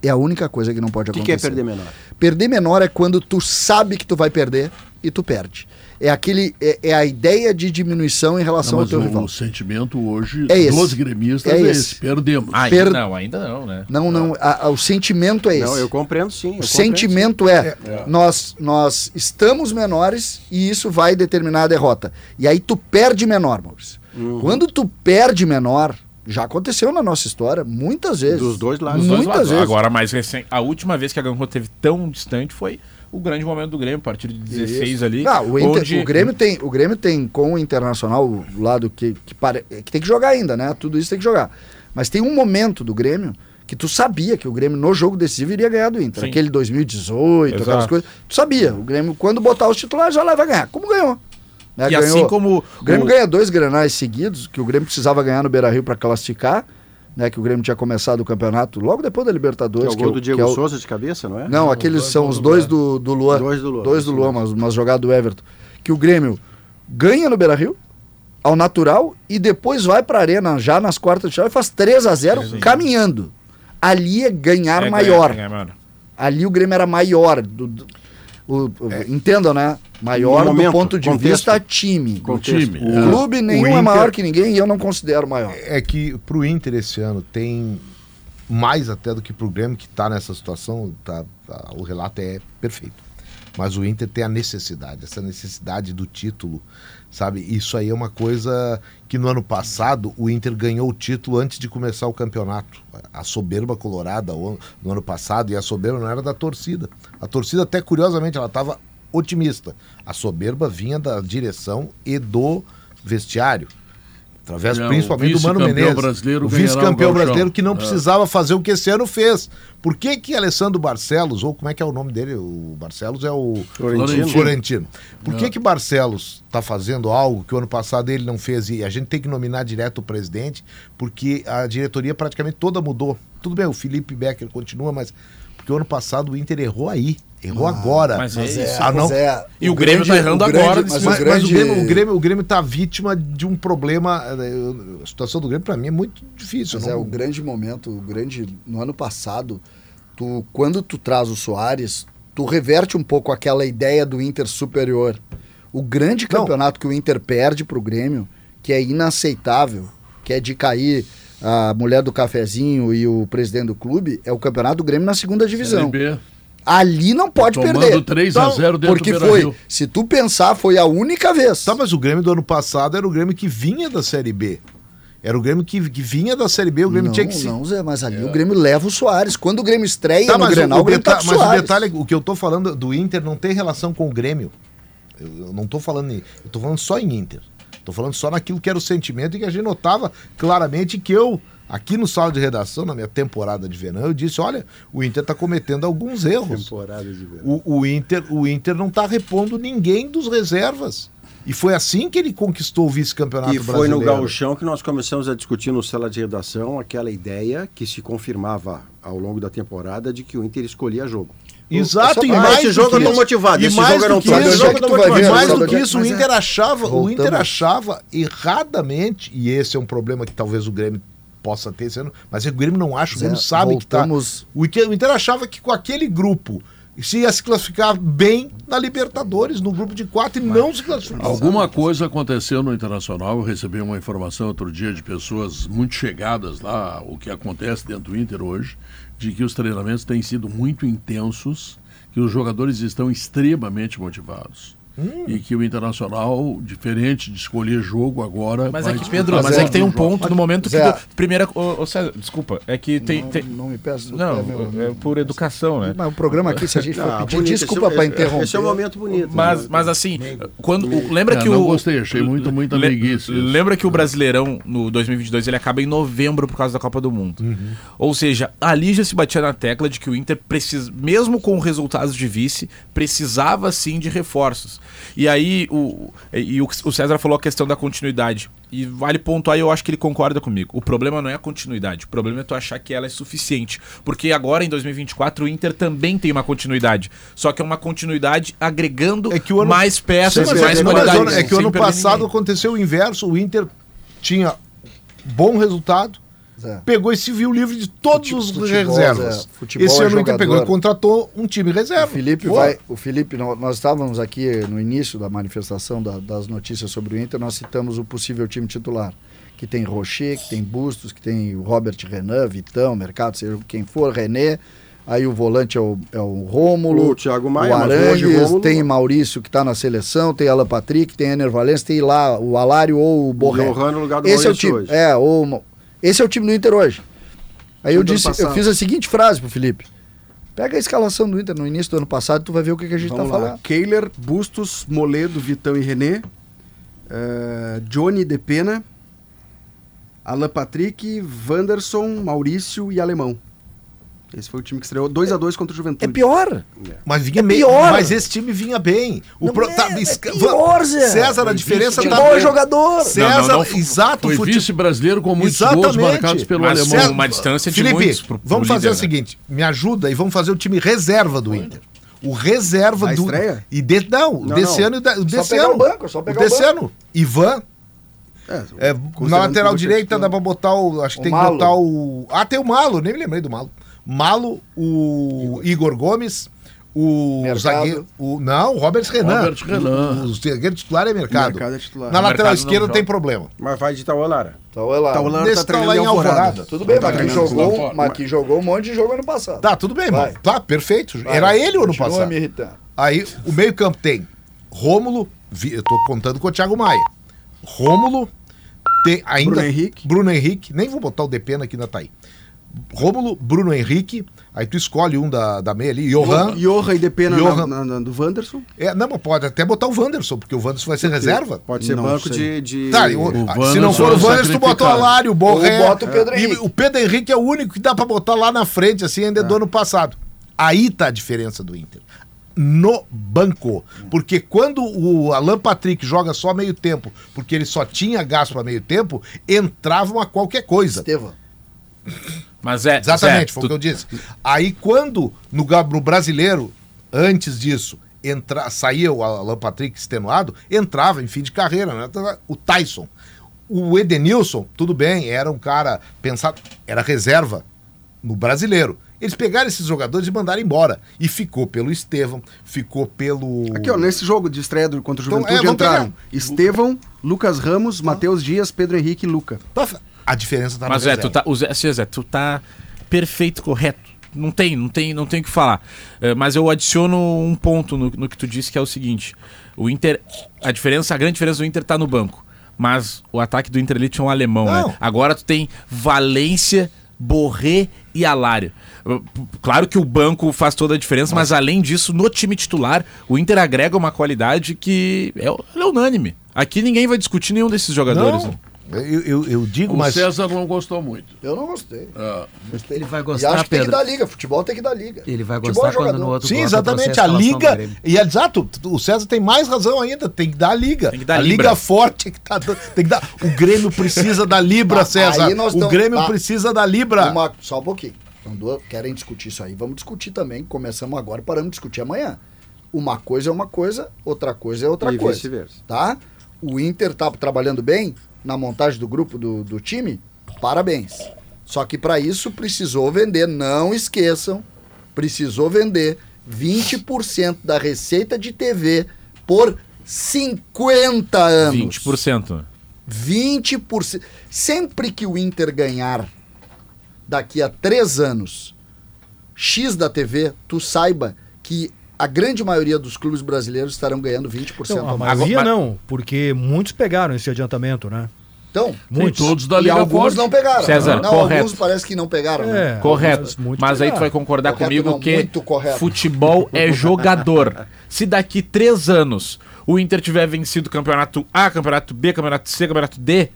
É a única coisa que não pode O que, acontecer. que é perder menor? Perder menor é quando tu sabe que tu vai perder e tu perde. É aquele é, é a ideia de diminuição em relação Não, ao teu o, rival. o sentimento hoje É esse. dos gremistas É é, esse. esse. Perdemos. Ah, Per- Não, ainda não, né? Não, não, a- a- o sentimento é esse. Não, eu compreendo sim. eu O compreendo, sentimento é, Nós, nós estamos menores e isso vai determinar a derrota. E aí tu perde menor, Maurício. Uhum. Quando tu perde menor, já aconteceu na nossa história, muitas vezes. Dos dois lados. Dos dois Muitas lados. vezes. Agora, mais recente. A última vez que a Gangô teve tão distante foi o grande momento do Grêmio, a partir de 16 Isso. ali. Não, o, Inter- onde- o Grêmio tem, o Grêmio tem com o Internacional o lado que, que, pare- que tem que jogar ainda, né? Tudo isso tem que jogar. Mas tem um momento do Grêmio que tu sabia que o Grêmio no jogo decisivo iria ganhar do Inter. Sim. Aquele 2018, aquelas Exato. coisas. Tu sabia, o Grêmio quando botar os titulares já lá vai ganhar. Como ganhou? Né? E Ganhou- assim como. o Grêmio o- ganha dois granais seguidos, que o Grêmio precisava ganhar no Beira-Rio para classificar, né? Que o Grêmio tinha começado o campeonato logo depois da Que Libertadores. é o gol que do que Diego é o- Souza de cabeça, não é? não, aqueles dois são os do dois do, do Luan. Dois do Luan, Dois do Luan, mas uma jogada do Everton. Que o Grêmio ganha no Beira Rio, ao natural, e depois vai pra arena já nas quartas de final e faz 3 a 0 caminhando. Ali é ganhar é, maior. ganha- ganha maior. Ali o Grêmio era maior. do- do- o- o- Entendam, né? Maior No do momento, ponto de contexto. vista time. O time. O é. clube nenhum é Inter- maior que ninguém e eu não considero maior. É que pro Inter esse ano tem mais até do que pro Grêmio que tá nessa situação, tá, tá- o relato é perfeito. Mas o Inter tem a necessidade, essa necessidade do título, sabe? Isso aí é uma coisa que no ano passado o Inter ganhou o título antes de começar o campeonato. A soberba colorada no ano passado, e a soberba não era da torcida. A torcida até curiosamente ela estava otimista. A soberba vinha da direção e do vestiário. Através É, o principalmente do Mano vice-campeão Menezes. brasileiro o vice-campeão brasileiro que não É. precisava fazer o que esse ano fez. Por que que Alessandro Barcelos, ou como é que é o nome dele? O Barcelos é o Florentino. o Florentino. Por que que Barcelos está fazendo algo que o ano passado ele não fez e a gente tem que nominar direto o presidente? Porque a diretoria praticamente toda mudou. Tudo bem, o Felipe Becker continua, mas porque o ano passado o Inter errou aí, errou agora. Mas é Mas é, isso. Ah, não? mas é, E o Grêmio tá errando o grande- agora mas nesse o Mas, mas grande- o, Grêmio, o, Grêmio, o Grêmio tá vítima de um problema. eh, A situação do Grêmio, para mim, é muito difícil. Mas não- é o grande momento, o grande. No ano passado, tu, quando tu traz o Soares, tu reverte um pouco aquela ideia do Inter superior. O grande campeonato que o Inter perde pro Grêmio, que é inaceitável, que é de cair a mulher do cafezinho e o presidente do clube, é o campeonato do Grêmio na segunda divisão. Série B. Ali não pode Tomando perder. 3 a 0 dentro Porque do foi, se tu pensar, foi a única vez. Tá, mas o Grêmio do ano passado era o Grêmio que vinha da Série B. Era o Grêmio que, que vinha da Série B, o Grêmio não, tinha que se. não, Zé, mas ali o Grêmio leva o Soares. Quando o Grêmio estreia Tá, no mas, Grenal, o, o, Grêmio tá com o mas o Soares. detalhe, é que o que eu tô falando do Inter não tem relação com o Grêmio. Eu, eu não tô falando. em- Eu tô falando só em Inter. Tô falando só naquilo que era o sentimento e que a gente notava claramente que eu, aqui no sala de redação, na minha temporada de verão, eu disse: olha, o Inter tá cometendo alguns erros. Temporada de verão. O, o Inter, o Inter não tá repondo ninguém dos reservas. E foi assim que ele conquistou o vice-campeonato E brasileiro. foi no gauchão que nós começamos a discutir no sala de redação aquela ideia que se confirmava ao longo da temporada de que o Inter escolhia jogo. Exato, e mais esse do jogo que eu tô isso- motivado, E esse mais jogo eu não que tô. e mais do que isso, o Inter é- achava, o. Inter achava erradamente, e esse é um problema que talvez o Grêmio possa ter esse ano, mas o Grêmio não acha, o Grêmio sabe voltamos- que tá. O Inter, o Inter achava que com aquele grupo se ia se classificar bem na Libertadores, no grupo de quatro, e não se classificou. Alguma coisa aconteceu no Internacional. Eu recebi uma informação outro dia de pessoas muito chegadas lá, o que acontece dentro do Inter hoje, de que os treinamentos têm sido muito intensos, que os jogadores estão extremamente motivados. E que o Internacional, diferente de escolher jogo agora. Mas é que, Pedro, mas todos é que tem um ponto no momento que. Tu- primeira. Ô, ô, César, desculpa, é que tem. Não, tem- não me peço. Não, é meu- é por educação, né? Mas o programa aqui, se a gente for pedir bonito, desculpa para interromper. Esse é um momento bonito. Mas, né? mas assim, quando o- lembra É, que não o gostei, achei muito, muita Le- leguice. Lembra que o Brasileirão no 2022 ele acaba em novembro por causa da Copa do Mundo. Ou seja, ali já se batia na tecla de que o Inter precisa, mesmo com resultados de vice, precisava sim de reforços. E aí o e o, o César falou a questão da continuidade. E vale pontuar, e eu acho que ele concorda comigo. O problema não é a continuidade, o problema é tu achar que ela é suficiente. Porque agora, em 2024, o Inter também tem uma continuidade. Só que é uma continuidade agregando É que o ano- mais peças, mais é, mas qualidade. é que o ano passado ninguém. aconteceu o inverso, o Inter tinha bom resultado, Zé. pegou e se viu livre de todos os Futebol, reservas. Zé, futebol Esse é ano o Inter pegou e contratou um time reserva. O Felipe Pô, vai. O Felipe, nó- nós estávamos aqui no início da manifestação da- das notícias sobre o Inter, nós citamos o possível time titular. Que tem Rocher, que tem Bustos, que tem o Robert Renan, Vitão, Mercado, seja quem for, René. Aí o volante é o, é o Rômulo. O Thiago Maia, o o Arangues, Rômulo- tem Maurício que está na seleção, tem Alan Patrick, tem Ener Valencia, tem lá o Alário ou o Borré. Johan no lugar do Esse é o Maurício time. hoje. É, o, esse é o time do Inter hoje. Aí eu disse, eu fiz a seguinte frase pro Felipe. Pega a escalação do Inter no início do ano passado, tu vai ver o que, que a gente Vamos tá lá. falando. Kehler, Bustos, Moledo, Vitão e René. eh, Johnny de Pena. Alan Patrick, Wanderson, Maurício e Alemão. Esse foi o time que estreou 2x2 contra o Juventude. É pior. Mas vinha É pior. Mas esse time vinha bem. O Não pro- é, tá- é esca- pior, Zé. César, a diferença tá. É jogador. César, Não, não, não, exato, Foi fute- vice-brasileiro com muitos gols Exatamente. marcados pelo Mas alemão. César- uma distância de Felipe, muitos pro- pro vamos fazer líder, o né? seguinte: me ajuda e vamos fazer o time reserva do Inter. O reserva Na do. estreia? E de, não, Não, desse não. ano e desse pegar ano. o banco, é só pegar o desse banco. ano. Ivan. É, É, na lateral direita dá pra botar o. Acho que O tem que botar o. Ah, tem o Malo, nem me lembrei do Malo. Malo, o Igor Gomes, o Mercado. zagueiro. O, não, o Robert Renan. Robert Renan. O, o zagueiro titular é mercado. Mercado é titular. Na O lateral esquerda tem problema. Mas vai de. Então é lá. Tá tá treinando lá em Alvorada. Alvorada. Tudo bem, Tá mas que jogou, mas que jogou um monte de jogo ano passado. Tá, tudo bem, Vai. mano. Tá, perfeito. Vai, Era ele o ano continua passado. me irritando. Aí o meio-campo tem Rômulo, vi- eu tô contando com o Thiago Maia. Rômulo, tem ainda. Bruno Henrique. Bruno Henrique, nem vou botar o Depena aqui ainda tá aí. Rômulo, Bruno Henrique, aí tu escolhe um da, da meia ali, Johan. Johan e Depena Johan. na, na, na, do Wanderson. É, não, mas pode até botar o Wanderson, porque o Wanderson vai ser reserva. Pode ser Não banco de. de... Tá, e o- O se não for o é Wanderson, tu bota o. Alário, o Borré. Ou bota o Pedro E Henrique. o Pedro Henrique é o único que dá pra botar lá na frente, assim, ainda é do ano passado. Aí tá a diferença do Inter. No banco. Porque quando o Alan Patrick joga só meio tempo, porque ele só tinha gasto pra meio tempo, entravam a qualquer coisa. Estevam. Mas é. Exatamente, foi tu- o que eu disse. Aí quando no, no brasileiro, antes disso, entra, saía o Alan Patrick extenuado, entrava em fim de carreira, né? O Tyson. O Edenilson, tudo bem, era um cara pensado, era reserva no brasileiro. Eles pegaram esses jogadores e mandaram embora. E ficou pelo Estevão, ficou pelo. Aqui, ó, nesse jogo de estreia do, contra o Então, Juventude é, vamos entraram Estevão, Lucas Ramos, Matheus Dias, Pedro Henrique e Luca. A diferença tá Mas na é, tu tá, o Zé, assim, Zé, tu tá perfeito, correto. Não tem, não tem, não tem o que falar. É, mas eu adiciono um ponto no, no que tu disse, que é o seguinte: o Inter, a diferença, a grande diferença do Inter tá no banco. Mas o ataque do Inter ali tinha um alemão, Não. né? Agora tu tem Valência, Borré e Alário. Claro que o banco faz toda a diferença, mas, além disso, no time titular, o Inter agrega uma qualidade que é, é unânime. Aqui ninguém vai discutir nenhum desses jogadores. Não. né? Eu, eu, eu digo, O mas. César não gostou muito. Eu não gostei. Ah, Ele vai E gostar, acho que tem que Pedro. dar liga. Futebol tem que dar liga. Ele vai Futebol gostar é quando no outro Sim, exatamente. A liga. E é exato, o César tem mais razão ainda. Tem que dar a liga. Tem que dar a Libra. liga forte que tá dando- Tem que dar. O Grêmio precisa da Libra, [LAUGHS] César. aí nós O Grêmio tá. precisa da Libra. Uma- só um pouquinho. Então, querem discutir isso aí? Vamos discutir também. Começamos agora, paramos de discutir amanhã. Uma coisa é uma coisa, outra coisa é outra E coisa. vice-versa. Tá? O Inter tá trabalhando bem na montagem do grupo do, do time. Parabéns. Só que para isso precisou vender, não esqueçam, precisou vender 20% da receita de TV por 50 anos. 20%. 20%. Sempre que o Inter ganhar daqui a três anos X da TV, tu saiba que a grande maioria dos clubes brasileiros estarão ganhando 20% Não, a mais. Agora- não, porque muitos pegaram esse adiantamento, né? Então, Muitos. todos da e Liga alguns Forte. não pegaram. César, não, correto. alguns parece que não pegaram. né? É, Correto. mas aí tu vai concordar Correto comigo não, que futebol [LAUGHS] é jogador. Se daqui três anos o Inter tiver vencido o campeonato A, campeonato B, campeonato C, campeonato D,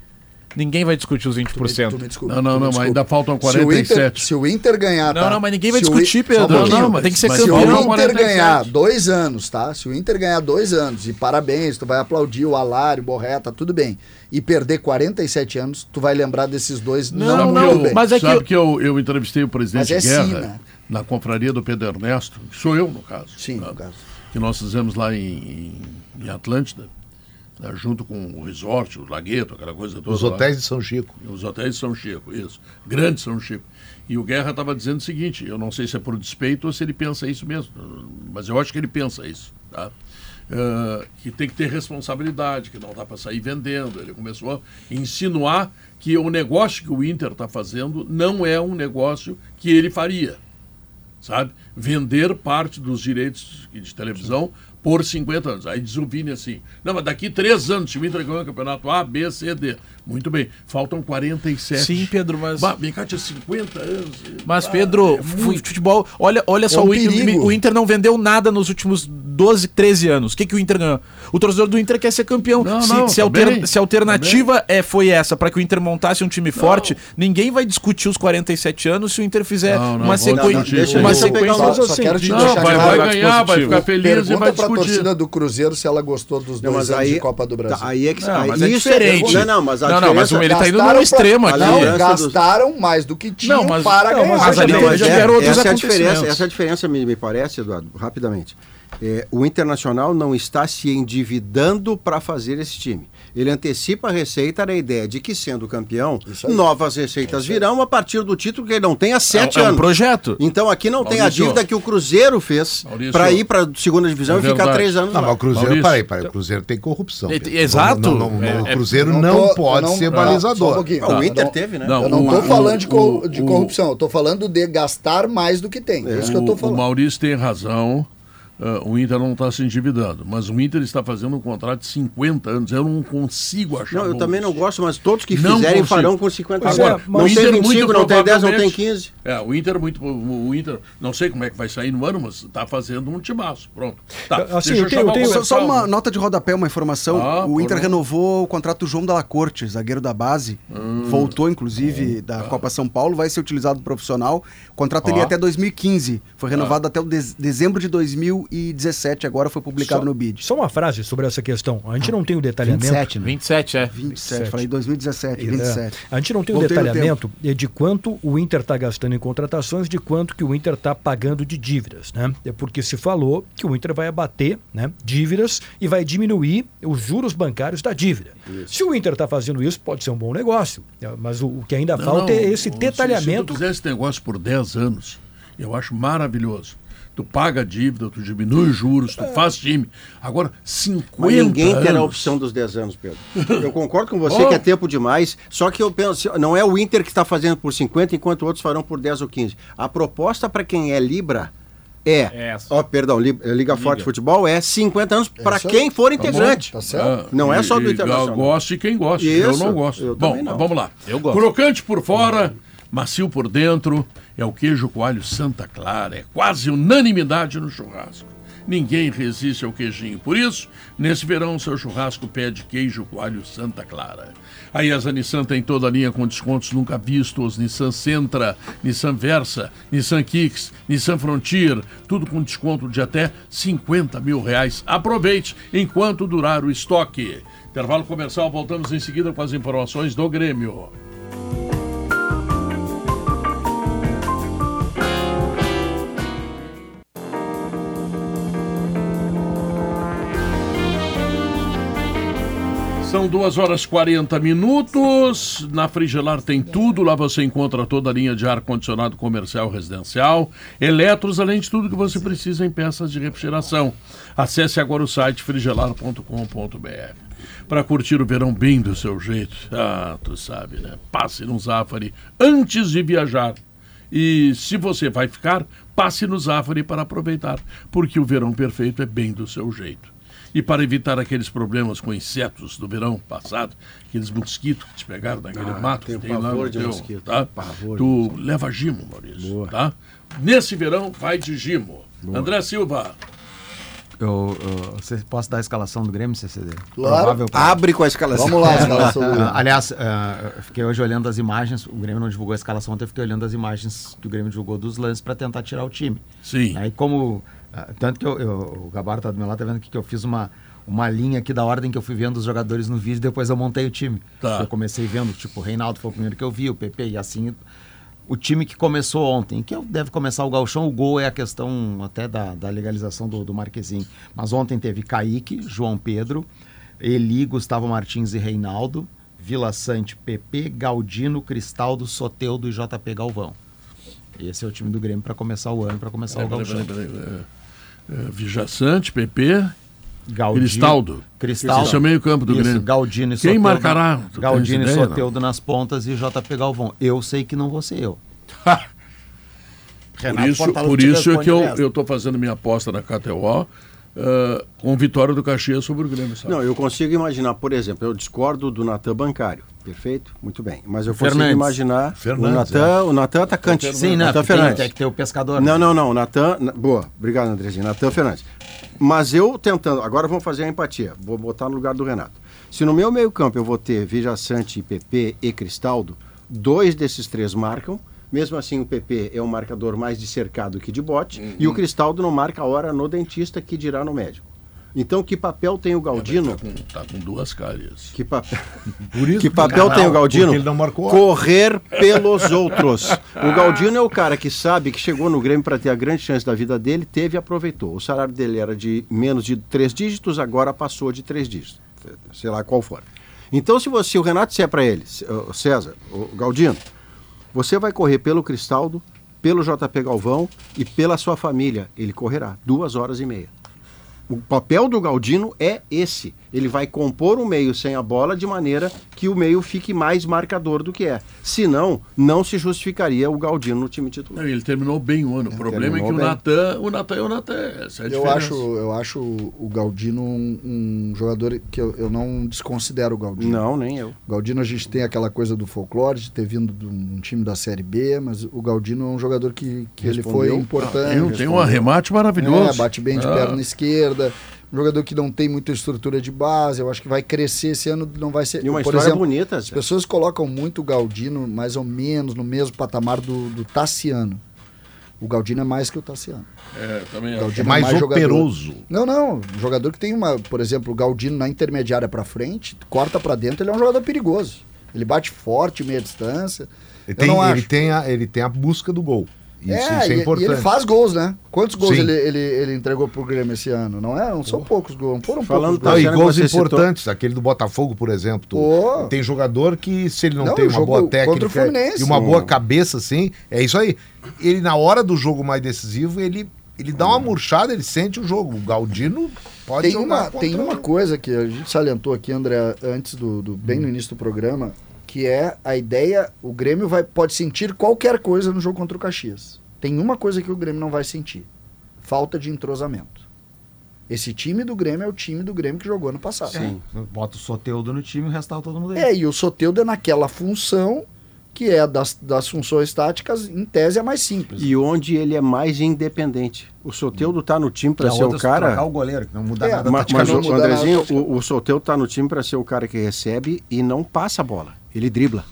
ninguém vai discutir os 20%. Tu me desculpa, Não, não, tu me não, mas ainda faltam Se o Inter, 47. se o Inter ganhar. Não, tá? não, mas ninguém vai Se discutir, I- só um Pedro. pouquinho. Não, mas tem que ser Mas Se o campeão. Inter 47. ganhar dois anos, tá? Se o Inter ganhar dois anos, e parabéns, tu vai aplaudir o Alário, o Borré, tá tudo bem. E perder 47 anos, tu vai lembrar desses dois Não, não, não, mas é que Sabe eu- que eu, eu entrevistei o presidente Mas é Guerra sim, né? na confraria do Pedro Ernesto, que sou eu, no caso. Sim, tá? no caso. Que nós fizemos lá em, em Atlântida, né, junto com o resort, o lagueto, aquela coisa toda. Os lá. hotéis de São Chico. Os hotéis de São Chico, isso. Grande São Chico. E o Guerra estava dizendo o seguinte, eu não sei se é por despeito ou se ele pensa isso mesmo, mas eu acho que ele pensa isso, tá? Ah, que tem que ter responsabilidade, que não dá para sair vendendo. Ele começou a insinuar que o negócio que o Inter está fazendo não é um negócio que ele faria, sabe? Vender parte dos direitos de televisão por 50 anos. Aí diz o Vini assim, não, mas daqui três anos, se o Inter ganhou o campeonato A, B, C, D. Muito bem, faltam 47. Sim, Pedro, mas. Bah, vem cá, tinha 50 anos. Mas, Ah, Pedro, é muito. futebol. Olha, olha só, um o, Inter, o Inter não vendeu nada nos últimos 12, 13 anos. O que, que o Inter ganhou? O torcedor do Inter quer ser campeão. Não, se, não, se, tá alter- se a alternativa é, foi essa, para que o Inter montasse um time forte, ninguém vai discutir os 47 anos se o Inter fizer Não, não, uma discutir. Uma sequência. Só, só quero te Não, deixar vai, claro. vai ganhar, vai ficar feliz e Pergunta vai pra discutir. torcida do Cruzeiro se ela gostou dos Não, dois mas anos aí, de Copa do Brasil. tá, aí é que Não, aí mas é isso diferente. Não, não, mas a Não, não, mas ele tá indo no extremo aqui. Não, gastaram mais do que tinham Não, mas- para não, ganhar. mas ali Não, já é- vieram outros essa é a diferença, acontecimentos. essa é a diferença me, me parece, Eduardo, rapidamente. É, o Internacional não está se endividando para fazer esse time. Ele antecipa a receita na ideia de que, sendo campeão, novas receitas virão a partir do título que ele não tem há sete é um anos. projeto. Então aqui não tem a Maurício. dívida que o Cruzeiro fez Maurício. para ir para a segunda divisão É e ficar três anos Não, lá. mas o Cruzeiro, Maurício. peraí, peraí, o Cruzeiro tem corrupção. É, exato. Não, não, não, É, o é- Cruzeiro não, tô- pode ser um balizador. Ah, o Inter teve, né? Não, Eu não estou falando de, o- de o- corrupção, eu estou falando de gastar mais do que tem. É isso que eu estou O, o falando. Maurício tem razão. Ah, o Inter não está se endividando, mas o Inter está fazendo um contrato de 50 anos. Eu não consigo achar. Não, eu também não gosto, mas todos que Não fizerem consigo. farão com 50 anos. Agora, não o tem Inter 25, muito não tem 10, não tem provavelmente- 15. É, o Inter muito. O Inter, não sei como é que vai sair no ano, mas está fazendo um timaço. Pronto. Tá, Assim, deixa eu tenho- eu tenho- Só, só uma nota de rodapé, uma informação. Ah, o Inter não. renovou o contrato do João Dalla Corte, zagueiro da base. Hum. Voltou, inclusive, da Copa São Paulo, vai ser utilizado profissional. O contrato é até 2015. Foi renovado até o de- dezembro de 2017, agora foi publicado Só- no BID. Só uma frase sobre essa questão. A gente não tem o detalhamento. 27, né? 27, é. 27, falei 2017, É, 27. A gente não tem o Voltei no detalhamento de quanto o Inter está gastando em contratações, de quanto que o Inter está pagando de dívidas, né? É porque se falou que o Inter vai abater né, dívidas e vai diminuir os juros bancários da dívida. Se o Inter está fazendo isso, pode ser um bom negócio. É, Mas o, o que ainda Não, falta não, é esse se- Se detalhamento. tu fizer esse negócio por 10 anos Eu acho maravilhoso. Tu paga a dívida, tu diminui os juros, tu faz time. Agora, 50 Mas ninguém terá a anos. opção dos 10 anos, Pedro. Eu concordo com você [LAUGHS] Oh. que é tempo demais, só que eu penso, não é o Inter que está fazendo por 50, enquanto outros farão por 10 ou 15. A proposta para quem é Libra é, ó, perdão, Li- Liga, Forte Futebol é 50 anos para aí. quem for Tá integrante. tá certo. Ah, Não é e- só do Internacional. Gosto e quem gosta. eu não gosto. eu Bom, não. vamos lá. Eu gosto. Crocante por fora, macio por dentro, é o queijo coalho Santa Clara. É quase unanimidade no churrasco. Ninguém resiste ao queijinho. Por isso, nesse verão, seu churrasco pede queijo coalho Santa Clara. A IESA Nissan tem toda a linha com descontos nunca vistos. Nissan Sentra, Nissan Versa, Nissan Kicks, Nissan Frontier. Tudo com desconto de até 50 mil reais. Aproveite enquanto durar o estoque. Intervalo comercial, voltamos em seguida com as informações do Grêmio. São 2 horas 40 minutos. Na Frigelar tem tudo. Lá você encontra toda a linha de ar-condicionado comercial residencial, eletros, além de tudo que você precisa em peças de refrigeração. Acesse agora o site frigelar.com.br. Para curtir o verão bem do seu jeito. Ah, tu sabe, né? Passe no Zafari antes de viajar. E se você vai ficar, passe no Zafari para aproveitar, porque o verão perfeito é bem do seu jeito. E para evitar aqueles problemas com insetos do verão passado, aqueles mosquitos que te pegaram naquele Ah, mato tenho que tem lá pavor no de teu, mosquito, tá? pavor Tu leva gimo, Maurício, tá? Nesse verão, vai de gimo. André Silva, Eu, eu, você posso dar a escalação do Grêmio, CCD? Claro. Abre com a escalação. Vamos lá, escalação do [LAUGHS] Grêmio. Ah, Aliás, eu fiquei hoje olhando as imagens. O Grêmio não divulgou a escalação ontem, eu fiquei olhando as imagens que o Grêmio divulgou dos lances para tentar tirar o time. sim. Aí como. Ah, Tanto que eu, eu- o Gabardo tá do meu lado, tá vendo que eu fiz uma, uma linha aqui da ordem que eu fui vendo os jogadores no vídeo, depois eu montei o time. Tá. Eu comecei vendo, tipo, o Reinaldo foi o primeiro que eu vi, o PP, e assim. O time que começou ontem, que deve começar o Galchão, o gol é a questão até da, da legalização do, do Marquezinho. Mas ontem teve Kaique, João Pedro, Eli, Gustavo Martins e Reinaldo, Vila Sante, PP, Galdino, Cristaldo, Soteudo e JP Galvão. Esse é o time do Grêmio para começar o ano, para começar o Peraí, Gauchão. peraí, peraí, é, Vijaçante, PP, Galdino, Cristaldo. Cristaldo. Esse é o meio campo do Isso, Grêmio. Galdino e Quem Soteldo- marcará? Galdino e ideia, não? Soteudo nas pontas e JP Galvão. Eu sei que não vou ser eu. [LAUGHS] Por isso, por isso é que eu eu estou fazendo minha aposta na KTO ah, com vitória do Caxias sobre o Grêmio. Sabe? Não, eu consigo imaginar, por exemplo, eu discordo do Natan bancário, perfeito? Muito bem. Mas eu consigo Fernandes. imaginar Fernandes, o Natan, o Natan atacante. Sim, né? Natan porque Tem, Fernandes. tem que ter o pescador. Não, né? não, não, Natan, na- boa, obrigado Andrezinho, Natan Fernandes. Mas eu tentando, agora vamos fazer a empatia, vou botar no lugar do Renato. Se no meu meio campo eu vou ter Vija Sante, PP e Cristaldo, dois desses três marcam, mesmo assim o PP é um marcador mais de cercado que de bote, e o Cristaldo não marca a hora no dentista que dirá no médico. Então que papel tem o Galdino? Tá com, tá com duas cáries. Que [LAUGHS] isso Que papel Caralho, tem o Galdino? ele não marcou. Correr [LAUGHS] pelos outros. O Galdino é o cara que sabe que chegou no Grêmio para ter a grande chance da vida dele, teve e aproveitou. O salário dele era de menos de três dígitos, agora passou de três dígitos. Sei lá qual for. Então, se você, o Renato disser para ele, César, o Galdino, você vai correr pelo Cristaldo, pelo JP Galvão e pela sua família. Ele correrá duas horas e meia. O papel do Galdino é esse. Ele vai compor o meio sem a bola de maneira que o meio fique mais marcador do que é. Senão, não se justificaria o Galdino no time titular. Não, ele terminou bem o ano. O problema é que o bem. Natan, o Natan é o Natan. Essa é a Eu diferença. acho, eu acho o Galdino um, um jogador que eu, eu não desconsidero o Galdino. Não, nem eu. O Galdino a gente tem aquela coisa do folclore, de ter vindo de um time da Série B, mas o Galdino é um jogador que, que ele foi importante. Tem, um- tem um arremate maravilhoso. É, bate bem de Ah. perna esquerda. Um jogador que não tem muita estrutura de base, eu acho que vai crescer esse ano, não vai ser. E uma por história exemplo, bonita. as pessoas colocam muito o Galdino mais ou menos no mesmo patamar do, do Tassiano. O Galdino é mais que o Tassiano. É, também O acho. Galdino É mais jogador. operoso. Não, não. Um jogador que tem uma, por exemplo, o Galdino na intermediária pra frente, corta pra dentro, ele é um jogador perigoso. Ele bate forte, meia distância. Ele Eu tem, não ele, tem a, ele tem a busca do gol. Isso, é, isso é e- e, importante. ele faz gols, né? Quantos gols ele, ele, ele entregou pro Grêmio esse ano? Não é? Não são poucos gols, não foram Falando poucos Não, gols. e Tá vendo gols você citou- importantes, aquele do Botafogo, por exemplo. tu- Ô. Tem jogador que, se ele não, Não, tem uma boa técnica e uma boa cabeça, assim, é isso aí. Ele, na hora do jogo mais decisivo, ele, ele dá uma murchada, ele sente o jogo. O Galdino pode Tem jogar uma, tem uma coisa que a gente salientou aqui, André, antes do, do- bem no início do programa, que é a ideia, o Grêmio vai, pode sentir qualquer coisa no jogo contra o Caxias. Tem uma coisa que o Grêmio não vai sentir: falta de entrosamento. Esse time do Grêmio é o time do Grêmio que jogou ano passado. É, Bota o Soteudo no time e o resto todo mundo aí. É, e o Soteudo é naquela função que é das, das funções táticas, em tese, a mais simples. E onde ele é mais independente. O Soteudo tá no time para Que a ser o cara. trocar o goleiro, não muda É, nada. Ma- Mas, taticamente. o Andrezinho, nada. o, o Soteudo tá no time para ser o cara que recebe e não passa a bola. Ele dribla.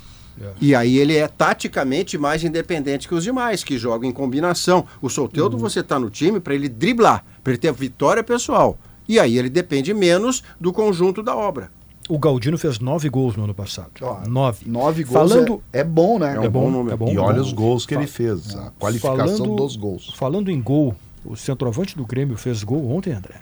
E aí ele é taticamente mais independente que os demais, que jogam em combinação. O Soteudo você tá no time para ele driblar, para ele ter a vitória pessoal. E aí ele depende menos do conjunto da obra. O Galdino fez nove gols no ano passado. Ó, nove. Nove gols Falando- é, é bom, né? É um bom número. é bom. E olha bom. os gols que ele fez, a qualificação Falando- dos gols. Falando em gol, o centroavante do Grêmio fez gol ontem, André.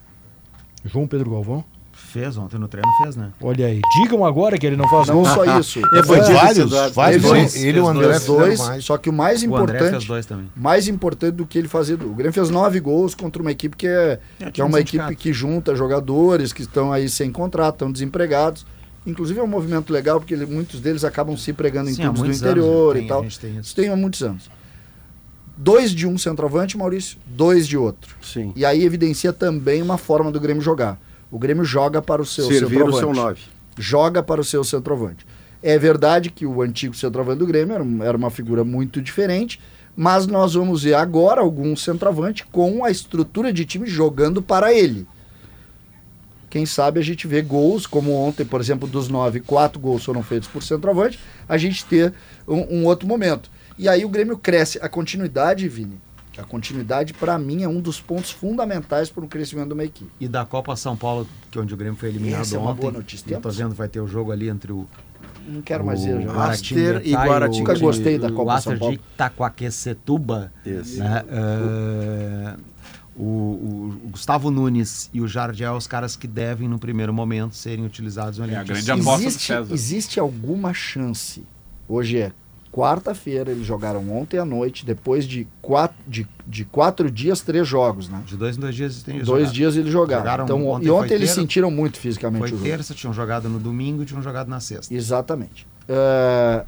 João Pedro Galvão. Fez ontem no treino, fez, né? Olha aí, digam agora que ele não faz Não só isso. [LAUGHS] É Foi vários, vários. Ele, dois, ele e o fez André Fez dois, mais. só que o mais O André fez importante, dois também. mais importante do que ele fazer, o Grêmio fez nove gols contra uma equipe que é, É, que é uma equipe que junta jogadores que estão aí sem contrato, estão desempregados. Inclusive é um movimento legal porque ele- muitos deles acabam se pregando em Sim, clubes do interior anos, né? e Tem- tal. a gente tem isso. Isso tem há muitos anos. Dois de um centroavante, Maurício, dois de outro. Sim. E aí evidencia também uma forma do Grêmio jogar. O Grêmio joga para o seu Servir o centroavante seu nove. joga para o seu centroavante. É verdade que o antigo centroavante do Grêmio era, era uma figura muito diferente, mas nós vamos ver agora algum centroavante com a estrutura de time jogando para ele. Quem sabe a gente vê gols, como ontem, por exemplo, dos nove, quatro gols foram feitos por centroavante, a gente ter um, um outro momento. E aí o Grêmio cresce. A continuidade, Vini, a continuidade, para mim, é um dos pontos fundamentais para o crescimento de uma equipe. E da Copa São Paulo, que é onde o Grêmio foi eliminado Essa é uma ontem. boa notícia. Eu tô vendo que vai ter o jogo ali entre o Não quero mais ver. o já. Guaratinguetá Aster e Guaratinguetá. Nunca gostei da o Copa São Paulo. de Itaquaquecetuba. Isso. Né? É, o, o- o Gustavo Nunes e o Jardiel, os caras que devem, no primeiro momento, serem utilizados no É, a grande aposta do existe, César. existe alguma chance? Hoje é quarta-feira, eles jogaram ontem à noite, depois de quatro, de, de quatro dias, três jogos, né? De dois em dois dias eles têm Dois jogado. dias eles jogaram. Jogaram então, ontem, e ontem eles terça- sentiram muito fisicamente Foi o jogo. terça, tinham jogado no domingo e tinham jogado na sexta. Exatamente. É,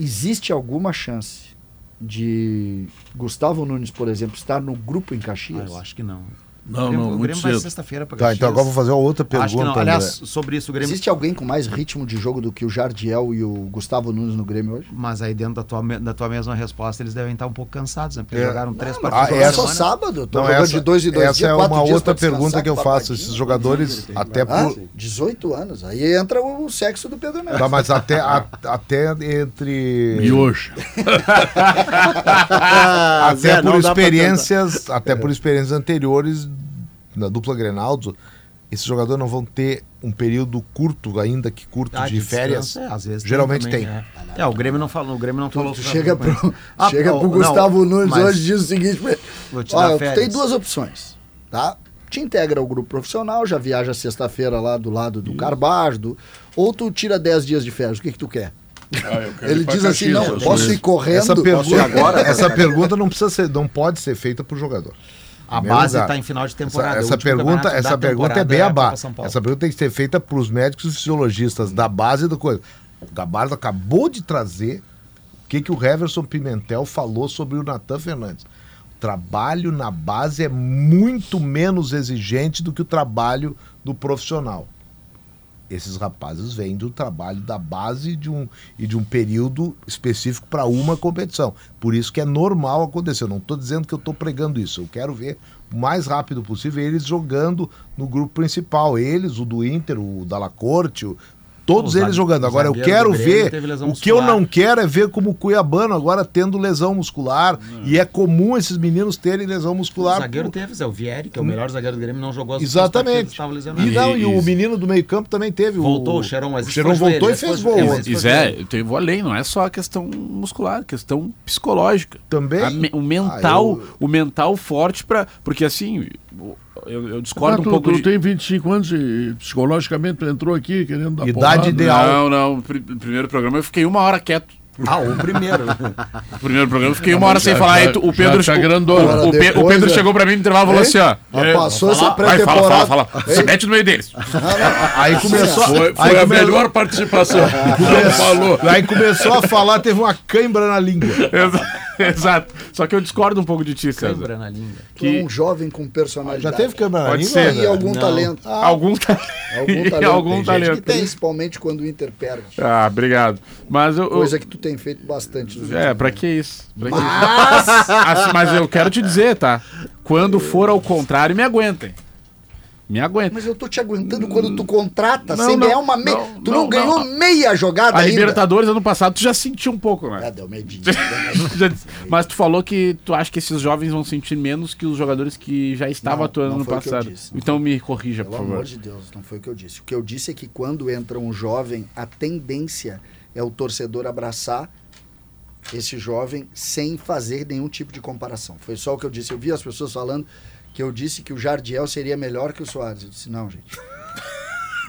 existe alguma chance de Gustavo Nunes, por exemplo, estar no grupo em Ah, Caxias? eu acho que não. Não, o Grêmio, não, o muito Grêmio vai sexta-feira para Tá, então agora eu vou fazer uma outra pergunta. Acho que não. André. Aliás, sobre isso, o Grêmio. Existe alguém com mais ritmo de jogo do que o Jardiel e o Gustavo Nunes no Grêmio hoje? Mas aí dentro da tua, da tua mesma resposta, eles devem estar um pouco cansados, né? Porque É. jogaram três Não, partidas. Ah, essa- só sábado. Tô Não, jogando essa, de dois em dois essa dias, é uma outra pergunta que eu faço. papadinho. Esses jogadores, até Ah, por, 18 anos. Aí entra o sexo do Pedro Neto. Tá, mas até, a- até entre. Miojo. Ah, [LAUGHS] até Zé, por experiências, até por experiências anteriores na dupla Grenaldo, esses jogadores não vão ter um período curto, ainda que curto, Ah, de férias. descanso, é, às vezes Geralmente também, tem. É. É, o Grêmio não falou, o Grêmio não falou. Tu chega pro, [LAUGHS] Ah, chega pro não, Gustavo Nunes mas- hoje e diz o seguinte: Vou te Olha, dar tu férias. tem duas opções, tá? Te integra ao grupo profissional, já viaja sexta-feira lá do lado do Carbajo, do- ou tu tira 10 dias de férias, o que que tu quer? Ah, Ele diz assim, não, posso ir correndo. Essa posso ir pergunta, agora? essa pergunta não precisa ser, não pode ser feita por jogador. A base está em final de temporada. Essa, essa pergunta, essa pergunta é bem a. Copa São Paulo. Essa pergunta tem que ser feita para os médicos e fisiologistas da base do coisa. O Gabardo acabou de trazer o que, que o Heverson Pimentel falou sobre o Natan Fernandes. O trabalho na base é muito menos exigente do que o trabalho do profissional. Esses rapazes vêm do trabalho da base de um, e de um período específico para uma competição. Por isso que é normal acontecer. Eu não estou dizendo que eu estou pregando isso. Eu quero ver o mais rápido possível eles jogando no grupo principal. Eles, o do Inter, o da La Corte, o- Todos O eles jogando. o Agora eu quero ver. O que eu não quero é ver como o Cuiabano agora tendo lesão muscular. E é comum esses meninos terem lesão O muscular. zagueiro teve, Zé, o Vieri, que é o melhor zagueiro do Grêmio, não jogou as Exatamente. lesionado. E, não, e, o E- menino do meio-campo também teve. Voltou o, o Cheirão, mas o foi voltou e joelho, fez gol. E Zé, eu vou além, não é só a questão muscular, questão psicológica. Também? A o mental, Ah, eu- o mental forte para, porque assim, eu, eu Ah, discordo tu, um pouco tu de... tem 25 anos e psicologicamente tu entrou aqui querendo dar Idade porrada. ideal. Não, não, no primeiro programa eu fiquei uma hora quieto. Ah, o primeiro. [LAUGHS] No primeiro programa eu fiquei uma hora sem Já- falar. já- aí tu- o já Pedro, tá o- grandona. o, o Pe- o Pedro é. chegou pra mim no intervalo e falou assim, ó. É, passou essa vai, fala, pré-temporada. fala, fala. Se mete no meio deles. [LAUGHS] Aí começou. Foi, aí foi a come- melhor participação. [LAUGHS] Não falou. Aí começou a falar, teve uma cãibra na língua. Exa- [LAUGHS] Exato. Só que eu discordo um pouco de ti, César. Na língua. Tu é um jovem com personalidade. Já teve câmera na Pode língua? ser, E algum talento. Algum talento. [LAUGHS] Algum [LAUGHS] talento. Algum tem talento. Gente que tem, principalmente quando o Inter perde. Ah, obrigado. Mas eu. eu- Coisa que tu tem feito bastante. nos É, pra que isso? Pra que isso? Assim, mas eu quero te dizer, tá? Quando for ao contrário, me aguentem. Me aguentem. Mas eu tô te aguentando quando tu contrata, Não, sem não, ganhar uma meia. tu não, não, ganhou meia jogada A ainda. Libertadores ano passado tu já sentiu um pouco, né? deu medinho. [LAUGHS] Mas tu falou que tu acha que esses jovens vão sentir menos que os jogadores que já estavam atuando não no foi o que eu passado. disse. Então me corrija, por Pelo favor. amor de Deus, não foi o que eu disse. O que eu disse é que quando entra um jovem, a tendência é o torcedor abraçar esse jovem sem fazer nenhum tipo de comparação. Foi só o que eu disse. Eu vi as pessoas falando que eu disse que o Jardiel seria melhor que o Soares. Eu disse, não, gente.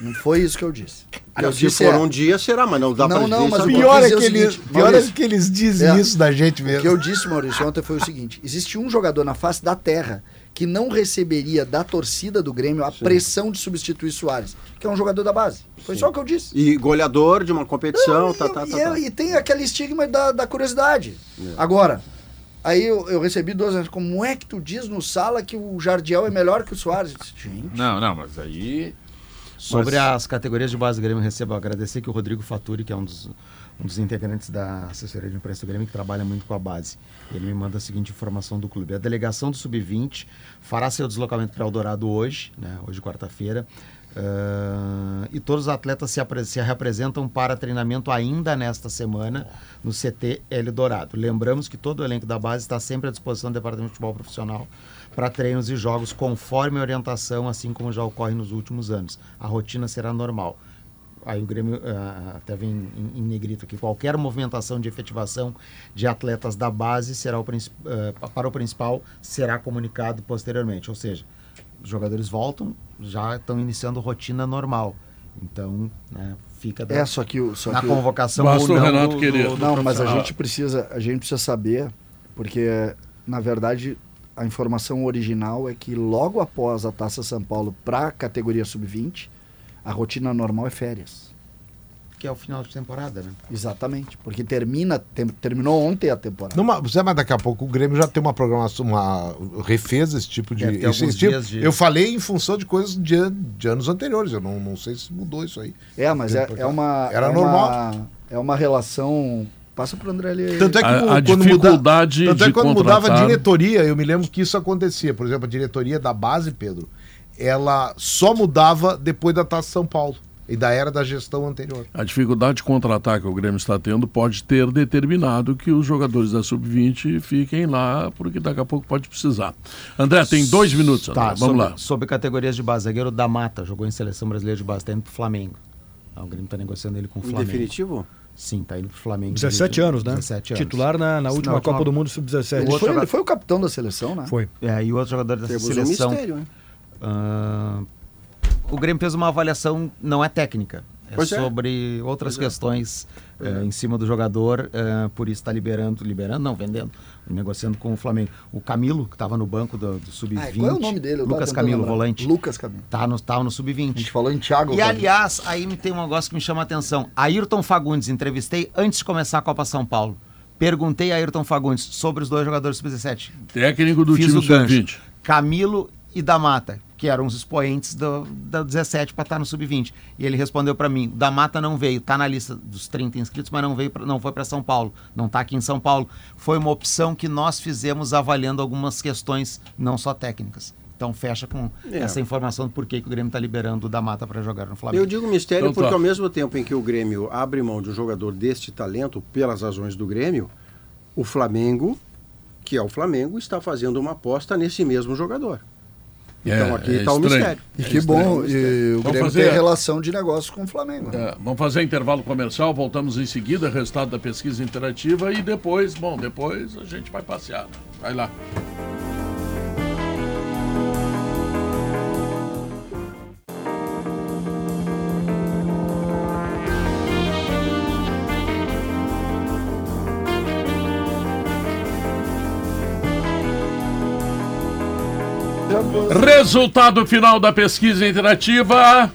Não foi isso que eu disse. O que eu Se disse for é, um dia, será, mas não dá Não, pra não, dizer mas o. Pior é, dizer que o eles, seguinte, pior é que eles dizem É. isso da gente O mesmo. que eu disse, Maurício, ontem foi o seguinte: existe um jogador na face da terra que não receberia da torcida do Grêmio a pressão de substituir Soares, que é um jogador da base. Foi só o que eu disse. E goleador de uma competição, Não, tá, e, tá, e tá, é- tá. e tem aquele estigma da, da curiosidade. Agora, aí eu, eu recebi duas vezes. Como é que tu diz no sala que o Jardiel é melhor que o Soares? Gente, Não, não, mas aí. Sobre Mas- as categorias de base do Grêmio, eu recebo agradecer que o Rodrigo Faturi, que é um dos, um dos integrantes da assessoria de imprensa do Grêmio, que trabalha muito com a base. Ele me manda a seguinte informação do clube. A delegação do Sub-20 fará seu deslocamento para Eldorado hoje, né, hoje quarta-feira, ah, e todos os atletas se, se representam para treinamento ainda nesta semana no CT Eldorado. Lembramos que todo o elenco da base está sempre à disposição do Departamento de Futebol Profissional para treinos e jogos conforme a orientação, assim como já ocorre nos últimos anos. A rotina será normal. Aí o Grêmio ah, até vem em, em negrito aqui. Qualquer movimentação de efetivação de atletas da base será o, ah, para o principal será comunicado posteriormente. Ou seja, os jogadores voltam, já estão iniciando rotina normal. Então, né, fica da- é só que o. Só na que o- convocação Basta ou o não Renato do- querer. do- do Não, mas a gente precisa, a gente precisa saber, porque na verdade a informação original é que logo após a Taça São Paulo para a categoria sub-20, a rotina normal é férias. Que é o final de temporada, né? Exatamente, porque termina, tem- terminou ontem a temporada. Numa, Zé, mas daqui a pouco o Grêmio já tem uma programação, uma, refez esse tipo de. Esse alguns tipo- dias de- Eu falei em função de coisas de, de anos anteriores. Eu não, não sei se mudou isso aí. É, mas é, é uma Era é normal. Uma, é uma relação. Passa pro André ali. Tanto é que A- o- a quando dificuldade muda, tanto é quando mudava a diretoria, eu me lembro que isso acontecia. Por exemplo, a diretoria da base, Pedro, ela só mudava depois da Taça São Paulo. E da era da gestão anterior. A dificuldade de contra-ataque que o Grêmio está tendo pode ter determinado que os jogadores da Sub-20 fiquem lá, porque daqui a pouco pode precisar. André, tem dois minutos, André. Tá, Vamos sobre, lá. Sobre categorias de base. Zagueiro da Mata, jogou em seleção brasileira de base, tá indo pro Flamengo. Ah, o Grêmio tá negociando ele com o Em Flamengo. definitivo? Sim, tá indo pro Flamengo. 17 anos, né? 17 anos. Titular na, na última última- Copa do Mundo Sub-17. Ele jogador- ele foi o capitão da seleção, né? Foi. É, e o outro jogador dessa Temos um seleção. mistério, hein? ah, o Grêmio fez uma avaliação, não é técnica. É Pois é. sobre outras questões eh, em cima do jogador, eh, por isso está liberando, liberando, não, vendendo, negociando com o Flamengo. O Camilo, que estava no banco do, do Sub-20. Ah, qual é o nome dele? Eu tava Lucas Camilo, lembrar. volante. Lucas Camilo. Tá no, tá no A Sub-20. gente falou em Thiago. E aliás, aí me tem um negócio que me chama a atenção. Ayrton Fagundes, entrevistei antes de começar a Copa São Paulo. Perguntei a Ayrton Fagundes sobre os dois jogadores sub-17. Técnico do Fiz time o gancho. Sub-20. Camilo e da Mata, que eram os expoentes do, da 17 para estar no sub-20. E ele respondeu para mim: da Mata não veio, tá na lista dos 30 inscritos, mas não veio, pra- não foi para São Paulo, não tá aqui em São Paulo. Foi uma opção que nós fizemos avaliando algumas questões não só técnicas. Então fecha com É. essa informação do porquê que o Grêmio está liberando o da Mata para jogar no Flamengo. Eu digo mistério Então porque tá. ao mesmo tempo em que o Grêmio abre mão de um jogador deste talento pelas razões do Grêmio, o Flamengo, que é o Flamengo, está fazendo uma aposta nesse mesmo jogador. Então É, aqui é está o estranho. mistério. E que bom, o Vamos Grêmio fazer- tem relação de negócio com o Flamengo. né? É, vamos fazer intervalo comercial, voltamos em seguida, resultado da pesquisa interativa e depois, bom, depois a gente vai passear. Vai lá. Resultado final da pesquisa interativa.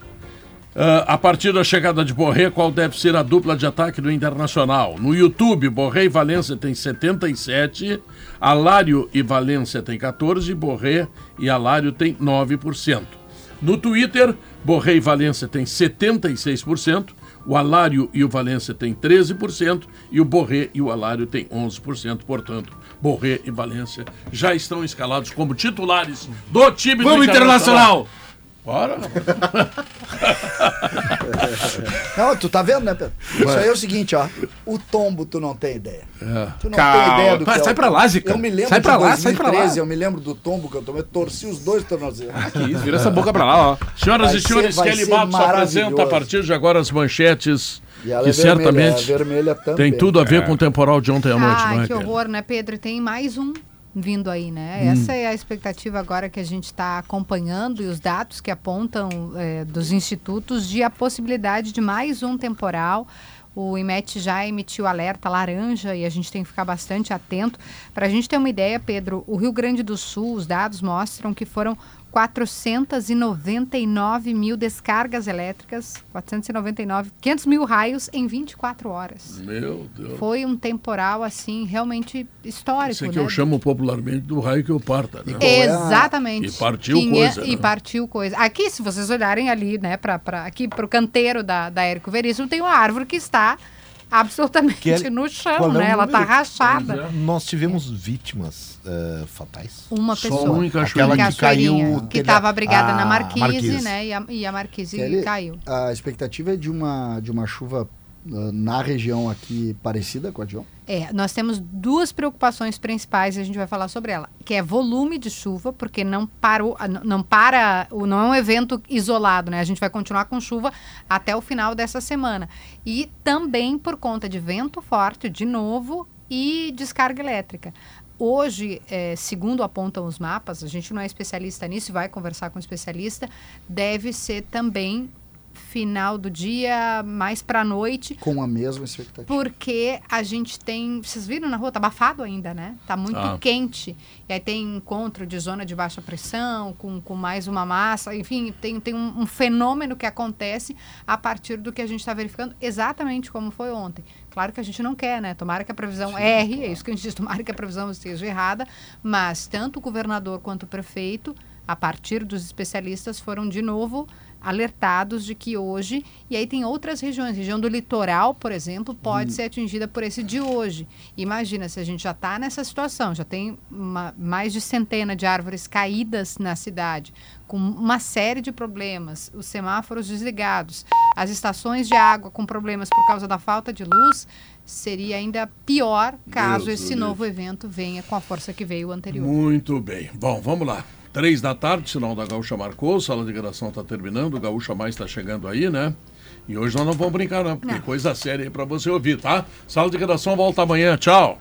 Ah, a partir da chegada de Borré, qual deve ser a dupla de ataque do Internacional? No YouTube, Borré e Valência tem 77, Alário e Valência tem 14, Borré e Alário tem 9%. No Twitter, Borré e Valência tem 76%, o Alário e o Valência tem 13% e o Borré e o Alário tem 11%. Portanto, Borré e Valência já estão escalados como titulares do time Vamos, do Internacional! Bora! [LAUGHS] Não, tu tá vendo, né, Pedro? Isso aí é o seguinte, ó. O tombo, tu não tem ideia. É. Tu não Calma. tem ideia do que é sai pra lá, Zica. Eu me lembro Sai pra de lá, sai pra lá. 2013, eu me lembro do tombo que eu tomei. Eu torci os dois tornozelos. Que isso, vira essa boca pra lá, ó. Senhoras Vai e senhores, ser- Kelly Matos apresenta a partir de agora as manchetes E ela que é vermelha, certamente é vermelha também. tem tudo a ver com o temporal de ontem à noite, Ai, não é, que horror, né, Pedro? Tem mais um vindo aí, né? Hum. Essa é a expectativa agora que a gente está acompanhando e os dados que apontam eh, dos institutos de a possibilidade de mais um temporal. O IMET já emitiu alerta laranja e a gente tem que ficar bastante atento. Para a gente ter uma ideia, Pedro, o Rio Grande do Sul, os dados mostram que foram 499 mil descargas elétricas, 499, 500 mil raios em 24 horas. Meu Deus. Foi um temporal, assim, realmente histórico, Isso é que né? eu chamo popularmente do raio que eu parta, né? Exatamente. E partiu Quinhe- coisa. E né? partiu coisa. Aqui, se vocês olharem ali, né, pra, pra, aqui pro canteiro da, da Érico Veríssimo, tem uma árvore que está absolutamente Kelly, no chão, é né? Ela tá número? rachada. Nós tivemos vítimas eh, fatais. Uma Só pessoa. um em Aquela Que é caiu. Que estava abrigada a na Marquise, Marquise. né? E a, e a Marquise Kelly, caiu. A expectativa é de uma, de uma chuva ah, na região aqui parecida com a de ontem. É, nós temos duas preocupações principais e a gente vai falar sobre ela, que é volume de chuva, porque não parou, ah, não- para, não é um evento isolado, né? A gente vai continuar com chuva até o final dessa semana. E também por conta de vento forte, de novo, e descarga elétrica. Hoje, eh, segundo apontam os mapas, a gente não é especialista nisso, vai conversar com o especialista, deve ser também final do dia, mais para noite, Com a mesma expectativa. porque a gente tem. Vocês viram na rua? Tá abafado ainda, né? Tá muito Tá. quente. E aí tem encontro de zona de baixa pressão, com, com mais uma massa. Enfim, tem, tem um, um fenômeno que acontece a partir do que a gente está verificando, exatamente como foi ontem. Claro que a gente não quer, né? Tomara que a previsão erre, é isso que a gente diz, tomara que a previsão esteja errada, mas tanto o governador quanto o prefeito, a partir dos especialistas, foram de novo alertados de que hoje, e aí tem outras regiões, região do litoral, por exemplo, pode ser atingida por esse de hoje. Imagina se a gente já está nessa situação, já tem uma- mais de centena de árvores caídas na cidade, com uma série de problemas, os semáforos desligados, as estações de água com problemas por causa da falta de luz, seria ainda pior caso Deus esse do novo evento venha com a força que veio o anterior. Muito bem. Bom, vamos lá. Três da tarde, sinal da Gaúcha marcou, sala de gravação está terminando, o Gaúcha Mais está chegando aí, né? E hoje nós não vamos brincar não, porque Não. coisa séria aí para você ouvir, tá? Sala de redação volta amanhã, tchau.